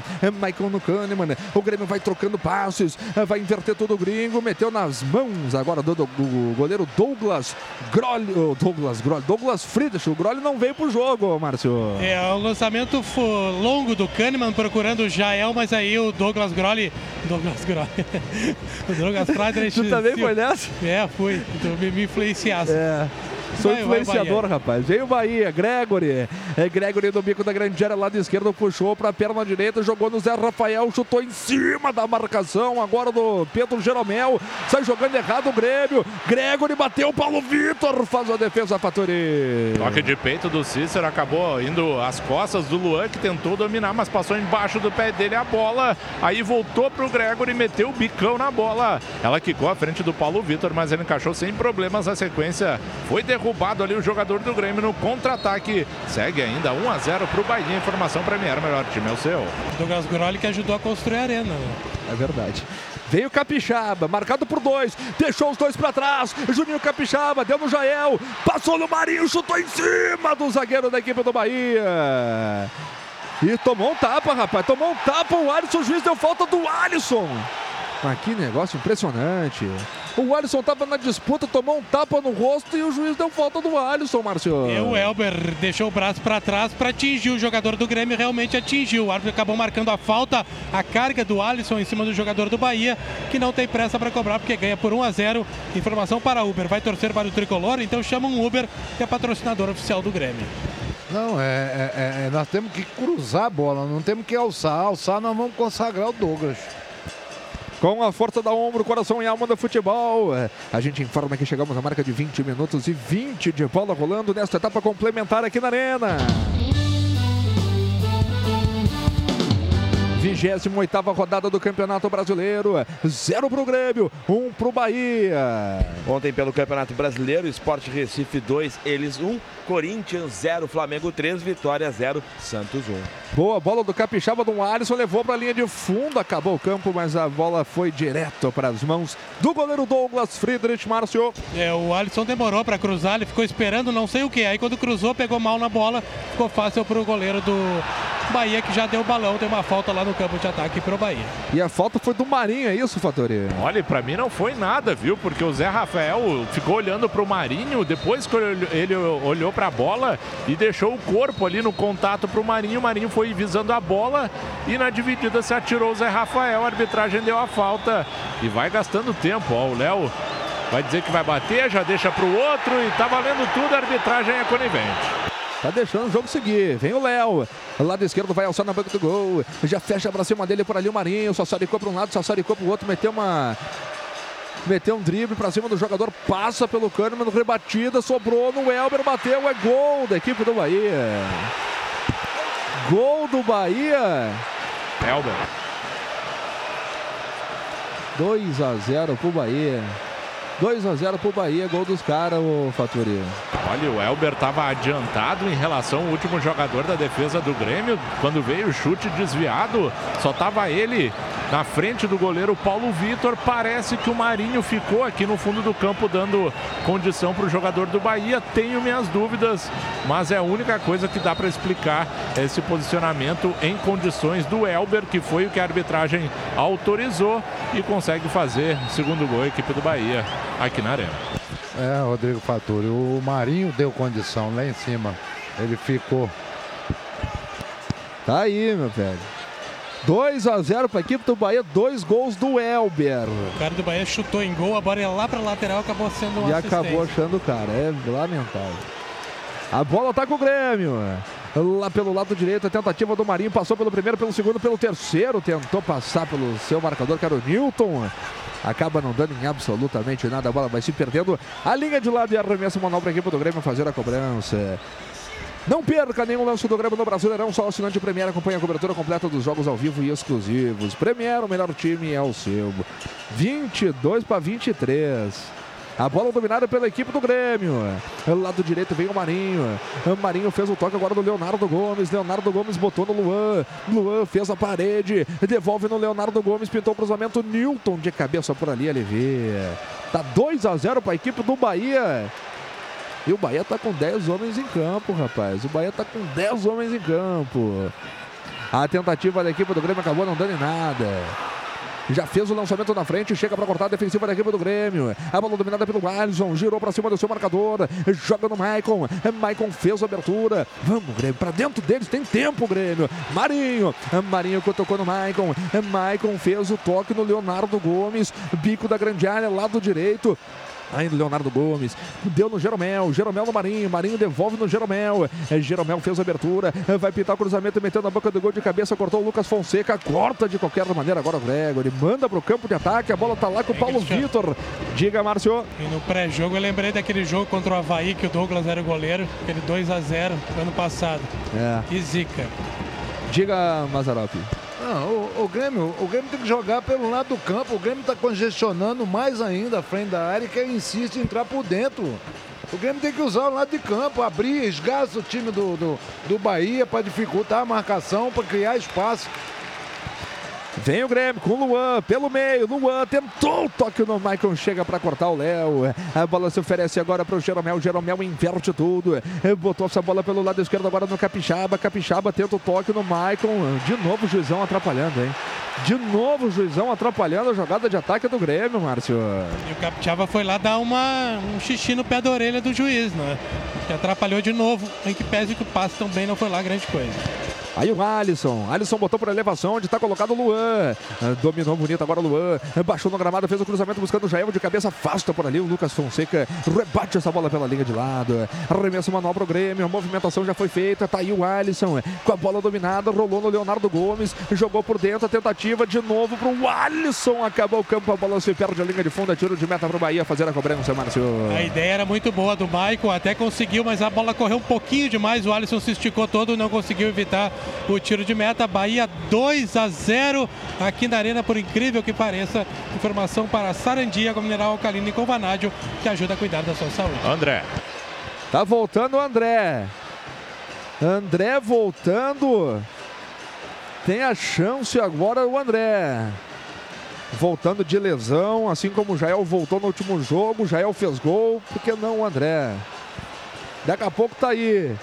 Maicon no Kahneman. O Grêmio vai trocando passes, vai inverter todo o gringo, meteu nas mãos agora do, do, do goleiro Douglas Grolli, Douglas Grolli, Douglas Friedrich. O Grolli não veio pro jogo, Márcio. É, o lançamento longo do Kahneman procurando o Jael, mas aí o Douglas Grolli, Douglas Grolli, o Douglas Friedrich... tu também foi nessa? É, fui, então me, me influenciasse. É. Sou vai, influenciador, vai, rapaz. Veio o Bahia, Gregory. É, Gregory do bico da grande área, lado esquerdo, puxou para a perna direita, jogou no Zé Rafael, chutou em cima da marcação. Agora do Pedro Jeromel. Sai jogando errado o Grêmio. Gregory bateu o Paulo Vitor, faz a defesa Faturi. Toque de peito do Cícero acabou indo às costas do Luan, que tentou dominar, mas passou embaixo do pé dele a bola. Aí voltou para o Gregory, meteu o bicão na bola. Ela quicou à frente do Paulo Vitor, mas ele encaixou sem problemas a sequência. Foi derrubado derrubado ali o jogador do Grêmio no contra-ataque. Segue ainda 1 a 0 para o Bahia. Informação Premier, melhor time é o seu. Douglas Groli que ajudou a construir a arena. Né? É verdade. Veio Capixaba, marcado por dois, deixou os dois para trás. Juninho Capixaba deu no Jael, passou no Marinho, chutou em cima do zagueiro da equipe do Bahia. E tomou um tapa, rapaz. Tomou um tapa. O Alisson, o juiz deu falta do Alisson. Mas que negócio impressionante. O Alisson estava na disputa, tomou um tapa no rosto e o juiz deu falta do Alisson, Márcio. E o Elber deixou o braço para trás para atingir o jogador do Grêmio, realmente atingiu. O árbitro acabou marcando a falta, a carga do Alisson em cima do jogador do Bahia, que não tem pressa para cobrar porque ganha por 1 a 0. Informação para Uber, vai torcer para o tricolor, então chama um Uber, que é patrocinador oficial do Grêmio. Não, é, é, é, nós temos que cruzar a bola, não temos que alçar. Alçar, nós vamos consagrar o Douglas. Com a força da ombro, coração e alma do futebol. É, A gente informa que chegamos à marca de 20 minutos e 20 de bola rolando nesta etapa complementar aqui na Arena. 28ª rodada do Campeonato Brasileiro. Zero pro Grêmio, um pro Bahia. Ontem pelo Campeonato Brasileiro, Esporte Recife 2, eles 1, Corinthians 0, Flamengo 3, Vitória 0, Santos 1. Boa bola do Capixaba do Alisson, levou para a linha de fundo, acabou o campo, mas a bola foi direto para as mãos do goleiro Douglas Friedrich Márcio. É, o Alisson demorou para cruzar, ele ficou esperando não sei o que. Aí quando cruzou, pegou mal na bola, ficou fácil para o goleiro do Bahia, que já deu o balão, tem uma falta lá no campo de ataque para o Bahia. E a falta foi do Marinho, é isso, Fatori? Olha, pra mim não foi nada, viu? Porque o Zé Rafael ficou olhando pro Marinho, depois que ele olhou pra bola e deixou o corpo ali no contato pro Marinho, o Marinho foi visando a bola e na dividida se atirou o Zé Rafael, a arbitragem deu a falta e vai gastando tempo, ó, o Léo vai dizer que vai bater, já deixa pro outro e tá valendo tudo, a arbitragem é conivente. Tá deixando o jogo seguir. Vem o Léo. Lado esquerdo vai alçar na banca do gol. Já fecha pra cima dele por ali o Marinho. Só saricou pra um lado, só saricou pro outro. Meteu uma. Meteu um drible pra cima do jogador. Passa pelo Kahneman. Rebatida. Sobrou no Elber. Bateu. É gol da equipe do Bahia. Gol do Bahia. Elber. 2 a 0 pro Bahia. 2 a 0 pro Bahia, gol dos caras, o Faturi. Olha, o Elber estava adiantado em relação ao último jogador da defesa do Grêmio. Quando veio o chute desviado, só estava ele na frente do goleiro Paulo Vitor. Parece que o Marinho ficou aqui no fundo do campo dando condição para o jogador do Bahia. Tenho minhas dúvidas, mas é a única coisa que dá para explicar esse posicionamento em condições do Elber, que foi o que a arbitragem autorizou e consegue fazer segundo gol a equipe do Bahia aqui na Arena. É, Rodrigo Faturi. O Marinho deu condição lá em cima. Ele ficou. Tá aí, meu velho. 2 a 0 para a equipe do Bahia, dois gols do Elber. O cara do Bahia chutou em gol, a bola ia lá para lateral, acabou sendo um E acabou achando o cara. É lamentável. A bola tá com o Grêmio. Lá pelo lado direito, a tentativa do Marinho passou pelo primeiro, pelo segundo, pelo terceiro. Tentou passar pelo seu marcador, que era o Newton. Acaba não dando em absolutamente nada. A bola vai se perdendo. A linha de lado e arremessa manual para a equipe do Grêmio fazer a cobrança. Não perca nenhum lance do Grêmio no Brasileirão. Só o assinante Premier acompanha a cobertura completa dos jogos ao vivo e exclusivos. Premier, o melhor time é o seu. 22 para 23. A bola dominada pela equipe do Grêmio. Lado direito vem o Marinho. O Marinho fez o toque agora do Leonardo Gomes. Leonardo Gomes botou no Luan. Luan fez a parede. Devolve no Leonardo Gomes. Pintou o cruzamento. Newton de cabeça por ali. Vê. Tá 2 a 0 para a equipe do Bahia. E o Bahia tá com 10 homens em campo, rapaz. O Bahia tá com 10 homens em campo. A tentativa da equipe do Grêmio acabou não dando em nada. Já fez o lançamento na frente, chega para cortar a defensiva da equipe do Grêmio. A bola dominada pelo Alisson, girou para cima do seu marcador, joga no Maicon. Maicon fez a abertura. Vamos, Grêmio, para dentro deles tem tempo, Grêmio. Marinho, Marinho que tocou no Maicon. Maicon fez o toque no Leonardo Gomes, bico da grande área, lado direito. Ainda Leonardo Gomes. Deu no Jeromel. Jeromel no Marinho. Marinho devolve no Jeromel. É, Jeromel fez a abertura. Vai pintar o cruzamento e meteu na boca do gol de cabeça. Cortou o Lucas Fonseca. Corta de qualquer maneira agora o Gregory. Manda para o campo de ataque. A bola tá lá com o Paulo Vitor. Diga, Márcio. E no pré-jogo eu lembrei daquele jogo contra o Havaí, que o Douglas era o goleiro, aquele 2 a 0 ano passado. É. E zica. Diga, Mazarop. Não, o, o Grêmio, o Grêmio tem que jogar pelo lado do campo. O Grêmio está congestionando mais ainda a frente da área e que insiste em entrar por dentro. O Grêmio tem que usar o lado de campo, abrir, esgaça o time do, do, do Bahia para dificultar a marcação, para criar espaço. Vem o Grêmio com o Luan pelo meio. Luan tentou o toque no Maicon. Chega para cortar o Léo. A bola se oferece agora para o Jeromel. Jeromel inverte tudo. Botou essa bola pelo lado esquerdo agora no Capixaba. Capixaba tenta o toque no Maicon. De novo o juizão atrapalhando, hein? De novo o juizão atrapalhando a jogada de ataque do Grêmio, Márcio. E o Capixaba foi lá dar uma, um xixi no pé da orelha do juiz, né? Que atrapalhou de novo. Em que pese que o passe também não foi lá grande coisa. Aí o Alisson. Alisson botou por elevação, onde está colocado o Luan. Ah, Dominou bonito agora o Luan. Baixou no gramado, fez o cruzamento buscando o Jael de cabeça. Afasta por ali o Lucas Fonseca. Rebate essa bola pela linha de lado. Arremesso manual pro Grêmio. A movimentação já foi feita. Tá aí o Alisson com a bola dominada. Rolou no Leonardo Gomes. Jogou por dentro. A tentativa de novo pro Alisson. Acabou o campo. A bola se perde a linha de fundo. É tiro de meta pro Bahia fazer a cobrança, Márcio. A ideia era muito boa do Maicon, até conseguiu, mas a bola correu um pouquinho demais. O Alisson se esticou todo, não conseguiu evitar o tiro de meta. Bahia 2 a 0 aqui na Arena, por incrível que pareça. Informação para Sarandia, com mineral alcalino e com vanádio, que ajuda a cuidar da sua saúde. André. Tá voltando o André. André voltando. Tem a chance agora o André. Voltando de lesão, assim como o Jael voltou no último jogo. O Jael fez gol. Por que não o André? Daqui a pouco tá aí.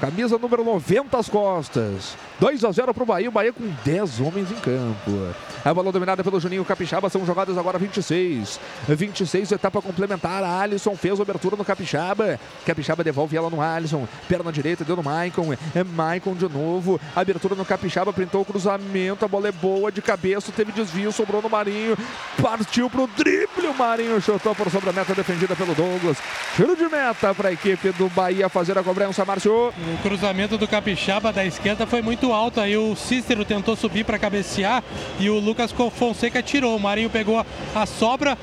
Camisa número 90 às costas. 2 a 0 para o Bahia. O Bahia com 10 homens em campo. A bola dominada pelo Juninho Capixaba. São jogadas agora 26. 26, etapa complementar. A Alisson fez a abertura no Capixaba. Capixaba devolve ela no Alisson. Perna direita, deu no Maicon. É Maicon de novo. Abertura no Capixaba. Printou o cruzamento. A bola é boa de cabeça. Teve desvio. Sobrou no Marinho. Partiu para o drible. O Marinho chutou por sobre a meta defendida pelo Douglas. Tiro de meta para a equipe do Bahia fazer a cobrança, Márcio. O cruzamento do Capixaba da esquerda foi muito alto. Aí o Cícero tentou subir para cabecear e o Lucas Fonseca tirou. O Marinho pegou a sobra,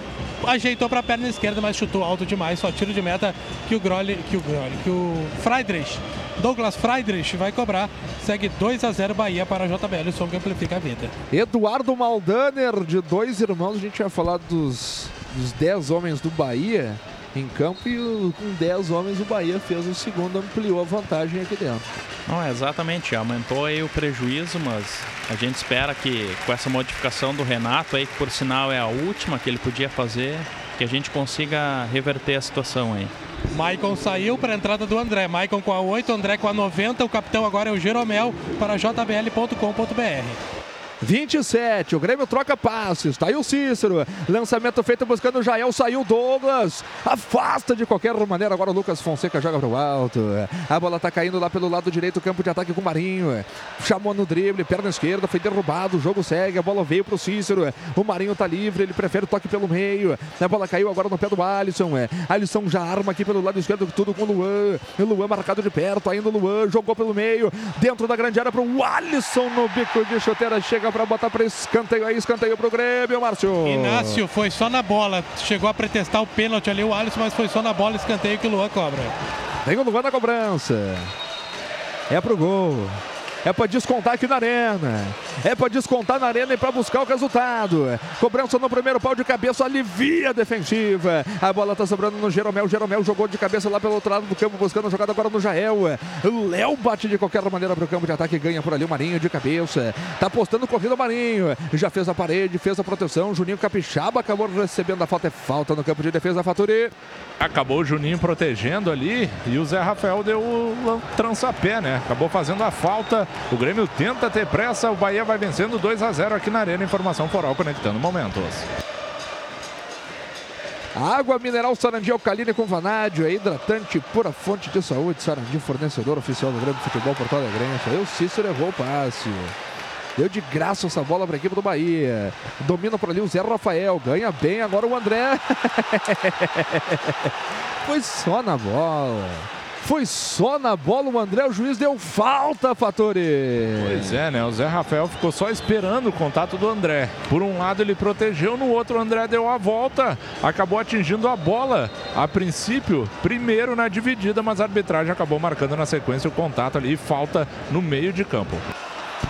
ajeitou para a perna esquerda, mas chutou alto demais. Só tiro de meta que o Groli, que o Groli, que o Friedrich, Douglas Friedrich vai cobrar. Segue 2 a 0 Bahia para a JBL, o som que amplifica a vida. Eduardo Maldaner, de dois irmãos, a gente tinha falado dos, dos 10 homens do Bahia em campo e o, com 10 homens o Bahia fez o segundo, ampliou a vantagem aqui dentro. Não, exatamente, aumentou aí o prejuízo, mas a gente espera que com essa modificação do Renato aí, que por sinal é a última que ele podia fazer, que a gente consiga reverter a situação aí. Maicon saiu para a entrada do André. Maicon com a 8, André com a 90. O capitão agora é o Jeromel para jbl.com.br. 27, o Grêmio troca passes, tá aí o Cícero, lançamento feito buscando o Jael, saiu Douglas, afasta de qualquer maneira, agora o Lucas Fonseca joga pro alto, a bola tá caindo lá pelo lado direito, campo de ataque com o Marinho, chamou no drible, perna esquerda, foi derrubado, o jogo segue, a bola veio pro Cícero, o Marinho tá livre, ele prefere o toque pelo meio, a bola caiu agora no pé do Alisson, Alisson já arma aqui pelo lado esquerdo, tudo com o Luan, o Luan marcado de perto, ainda o Luan, jogou pelo meio, dentro da grande área pro Alisson no bico de chuteira, chega para botar para escanteio aí, escanteio pro Grêmio, Márcio. Inácio foi só na bola, chegou a pretestar o pênalti ali o Alisson, mas foi só na bola, escanteio que o Luan cobra. Vem o Luan na cobrança. É pro gol. É para descontar aqui na arena. É para descontar na arena e para buscar o resultado. Cobrança no primeiro pau de cabeça, alivia a defensiva. A bola tá sobrando no Jeromel. Jeromel jogou de cabeça lá pelo outro lado do campo, buscando a jogada agora no Jael. O Léo bate de qualquer maneira pro campo de ataque, ganha por ali o Marinho de cabeça. Tá postando corrida o Marinho. Já fez a parede, fez a proteção. Juninho Capixaba acabou recebendo a falta. É falta no campo de defesa, Faturi. Acabou o Juninho protegendo ali e o Zé Rafael deu o trançapé, né? Acabou fazendo a falta. O Grêmio tenta ter pressa, o Bahia vai vencendo 2 a 0 aqui na Arena. Informação Foral conectando momentos. Água mineral Sarandi alcalina com vanádio, é hidratante, pura fonte de saúde. Sarandi, fornecedor oficial do Grêmio Futebol Porto Alegrense. Aí o Cícero errou o passe. Deu de graça essa bola para a equipe do Bahia. Domina por ali o Zé Rafael. Ganha bem agora o André. Foi só na bola. Foi só na bola o André, o juiz deu falta, Fatore. Pois é, né? O Zé Rafael ficou só esperando o contato do André. Por um lado ele protegeu, no outro o André deu a volta, acabou atingindo a bola. A princípio, primeiro na dividida, mas a arbitragem acabou marcando na sequência o contato ali, falta no meio de campo.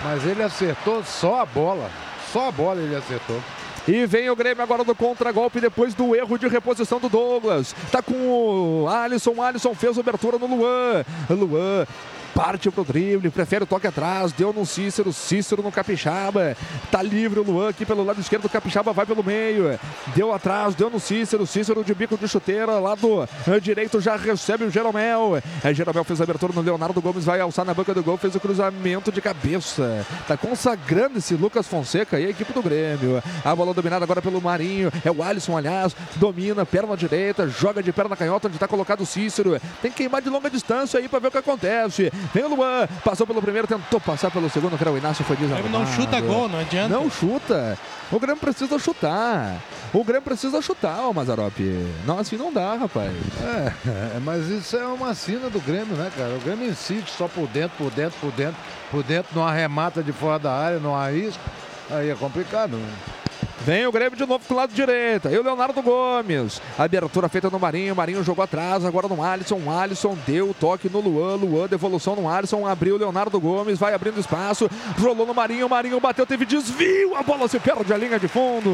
Mas ele acertou só a bola. Só a bola ele acertou. E vem o Grêmio agora do contragolpe depois do erro de reposição do Douglas. Tá com o Alisson. Alisson fez abertura no Luan. Luan parte pro drible, prefere o toque atrás, deu no Cícero, Cícero no Capixaba, tá livre o Luan aqui pelo lado esquerdo, o Capixaba vai pelo meio, deu atrás, deu no Cícero, Cícero de bico de chuteira, lado eh, direito já recebe o Jeromel, é, Jeromel fez a abertura no Leonardo Gomes, vai alçar na banca do gol, fez o cruzamento de cabeça, tá consagrando esse Lucas Fonseca e a equipe do Grêmio, a bola dominada agora pelo Marinho, é o Alisson, aliás, domina, perna direita, joga de perna canhota, onde tá colocado o Cícero, tem que queimar de longa distância aí pra ver o que acontece, vem o Luan, passou pelo primeiro, tentou passar pelo segundo, que era o Inácio, foi desarmado. Não chuta gol, não adianta. Não chuta. O Grêmio precisa chutar. O Grêmio precisa chutar, ô Mazarop. Não, assim não dá, rapaz. É, mas isso é uma sina do Grêmio, né, cara? O Grêmio insiste só por dentro, por dentro, por dentro, por dentro, não arremata de fora da área, não arrisca. Aí é complicado, né? Vem o Grêmio de novo pro lado direito. E o Leonardo Gomes. Abertura feita no Marinho. Marinho jogou atrás. Agora no Alisson. O Alisson deu o toque no Luan. Luan, devolução no Alisson. Abriu o Leonardo Gomes. Vai abrindo espaço. Rolou no Marinho. Marinho bateu. Teve desvio. A bola se perde a linha de fundo.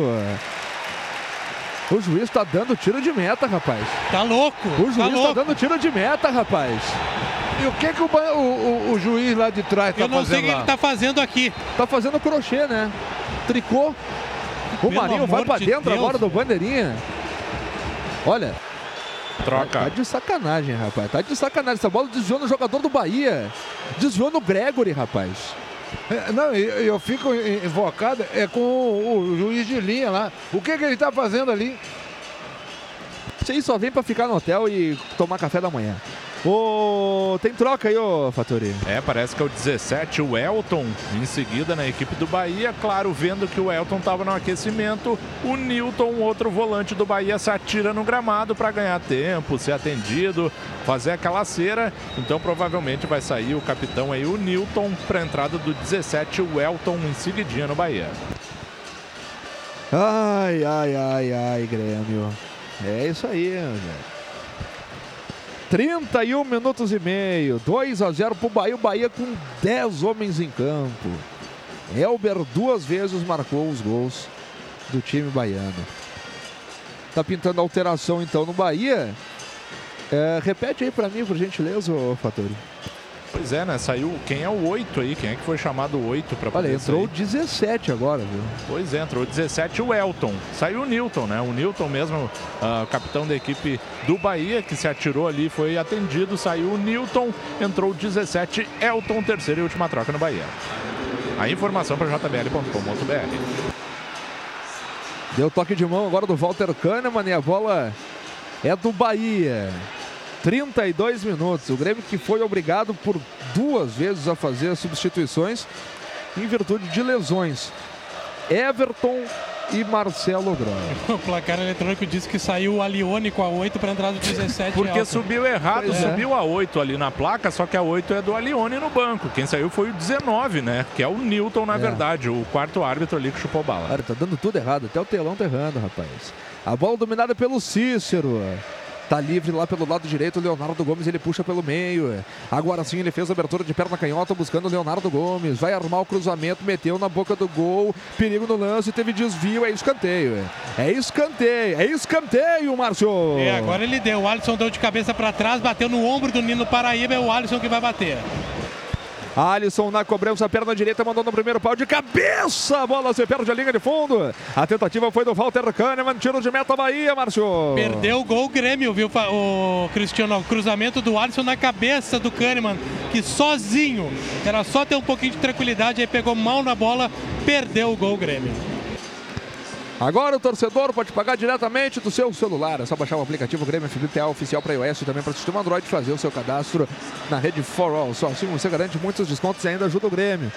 O juiz tá dando tiro de meta, rapaz. Tá louco. O juiz tá, tá, dando tiro de meta, rapaz. E o que que o, o- o- o juiz lá de trás tá Eu não sei fazendo o que ele tá fazendo aqui. Tá fazendo crochê, né? Tricô. O Marinho vai pra de dentro Deus. agora do bandeirinha. Olha, Troca. Tá de sacanagem, rapaz. Tá de sacanagem. Essa bola desviou no jogador do Bahia. Desviou no Gregory, rapaz. É, não, eu fico in- invocado é com o, o juiz de linha lá. O que que ele tá fazendo ali? Isso aí só vem pra ficar no hotel e tomar café da manhã. Ô, tem troca aí, ô Fatori. É, parece que é o 17, o Elton, em seguida na equipe do Bahia. Claro, vendo que o Elton estava no aquecimento, o Newton, outro volante do Bahia, se atira no gramado para ganhar tempo, ser atendido, fazer aquela cera. Então, provavelmente vai sair o capitão aí, o Newton, para entrada do 17, o Elton, em seguidinha no Bahia. Ai, ai, ai, ai, Grêmio. É isso aí, velho. 31 minutos e meio, 2 a 0 pro Bahia, o Bahia com 10 homens em campo. Elber duas vezes marcou os gols do time baiano. Tá pintando alteração então no Bahia. É, repete aí pra mim, por gentileza, Fatori. Pois é, né? Saiu. Quem é o 8 aí? Quem é que foi chamado 8 para Olha, poder entrou sair? 17 agora, viu? Pois é, entrou 17 o Elton. Saiu o Newton, né? O Newton mesmo, ah, capitão da equipe do Bahia, que se atirou ali, foi atendido. Saiu o Newton, entrou 17, Elton, terceira e última troca no Bahia. A informação para jbl.com.br. Deu toque de mão agora do Walter Kahneman e a bola é do Bahia. 32 minutos. O Grêmio que foi obrigado por duas vezes a fazer as substituições em virtude de lesões. Everton e Marcelo Groy. O placar eletrônico disse que saiu o Alione com a 8 para entrar do 17. Porque subiu errado, Pois é. subiu a 8 ali na placa, só que a 8 é do Alione no banco. Quem saiu foi o 19, né? Que é o Newton, na É. verdade, o quarto árbitro ali que chupou bala. Cara, tá dando tudo errado, até o telão tá errando, rapaz. A bola dominada pelo Cícero. Tá livre lá pelo lado direito, Leonardo Gomes, ele puxa pelo meio. Agora sim ele fez a abertura de perna canhota, buscando Leonardo Gomes. Vai armar o cruzamento, meteu na boca do gol. Perigo no lance, teve desvio, é escanteio. É escanteio, é escanteio, Márcio. É, agora ele deu. O Alisson deu de cabeça para trás, bateu no ombro do Nino Paraíba. É o Alisson que vai bater. Alisson na cobrança, perna direita, mandou no primeiro pau de cabeça. A bola se perde a linha de fundo. A tentativa foi do Walter Kahneman, tiro de meta Bahia, Márcio. Perdeu o gol o Grêmio, viu, o Cristiano? O cruzamento do Alisson na cabeça do Kahneman, que sozinho, era só ter um pouquinho de tranquilidade, aí pegou mal na bola, perdeu o gol o Grêmio. Agora o torcedor pode pagar diretamente do seu celular. É só baixar o aplicativo Grêmio FBPA oficial para iOS e também para o sistema Android fazer o seu cadastro na rede For All. Só assim você garante muitos descontos e ainda ajuda o Grêmio.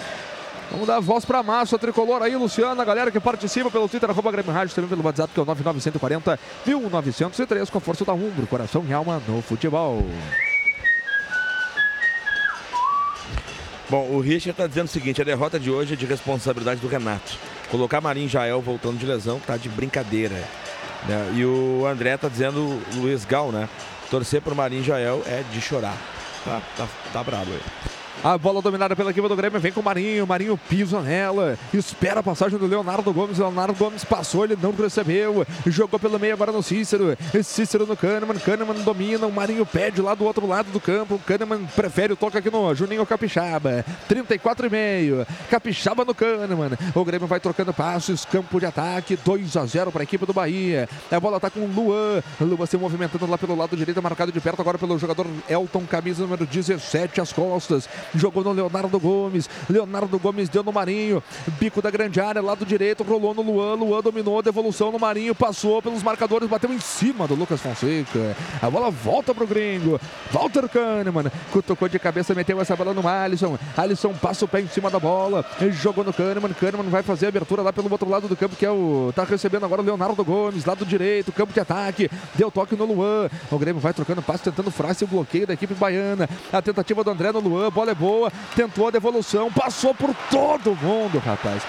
Vamos dar voz para a massa tricolor aí, Luciano, a galera que participa pelo Twitter, arroba Grêmio Rádio, também pelo WhatsApp, que é o 99140 1903, com a força da Umbro, coração e alma no futebol. Bom, o Richard está dizendo o seguinte: a derrota de hoje é de responsabilidade do Renato. Colocar Marinho Jael voltando de lesão tá de brincadeira. né? E o André tá dizendo, Luiz Gal, né? Torcer pro Marinho Jael é de chorar. Tá, tá, tá brabo aí. A bola dominada pela equipe do Grêmio, vem com o Marinho, Marinho pisa nela, espera a passagem do Leonardo Gomes, Leonardo Gomes passou, ele não recebeu, jogou pelo meio agora no Cícero, Cícero no Kahneman, Kahneman domina, o Marinho pede lá do outro lado do campo, o Kahneman prefere o toque aqui no Juninho Capixaba, 34 e meio, Capixaba no Kahneman, o Grêmio vai trocando passos, campo de ataque, 2 a 0 para a equipe do Bahia, a bola tá com o Luan, Luan se movimentando lá pelo lado direito, marcado de perto agora pelo jogador Elton, camisa número 17 às costas, jogou no Leonardo Gomes. Leonardo Gomes deu no Marinho. Bico da grande área, lado direito, rolou no Luan. Luan dominou, devolução no Marinho, passou pelos marcadores, bateu em cima do Lucas Fonseca. A bola volta pro gringo. Walter Kahneman cutucou de cabeça, meteu essa bola no Alisson. Alisson passa o pé em cima da bola, jogou no Kahneman. Kahneman vai fazer a abertura lá pelo outro lado do campo, que é o. Tá recebendo agora o Leonardo Gomes, lado direito, campo de ataque. Deu toque no Luan. O Grêmio vai trocando passo, tentando furar esse bloqueio da equipe baiana. A tentativa do André no Luan, bola é boa, tentou a devolução, passou por todo mundo, rapaz.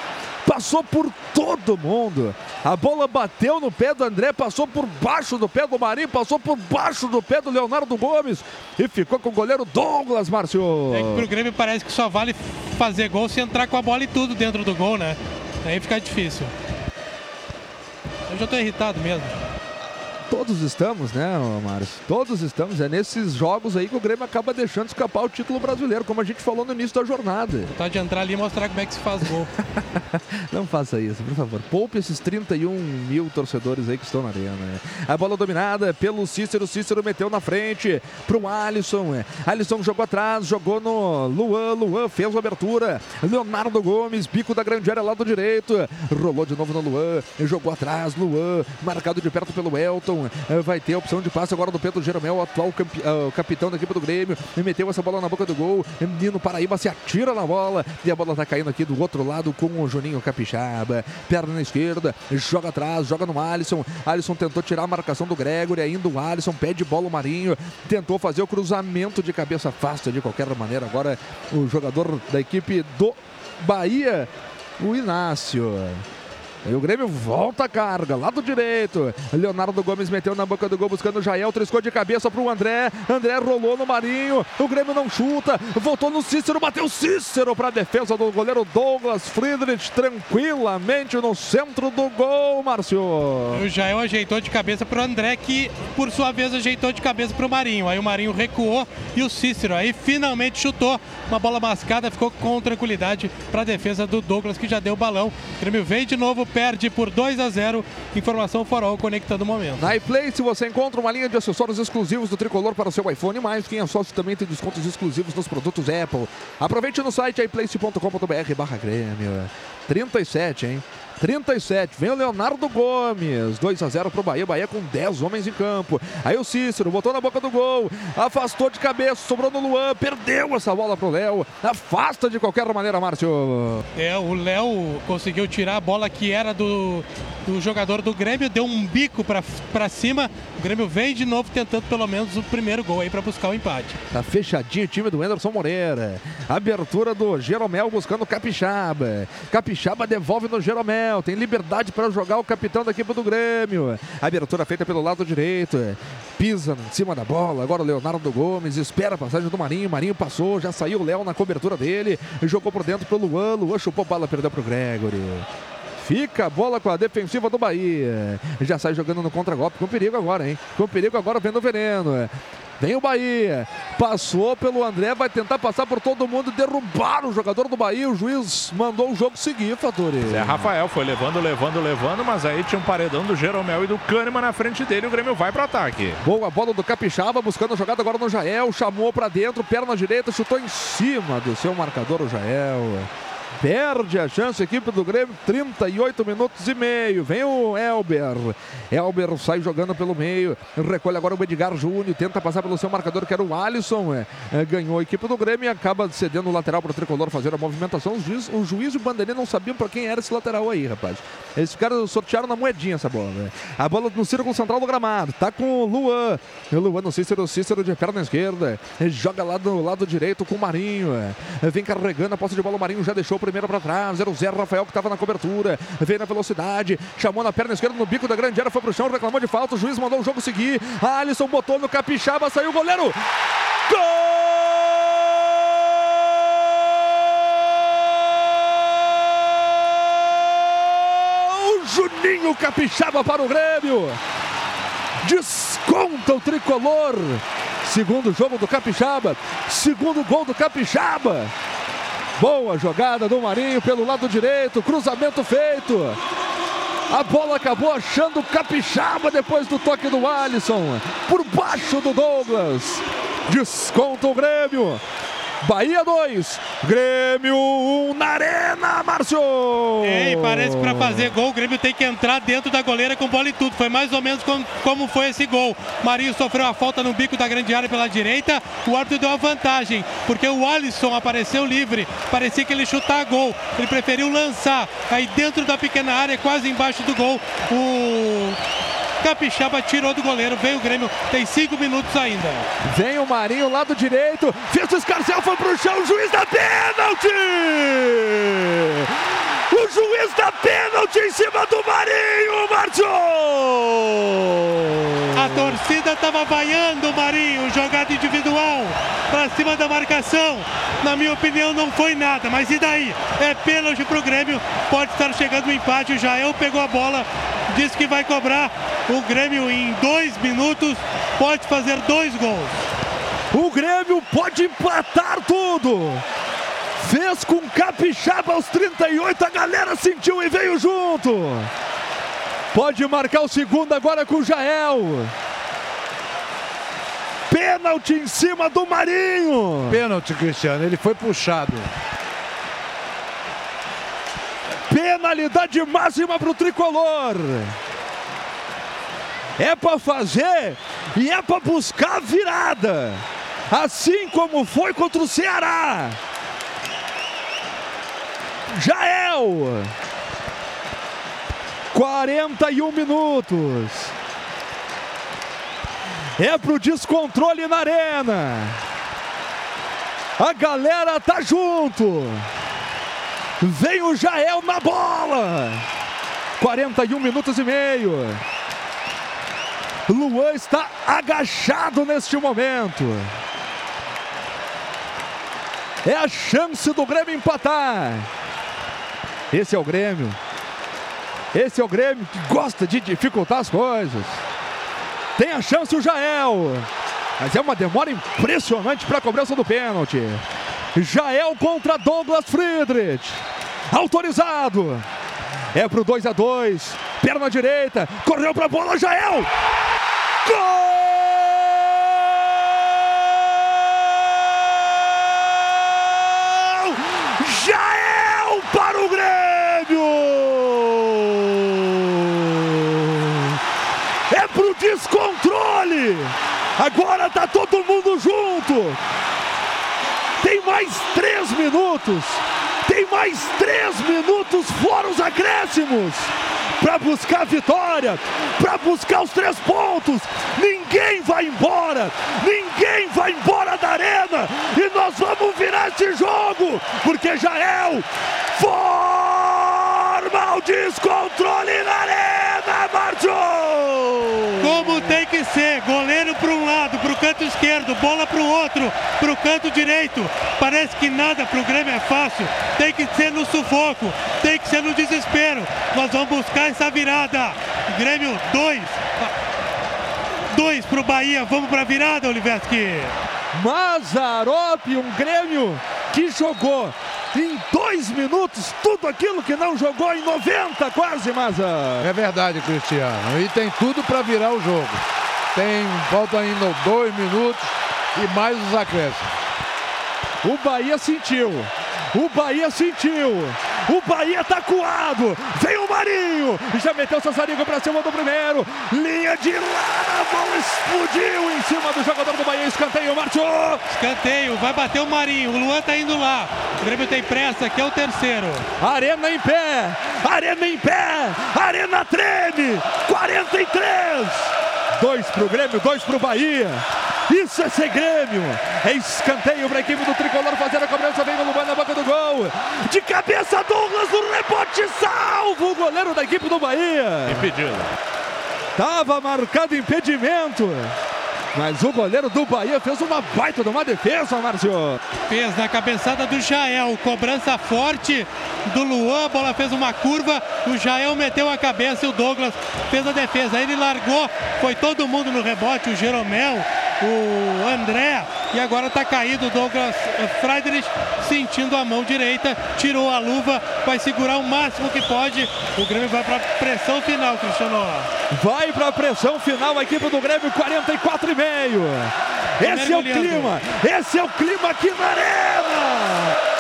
Passou por todo mundo. A bola bateu no pé do André, passou por baixo do pé do Marinho, passou por baixo do pé do Leonardo Gomes e ficou com o goleiro Douglas, Márcio. É que pro Grêmio parece que só vale fazer gol se entrar com a bola e tudo dentro do gol, né? Aí fica difícil. Eu já tô irritado mesmo. Todos estamos, né, Márcio? Todos estamos. É nesses jogos aí que o Grêmio acaba deixando escapar o título brasileiro, como a gente falou no início da jornada. Tá de entrar ali e mostrar como é que se faz gol. Não faça isso, por favor. Poupe esses 31 mil torcedores aí que estão na arena. A bola dominada pelo Cícero. Cícero meteu na frente pro Alisson. Alisson jogou atrás, jogou no Luan. Luan fez a abertura. Leonardo Gomes, bico da grande área, lado direito. Rolou de novo no Luan. Jogou atrás, Luan. Marcado de perto pelo Elton. Vai ter a opção de passe agora do Pedro Jeromel, atual campe... uh, capitão da equipe do Grêmio. Meteu essa bola na boca do gol. Menino Paraíba se atira na bola. E a bola tá caindo aqui do outro lado com o Juninho Capixaba. Perna na esquerda, joga atrás, joga no Alisson. Alisson tentou tirar a marcação do Gregory, ainda o Alisson pede bola o Marinho. Tentou fazer o cruzamento de cabeça afasta de qualquer maneira. Agora o jogador da equipe do Bahia, o Inácio. E o Grêmio volta a carga, lado direito. Leonardo Gomes meteu na boca do gol, buscando o Jael, triscou de cabeça para o André. André rolou no Marinho. O Grêmio não chuta, voltou no Cícero, bateu Cícero para a defesa do goleiro Douglas Friedrich, tranquilamente no centro do gol, Márcio. O Jael ajeitou de cabeça para o André, que por sua vez ajeitou de cabeça para o Marinho. Aí o Marinho recuou e o Cícero aí finalmente chutou. Uma bola mascada, ficou com tranquilidade para a defesa do Douglas, que já deu o balão. O Grêmio veio de novo perde por 2 a 0. Informação Farol conectando o momento. Na iPlace você encontra uma linha de acessórios exclusivos do tricolor para o seu iPhone, mais quem é sócio também tem descontos exclusivos nos produtos Apple. Aproveite no site iplace.com.br barra Grêmio. 37, hein? 37, vem o Leonardo Gomes, 2 a 0 pro Bahia, Bahia com 10 homens em campo. Aí o Cícero botou na boca do gol, afastou de cabeça, sobrou no Luan, perdeu essa bola pro Léo. Afasta de qualquer maneira, Márcio. É, o Léo conseguiu tirar a bola que era do, do jogador do Grêmio, deu um bico para cima. O Grêmio vem de novo tentando pelo menos o primeiro gol aí para buscar o empate. Tá fechadinho o time do Anderson Moreira. Abertura do Jeromel buscando Capixaba. Capixaba devolve no Jeromel. Tem liberdade para jogar o capitão da equipe do Grêmio. Abertura feita pelo lado direito. Pisa em cima da bola. Agora o Leonardo Gomes espera a passagem do Marinho. Marinho passou, já saiu o Léo na cobertura dele. Jogou por dentro pro Luan. Luan chupou bola, perdeu pro Gregory. Fica a bola com a defensiva do Bahia. Já sai jogando no contra-golpe. Com perigo agora, hein? Com perigo agora vendo o veneno. Vem o Bahia. Passou pelo André, vai tentar passar por todo mundo, derrubar o jogador do Bahia. O juiz mandou o jogo seguir, Fatori. Zé Rafael foi levando, levando, levando, mas aí tinha um paredão do Jeromel e do Kahneman na frente dele. O Grêmio vai para ataque. Boa bola do Capixaba, buscando a jogada agora no Jael. Chamou para dentro, perna direita, chutou em cima do seu marcador, o Jael. Perde a chance a equipe do Grêmio, 38 minutos e meio. Vem o Elber. Elber sai jogando pelo meio. Recolhe agora o Edgar Júnior. Tenta passar pelo seu marcador, que era o Alisson. É, é, ganhou a equipe do Grêmio e acaba cedendo o lateral para o tricolor fazer a movimentação. O juiz, o juiz e o bandeirinha não sabiam para quem era esse lateral aí, rapaz. Eles ficaram sortearam na moedinha essa bola. Né? A bola no círculo central do gramado. Tá com o Luan. Luan no Cícero, Cícero de perna esquerda. Joga lá do lado direito com o Marinho. É. Vem carregando a posse de bola. O Marinho já deixou o primeiro primeiro para trás. Era o Zé Rafael que estava na cobertura. Veio na velocidade. Chamou na perna esquerda no bico da grande área. Foi pro chão, reclamou de falta. O juiz mandou o jogo seguir. Alisson botou no capixaba. Saiu o goleiro. Gol! Juninho Capixaba para o Grêmio. Desconta o tricolor. Segundo jogo do Capixaba, segundo gol do Capixaba. Boa jogada do Marinho pelo lado direito. Cruzamento feito. A bola acabou achando Capixaba depois do toque do Alisson. Por baixo do Douglas. Desconta o Grêmio. Bahia 2, Grêmio 1 um na Arena, Márcio! Ei, parece que para fazer gol o Grêmio tem que entrar dentro da goleira com bola e tudo. Foi mais ou menos como, como foi esse gol. Marinho sofreu a falta no bico da grande área pela direita, o árbitro deu a vantagem, porque o Alisson apareceu livre. Parecia que ele chutar gol. Ele preferiu lançar. Aí dentro da pequena área, quase embaixo do gol, o Capixaba tirou do goleiro, veio o Grêmio, tem cinco minutos ainda. Vem o Marinho, lado direito, fez o escarcel, foi pro chão, o juiz da pênalti! O juiz da pênalti em cima do Marinho, Márcio! A torcida estava vaiando o Marinho, jogada individual, para cima da marcação. Na minha opinião, não foi nada, mas e daí? É pênalti pro Grêmio, pode estar chegando o um empate. O Jael pegou a bola, disse que vai cobrar. O Grêmio, em dois minutos, pode fazer dois gols. O Grêmio pode empatar tudo. Fez com Capixaba aos 38, a galera sentiu e veio junto. Pode marcar o segundo agora com o Jael. Pênalti em cima do Marinho. Pênalti, Cristiano, ele foi puxado. Penalidade máxima para o tricolor. É para fazer e é para buscar a virada. Assim como foi contra o Ceará. Jael. 41 minutos. É pro descontrole na arena. A galera tá junto. Vem o Jael na bola. 41 minutos e meio. Luan está agachado neste momento. É a chance do Grêmio empatar. Esse é o Grêmio. Esse é o Grêmio que gosta de dificultar as coisas. Tem a chance o Jael. Mas é uma demora impressionante para a cobrança do pênalti. Jael contra Douglas Friedrich. Autorizado. É pro 2 a 2 Perna direita. Correu para a bola, Jael. Gol! Jael para o Grêmio! É pro descontrole! Agora tá todo mundo junto! Tem mais três minutos! Tem mais três minutos fora os acréscimos! para buscar a vitória, para buscar os três pontos. Ninguém vai embora, ninguém vai embora da arena e nós vamos virar esse jogo, porque Jael forma o descontrole na arena, Márcio! Como tem que ser, goleiro para um lado, para o canto esquerdo, bola para o outro, para o canto direito. Parece que nada para o Grêmio é fácil. Tem que ser no sufoco, tem que ser no desespero. Nós vamos buscar essa virada. Grêmio 2. 2 para o Bahia. Vamos para a virada, Oliveski. Mazarop, um Grêmio que jogou em dois minutos tudo aquilo que não jogou em 90 quase, Maza. É verdade, Cristiano. E tem tudo para virar o jogo. Tem, falta ainda dois minutos e mais os acréscimos. O Bahia sentiu. O Bahia sentiu. O Bahia tá coado. Vem o Marinho. Já meteu o Sassarico pra cima do primeiro. Linha de. A bola explodiu em cima do jogador do Bahia. Escanteio, marchou. Escanteio. Vai bater o Marinho. O Luan tá indo lá. O Grêmio tem pressa. Aqui é o terceiro. Arena em pé. Arena em pé. Arena treme. 43. Dois pro Grêmio, dois pro Bahia. Isso é ser Grêmio. É escanteio para a equipe do Tricolor fazer a cobrança. Vem o Luan na boca do gol. De cabeça, Douglas no rebote. Salvo o goleiro da equipe do Bahia. Impedido. Tava marcado impedimento. Mas o goleiro do Bahia fez uma baita de uma defesa, Márcio. Fez na cabeçada do Jael, cobrança forte do Luan, a bola fez uma curva, o Jael meteu a cabeça e o Douglas fez a defesa. Ele largou, foi todo mundo no rebote, o Jeromel, o André, e agora está caído o Douglas Friedrich, sentindo a mão direita, tirou a luva, vai segurar o máximo que pode. O Grêmio vai para pressão final, Cristiano. Vai para a pressão final a equipe do Grêmio, 44 e meio. Esse é o clima, esse é o clima aqui na arena.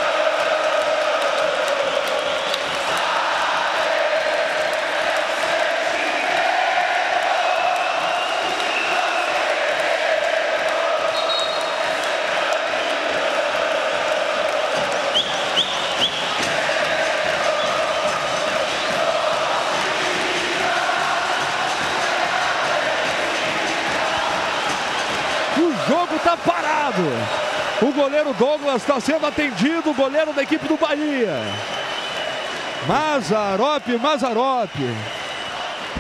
Goleiro Douglas está sendo atendido, o goleiro da equipe do Bahia. Mazarop, Mazarop.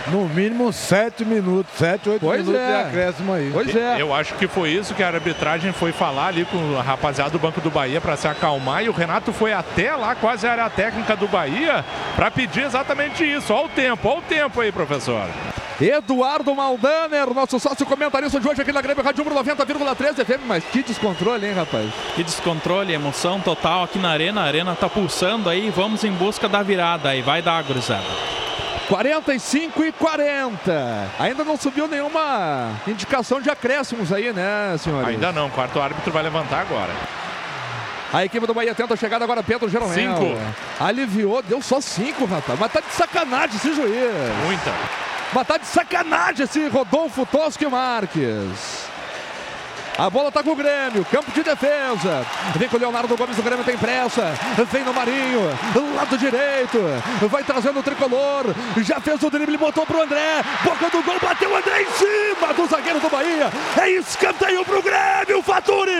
No mínimo sete minutos, sete, oito Pois minutos é. de acréscimo aí. Pois é. Eu acho que foi isso que a arbitragem foi falar ali com a rapaziada do Banco do Bahia para se acalmar e o Renato foi até lá, quase a área técnica do Bahia, para pedir exatamente isso. Olha o tempo, olha o tempo aí, professor. Eduardo Maldaner, nosso sócio comentarista de hoje aqui na Grêmio Rádio Umbro 90,3 FM. Mas que descontrole, hein, rapaz? Que descontrole, emoção total aqui na arena. A arena tá pulsando aí. Vamos em busca da virada aí. Vai dar, gurizada. 45 e 40. Ainda não subiu nenhuma indicação de acréscimos aí, né, senhores? Ainda não, quarto árbitro vai levantar agora. A equipe do Bahia tenta a chegada agora, Pedro Jeromel. Cinco. Aliviou, deu só cinco, rapaz. Mas tá de sacanagem esse juiz. Muita. Mas tá de sacanagem esse Rodolfo Toschi Marques. A bola tá com o Grêmio, campo de defesa. Vem com o Leonardo Gomes, o Grêmio tem pressa. Vem no Marinho, lado direito. Vai trazendo o tricolor. Já fez o drible, botou pro André. Boca do gol, bateu o André em cima do zagueiro do Bahia. É escanteio pro Grêmio, Faturi.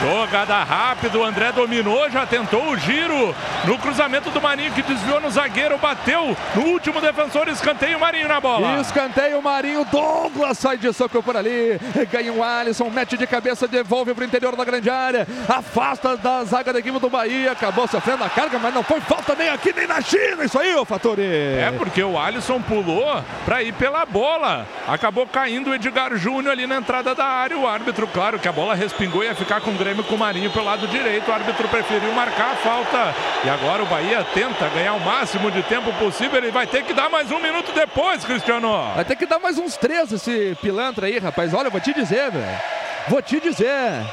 Jogada rápida, o André dominou, já tentou o giro no cruzamento do Marinho que desviou no zagueiro, bateu no último defensor, escanteio Marinho na bola. Escanteio, Marinho, Douglas sai de soco por ali, o Alisson, mete de cabeça, devolve para o interior da grande área, afasta da zaga da equipe do Bahia, acabou sofrendo a carga, mas não foi falta nem aqui nem na China, isso aí, ô Fatori. É porque o Alisson pulou para ir pela bola. Acabou caindo o Edgar Júnior ali na entrada da área. O árbitro, claro que a bola respingou e ia ficar com o Grêmio com o Marinho pelo lado direito. O árbitro preferiu marcar a falta. E agora o Bahia tenta ganhar o máximo de tempo possível. Ele vai ter que dar mais um minuto depois, Cristiano. Vai ter que dar mais uns três esse pilantra aí, rapaz. Olha, eu vou te dizer, velho. Vou te dizer.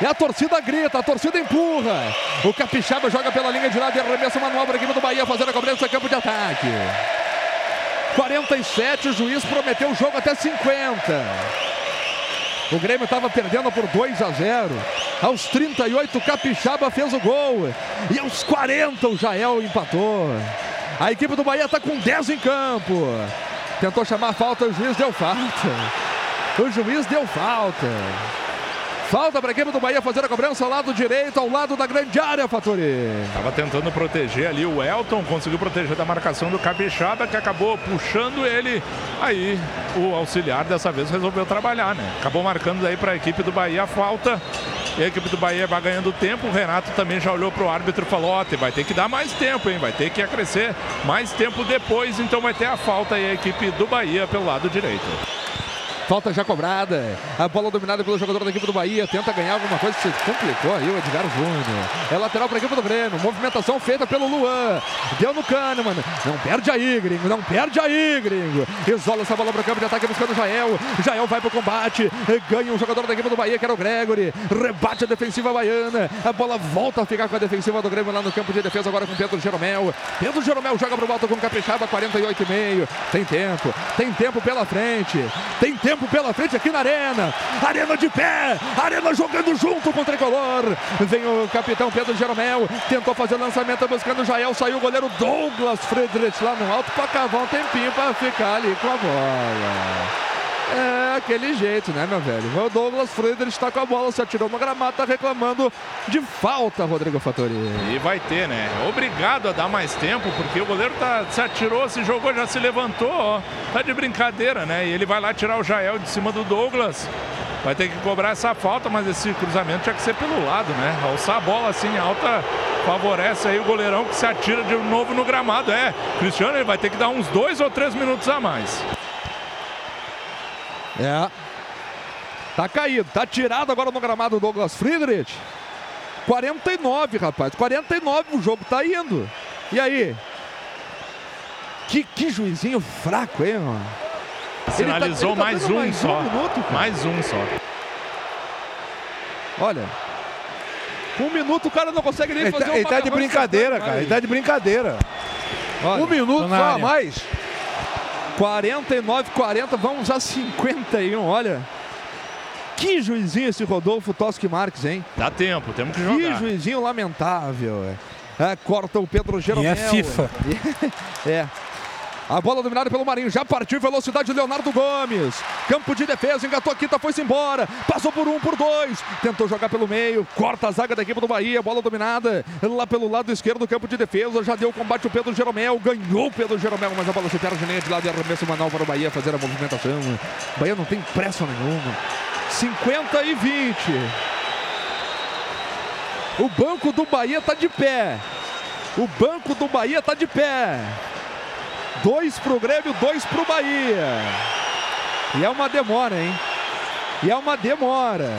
E a torcida grita, a torcida empurra. O Capixaba joga pela linha de lado e arremessa uma manobra aqui do Bahia fazendo a cobrança campo de ataque. 47, o juiz prometeu o jogo até 50. O Grêmio estava perdendo por 2 a 0. Aos 38, o Capixaba fez o gol. E aos 40, o Jael empatou. A equipe do Bahia está com 10 em campo. Tentou chamar a falta, o juiz deu falta. O juiz deu falta. Falta para a equipe do Bahia fazer a cobrança ao lado direito, ao lado da grande área, Fatori. Tava tentando proteger ali o Elton, conseguiu proteger da marcação do Capixaba, que acabou puxando ele. Aí o auxiliar dessa vez resolveu trabalhar, né? Acabou marcando daí para a equipe do Bahia a falta. E a equipe do Bahia vai ganhando tempo. O Renato também já olhou para o árbitro e falou: Ó, vai ter que dar mais tempo, hein? Vai ter que acrescer mais tempo depois. Então vai ter a falta aí a equipe do Bahia pelo lado direito. Falta já cobrada. A bola dominada pelo jogador da equipe do Bahia. Tenta ganhar alguma coisa. Se complicou aí o Edgar Júnior. É lateral para a equipe do Grêmio. Movimentação feita pelo Luan. Deu no Kahneman. Não perde aí, gringo. Não perde aí, gringo. Isola essa bola para o campo de ataque buscando o Jael. Jael vai para o combate. Ganha um jogador da equipe do Bahia, que era o Gregory. Rebate a defensiva baiana. A bola volta a ficar com a defensiva do Grêmio lá no campo de defesa. Agora com Pedro Jeromel. Pedro Jeromel joga para o alto com Capixaba. 48,5. Tem tempo. Tem tempo pela frente. Tem tempo pela frente aqui na arena. Arena de pé. Arena jogando junto com o tricolor. Vem o capitão Pedro Jeromel. Tentou fazer lançamento buscando o Jael. Saiu o goleiro Douglas Friedrich lá no alto para cavar um tempinho para ficar ali com a bola. É aquele jeito, né, meu velho? O Douglas Friedrich está com a bola, se atirou no gramado, tá reclamando de falta, Rodrigo Fattori. E vai ter, né? Obrigado a dar mais tempo, porque o goleiro tá, se atirou, se jogou, já se levantou, ó. Tá de brincadeira, né? E ele vai lá tirar o Jael de cima do Douglas. Vai ter que cobrar essa falta, mas esse cruzamento tinha que ser pelo lado, né? Alçar a bola assim alta favorece aí o goleirão que se atira de novo no gramado. É, Cristiano ele vai ter que dar uns dois ou três minutos a mais. É. Tá caído, tá tirado agora no gramado o Douglas Friedrich. 49, rapaz. 49 o jogo tá indo. E aí? Que, que juizinho fraco, hein, mano? Sinalizou ele tá, ele tá mais um mais só. Um minuto, cara. mais um só. Olha. Com um minuto o cara não consegue nem Ele fazer tá, um ele tá de brincadeira, instantâneo. cara. Ele tá de brincadeira. Olha, um minuto só a mais. 49, 40, vamos a 51, olha. Que juizinho esse Rodolfo Toschi Marques, hein? Dá tempo, temos que Que jogar. juizinho lamentável. é. É, corta o Pedro Jeromel. é FIFA. é. A bola dominada pelo Marinho, já partiu velocidade Leonardo Gomes. Campo de defesa, engatou a quinta, foi-se embora. Passou por um, por dois. Tentou jogar pelo meio, corta a zaga da equipe do Bahia. Bola dominada lá pelo lado esquerdo do campo de defesa. Já deu o combate o Pedro Jeromel. Ganhou o Pedro Jeromel, mas a bola se perde nem de lado e arremesso manual para o Bahia fazer a movimentação. O Bahia não tem pressa nenhuma. 50 e 20. O banco do Bahia tá de pé. O banco do Bahia tá de pé. Dois pro Grêmio, dois pro Bahia. E é uma demora, hein? E é uma demora.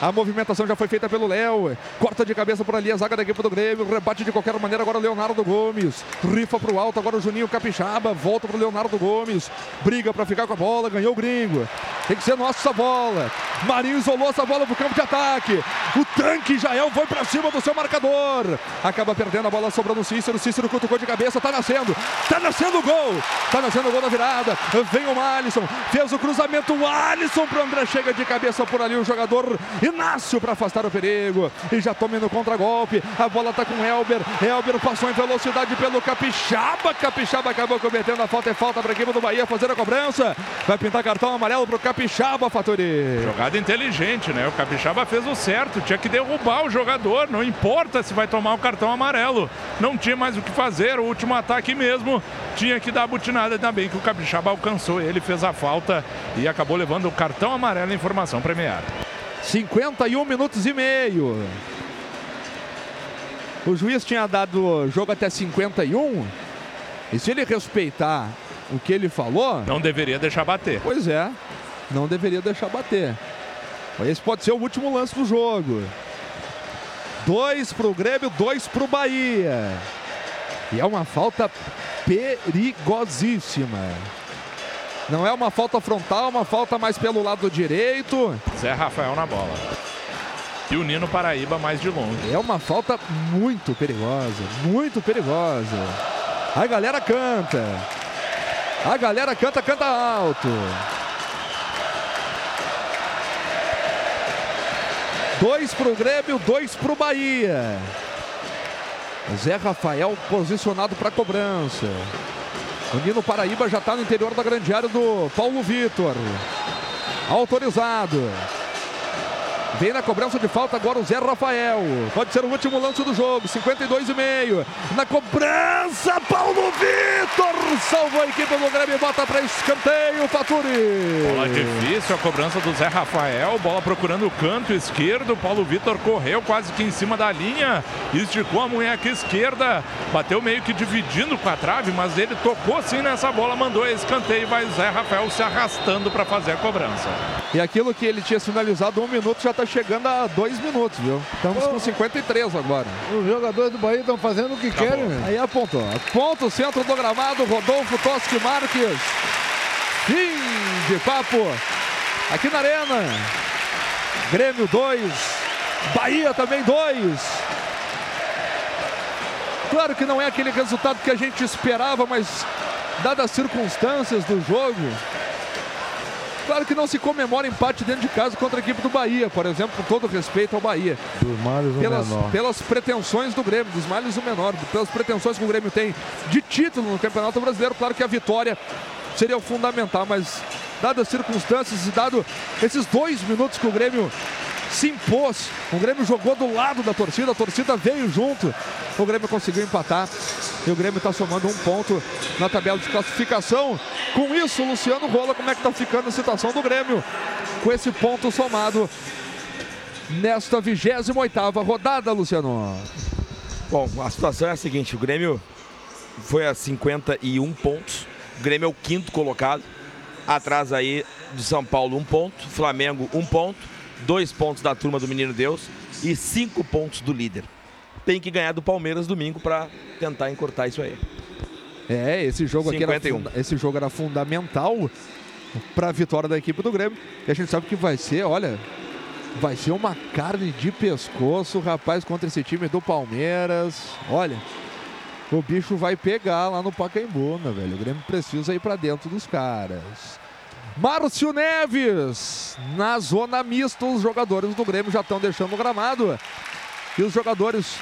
A movimentação já foi feita pelo Léo. Corta de cabeça por ali a zaga da equipe do Grêmio. Rebate de qualquer maneira agora o Leonardo Gomes. Rifa pro alto agora o Juninho Capixaba. Volta pro Leonardo Gomes. Briga para ficar com a bola. Ganhou o gringo. Tem que ser nossa essa bola. Marinho isolou essa bola pro campo de ataque. O tanque Jael foi para cima do seu marcador. Acaba perdendo a bola sobrando o Cícero. Cícero cutucou de cabeça. Tá nascendo. Tá nascendo o gol. Tá nascendo o gol da virada. Vem o Alisson. Fez o cruzamento. O Alisson pro André. Chega de cabeça por ali o jogador Inácio para afastar o perigo. E já toma no contragolpe. A bola tá com o Elber. Elber passou em velocidade pelo Capixaba. Capixaba acabou cometendo a falta. É falta para a equipe do Bahia fazer a cobrança. Vai pintar cartão amarelo pro Capixaba, Fatori. Jogada inteligente, né? O Capixaba fez o certo, tinha que derrubar o jogador, não importa se vai tomar o cartão amarelo. Não tinha mais o que fazer, o último ataque mesmo tinha que dar a butinada. Ainda bem que o Capixaba alcançou ele, fez a falta e acabou levando o cartão amarelo em formação premiada. 51 minutos e meio. O juiz tinha dado jogo até 51. E se ele respeitar o que ele falou. Não deveria deixar bater. Pois é, não deveria deixar bater. Esse pode ser o último lance do jogo. Dois pro Grêmio, dois pro Bahia. E é uma falta perigosíssima. Não é uma falta frontal, uma falta mais pelo lado direito. Zé Rafael na bola. E o Nino Paraíba mais de longe. É uma falta muito perigosa, muito perigosa. A galera canta. A galera canta, canta alto. Dois pro Grêmio, dois pro Bahia. Zé Rafael posicionado para cobrança. O Nino Paraíba já está no interior da grande área do Paulo Vitor. Autorizado. Vem na cobrança de falta agora o Zé Rafael. Pode ser o último lance do jogo. 52 e meio. Na cobrança, Paulo Vitor. Salvou a equipe do Grêmio bota para escanteio, Faturi. Bola difícil, a cobrança do Zé Rafael. Bola procurando o canto esquerdo. Paulo Vitor correu quase que em cima da linha. Esticou a munheca esquerda. Bateu meio que dividindo com a trave, mas ele tocou sim nessa bola. Mandou a escanteio. Vai Zé Rafael se arrastando para fazer a cobrança. E aquilo que ele tinha sinalizado um minuto já está chegando a dois minutos, viu? Estamos com 53 agora. Os jogadores do Bahia estão fazendo o que querem. né? Aí apontou. Ponto centro do gramado, Rodolfo Toschi Marques. Fim de papo aqui na Arena. Grêmio 2, Bahia também 2. Claro que não é aquele resultado que a gente esperava, mas dadas as circunstâncias do jogo, Claro que não se comemora empate dentro de casa contra a equipe do Bahia, por exemplo, com todo respeito ao Bahia. Dos males o Pelas, menor. pelas pretensões do Grêmio, dos males o menor, pelas pretensões que o Grêmio tem de título no Campeonato Brasileiro. Claro que a vitória seria o fundamental, mas dadas as circunstâncias e dado esses dois minutos que o Grêmio se impôs. O Grêmio jogou do lado da torcida, a torcida veio junto. O Grêmio conseguiu empatar e o Grêmio está somando um ponto na tabela de classificação. Com isso, Luciano Rola, como é que está ficando a situação do Grêmio? Com esse ponto somado nesta 28ª rodada, Luciano. Bom, a situação é a seguinte, o Grêmio foi a 51 pontos. O Grêmio é o quinto colocado. Atrás aí de São Paulo, um ponto. Flamengo, um ponto. Dois pontos da turma do Menino Deus e cinco pontos do líder. Tem que ganhar do Palmeiras domingo para tentar encurtar isso aí. É, esse jogo aqui 51. era, funda- esse jogo era fundamental para a vitória da equipe do Grêmio. E a gente sabe que vai ser, olha, vai ser uma carne de pescoço, rapaz, contra esse time do Palmeiras. Olha, o bicho vai pegar lá no Pacaembu, né, velho? O Grêmio precisa ir para dentro dos caras. Márcio Neves, na zona mista, os jogadores do Grêmio já estão deixando o gramado. E os jogadores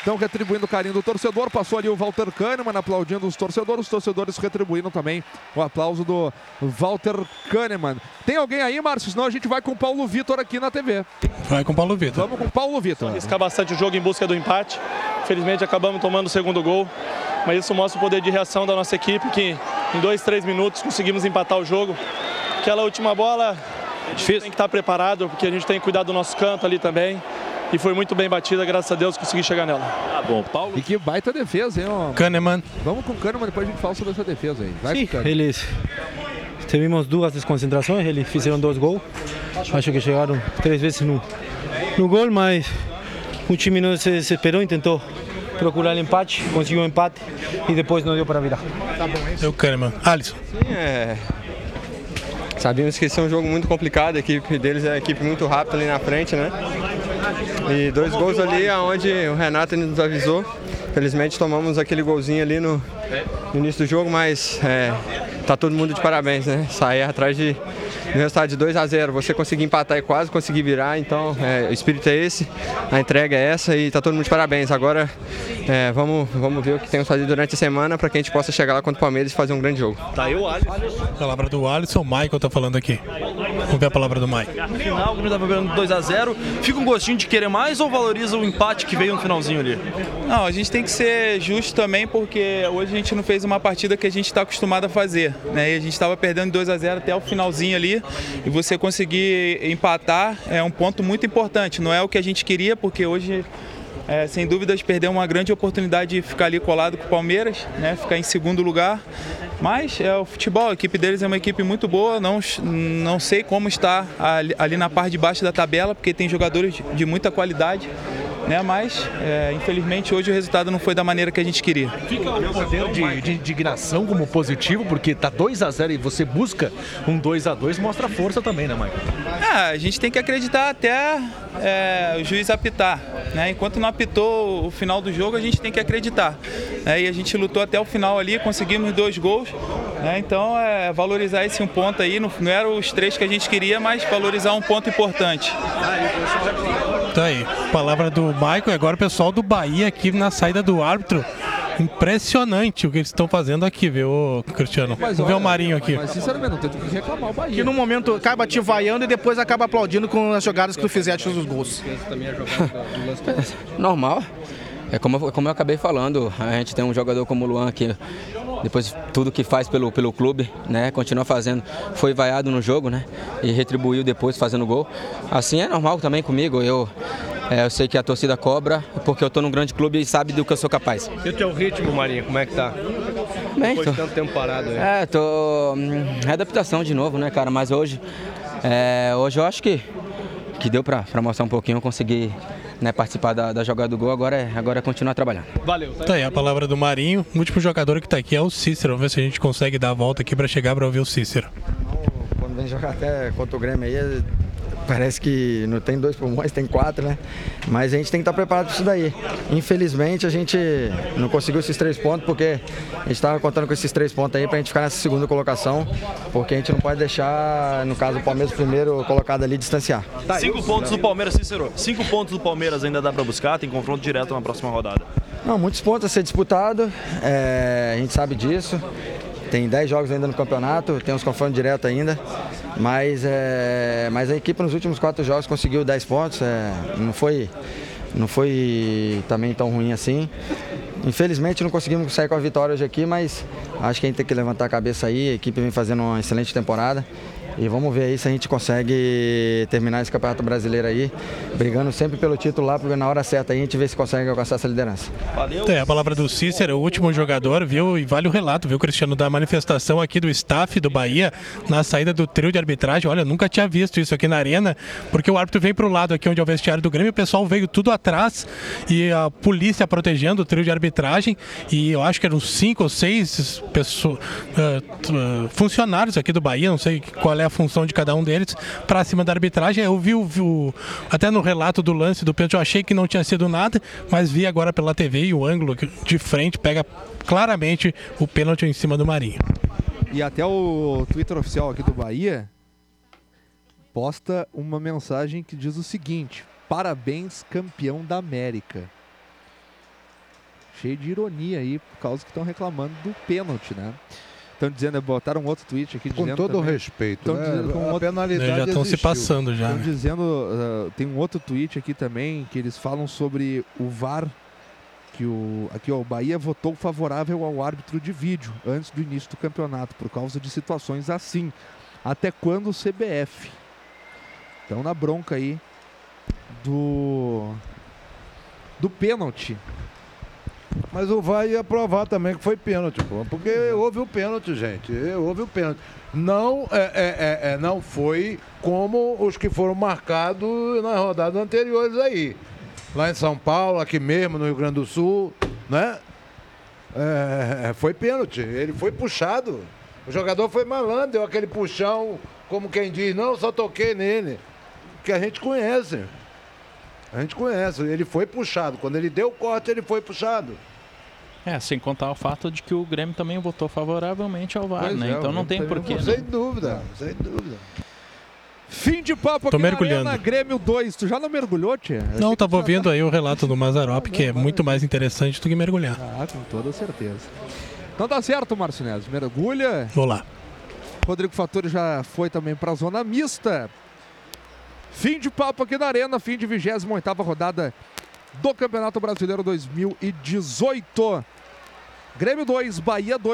estão retribuindo o carinho do torcedor. Passou ali o Walter Kahneman aplaudindo os torcedores. Os torcedores retribuindo também o aplauso do Walter Kahneman. Tem alguém aí, Márcio? Senão a gente vai com o Paulo Vitor aqui na TV. Vai com o Paulo Vitor. Vamos com o Paulo Vitor. arriscar bastante o jogo em busca do empate. Felizmente acabamos tomando o segundo gol, mas isso mostra o poder de reação da nossa equipe, que em dois, três minutos conseguimos empatar o jogo. Aquela última bola, gente tem que estar preparado, porque a gente tem que cuidar do nosso canto ali também. E foi muito bem batida, graças a Deus consegui chegar nela. Tá bom, Paulo. E que baita defesa, hein? ó. Kahneman. Vamos com o Kahneman, depois a gente fala sobre essa defesa aí. Vai Sim, eles tivemos duas desconcentrações, eles fizeram dois gols. Acho que chegaram três vezes no, no gol, mas o time não se desesperou e tentou procurar empate, conseguiu um empate e depois não deu para virar. É o Kahneman. Alisson. É. Sabíamos que esse é um jogo muito complicado, a equipe deles é uma equipe muito rápida ali na frente, né? E dois gols ali onde o Renato nos avisou. Felizmente tomamos aquele golzinho ali no, no início do jogo, mas é, tá todo mundo de parabéns, né? Sair atrás de um resultado de 2 a 0 Você conseguir empatar e quase conseguir virar, então é, o espírito é esse, a entrega é essa e tá todo mundo de parabéns. Agora é, vamos, vamos ver o que temos fazer durante a semana para que a gente possa chegar lá contra o Palmeiras e fazer um grande jogo. Tá aí o Alisson. Palavra do Alisson, o Michael tá falando aqui. Vamos ver a palavra do Mike. No final, o Grêmio tá perdendo 2x0. Fica um gostinho de querer mais ou valoriza o empate que veio no finalzinho ali? Não, a gente tem que ser justo também, porque hoje a gente não fez uma partida que a gente está acostumado a fazer. Né? E a gente estava perdendo 2 a 0 até o finalzinho ali. E você conseguir empatar é um ponto muito importante. Não é o que a gente queria, porque hoje, é, sem dúvidas, perdeu uma grande oportunidade de ficar ali colado com o Palmeiras, né? ficar em segundo lugar. Mas é o futebol, a equipe deles é uma equipe muito boa. Não, não sei como está ali, ali na parte de baixo da tabela, porque tem jogadores de, de muita qualidade né? Mas é, infelizmente hoje o resultado não foi da maneira que a gente queria. Fica o poder de, de indignação como positivo, porque tá 2 a 0 e você busca um 2 a 2 mostra força também, né, Michael? É, a gente tem que acreditar até é, o juiz apitar. Né? Enquanto não apitou o final do jogo, a gente tem que acreditar. né? E a gente lutou até o final ali, conseguimos dois gols. né? Então é valorizar esse um ponto aí. Não, não eram os três que a gente queria, mas valorizar um ponto importante. Tá aí. Palavra do Michael e agora o pessoal do Bahia aqui na saída do árbitro. Impressionante o que eles estão fazendo aqui, viu, Cristiano? Mas Vamos ver o Marinho aqui. Mas sinceramente, não tem que reclamar o Bahia. Que no momento acaba te vaiando e depois acaba aplaudindo com as jogadas que tu fizeste nos gols. Normal. É como, como eu acabei falando, a gente tem um jogador como o Luan que depois de tudo que faz pelo, pelo clube, né, continua fazendo, foi vaiado no jogo, né, e retribuiu depois fazendo gol. Assim é normal também comigo, eu, é, eu sei que a torcida cobra, porque eu estou num grande clube e sabe do que eu sou capaz. E o teu ritmo, Marinho, como é que tá? Bem, Depois tô- de tanto tempo parado aí. É, tô. hum, Readaptação de novo, né, cara? Mas hoje. é, hoje eu acho que, que deu pra, pra mostrar um pouquinho, eu consegui né, participar da, da jogada do gol, agora é, agora é continuar trabalhando. Valeu. Tá aí a palavra do Marinho. O último jogador que tá aqui é o Cícero. Vamos ver se a gente consegue dar a volta aqui para chegar para ouvir o Cícero. Quando vem jogar até contra o Grêmio aí, é- parece que não tem dois pulmões, tem quatro, né? Mas a gente tem que estar preparado para isso daí. Infelizmente a gente não conseguiu esses três pontos, porque a gente estava contando com esses três pontos aí para a gente ficar nessa segunda colocação, porque a gente não pode deixar, no caso, o Palmeiras primeiro colocado ali distanciar. Cinco pontos do Palmeiras, Cícero. Cinco pontos do Palmeiras ainda dá pra buscar, tem confronto direto na próxima rodada. Não, muitos pontos a ser disputado, é, a gente sabe disso. Tem 10 jogos ainda no campeonato, tem uns confrontos direto ainda, mas, é, mas a equipe nos últimos quatro jogos conseguiu 10 pontos, é, não, foi, não foi também tão ruim assim. Infelizmente não conseguimos sair com a vitória hoje aqui, mas acho que a gente tem que levantar a cabeça aí, a equipe vem fazendo uma excelente temporada. E vamos ver aí se a gente consegue terminar esse Campeonato Brasileiro aí, brigando sempre pelo título lá, porque na hora certa aí a gente vê se consegue alcançar essa liderança. Valeu. É, a palavra do Cícero, o último jogador, viu? E vale o relato, viu, Cristiano, da manifestação aqui do staff do Bahia na saída do trio de arbitragem. Olha, eu nunca tinha visto isso aqui na arena, porque o árbitro veio pro lado aqui onde é o vestiário do Grêmio, o pessoal veio tudo atrás e a polícia protegendo o trio de arbitragem. E eu acho que eram cinco ou seis pessoas, uh, funcionários aqui do Bahia, não sei qual é a função de cada um deles, para cima da arbitragem. Eu vi, vi até no relato do lance do pênalti, eu achei que não tinha sido nada, mas vi agora pela TV e o ângulo de frente pega claramente o pênalti em cima do Marinho. E até o Twitter oficial aqui do Bahia posta uma mensagem que diz o seguinte: Parabéns, campeão da América. Cheio de ironia aí, por causa que estão reclamando do pênalti, né? Estão dizendo, botaram um outro tweet aqui Com dizendo. todo o também- respeito, Tão né? dizendo com A outro- penalidade Já estão se passando já. Estão né? dizendo, uh, tem um outro tweet aqui também que eles falam sobre o VAR, que o aqui ó, o Bahia votou favorável ao árbitro de vídeo antes do início do campeonato por causa de situações assim. Até quando o CBF? Então na bronca aí do do pênalti. Mas o VAR ia provar também que foi pênalti, pô. Porque houve o pênalti, gente. Houve o pênalti. Não, é, é, é, é, não foi como os que foram marcados nas rodadas anteriores aí. Lá em São Paulo, aqui mesmo, no Rio Grande do Sul, né? É, foi pênalti. Ele foi puxado. O jogador foi malandro, deu aquele puxão, como quem diz, não, só toquei nele. Que a gente conhece. A gente conhece. Ele foi puxado. Quando ele deu o corte, ele foi puxado. É, sem contar o fato de que o Grêmio também votou favoravelmente ao VAR, Pois né? é, então não tem porquê. Sem né? dúvida, sem dúvida. Fim de papo Tô aqui mergulhando. na Arena Grêmio 2. Tu já não mergulhou, tia? Não, tava ouvindo aí o relato do Mazarop, que é muito mais interessante do que mergulhar. Ah, com toda certeza. Então tá certo, Márcio Neves. Mergulha. Vou lá. Rodrigo Fattori já foi também para a zona mista. Fim de papo aqui na Arena, fim de 28ª rodada do Campeonato Brasileiro 2018. Grêmio 2, Bahia 2.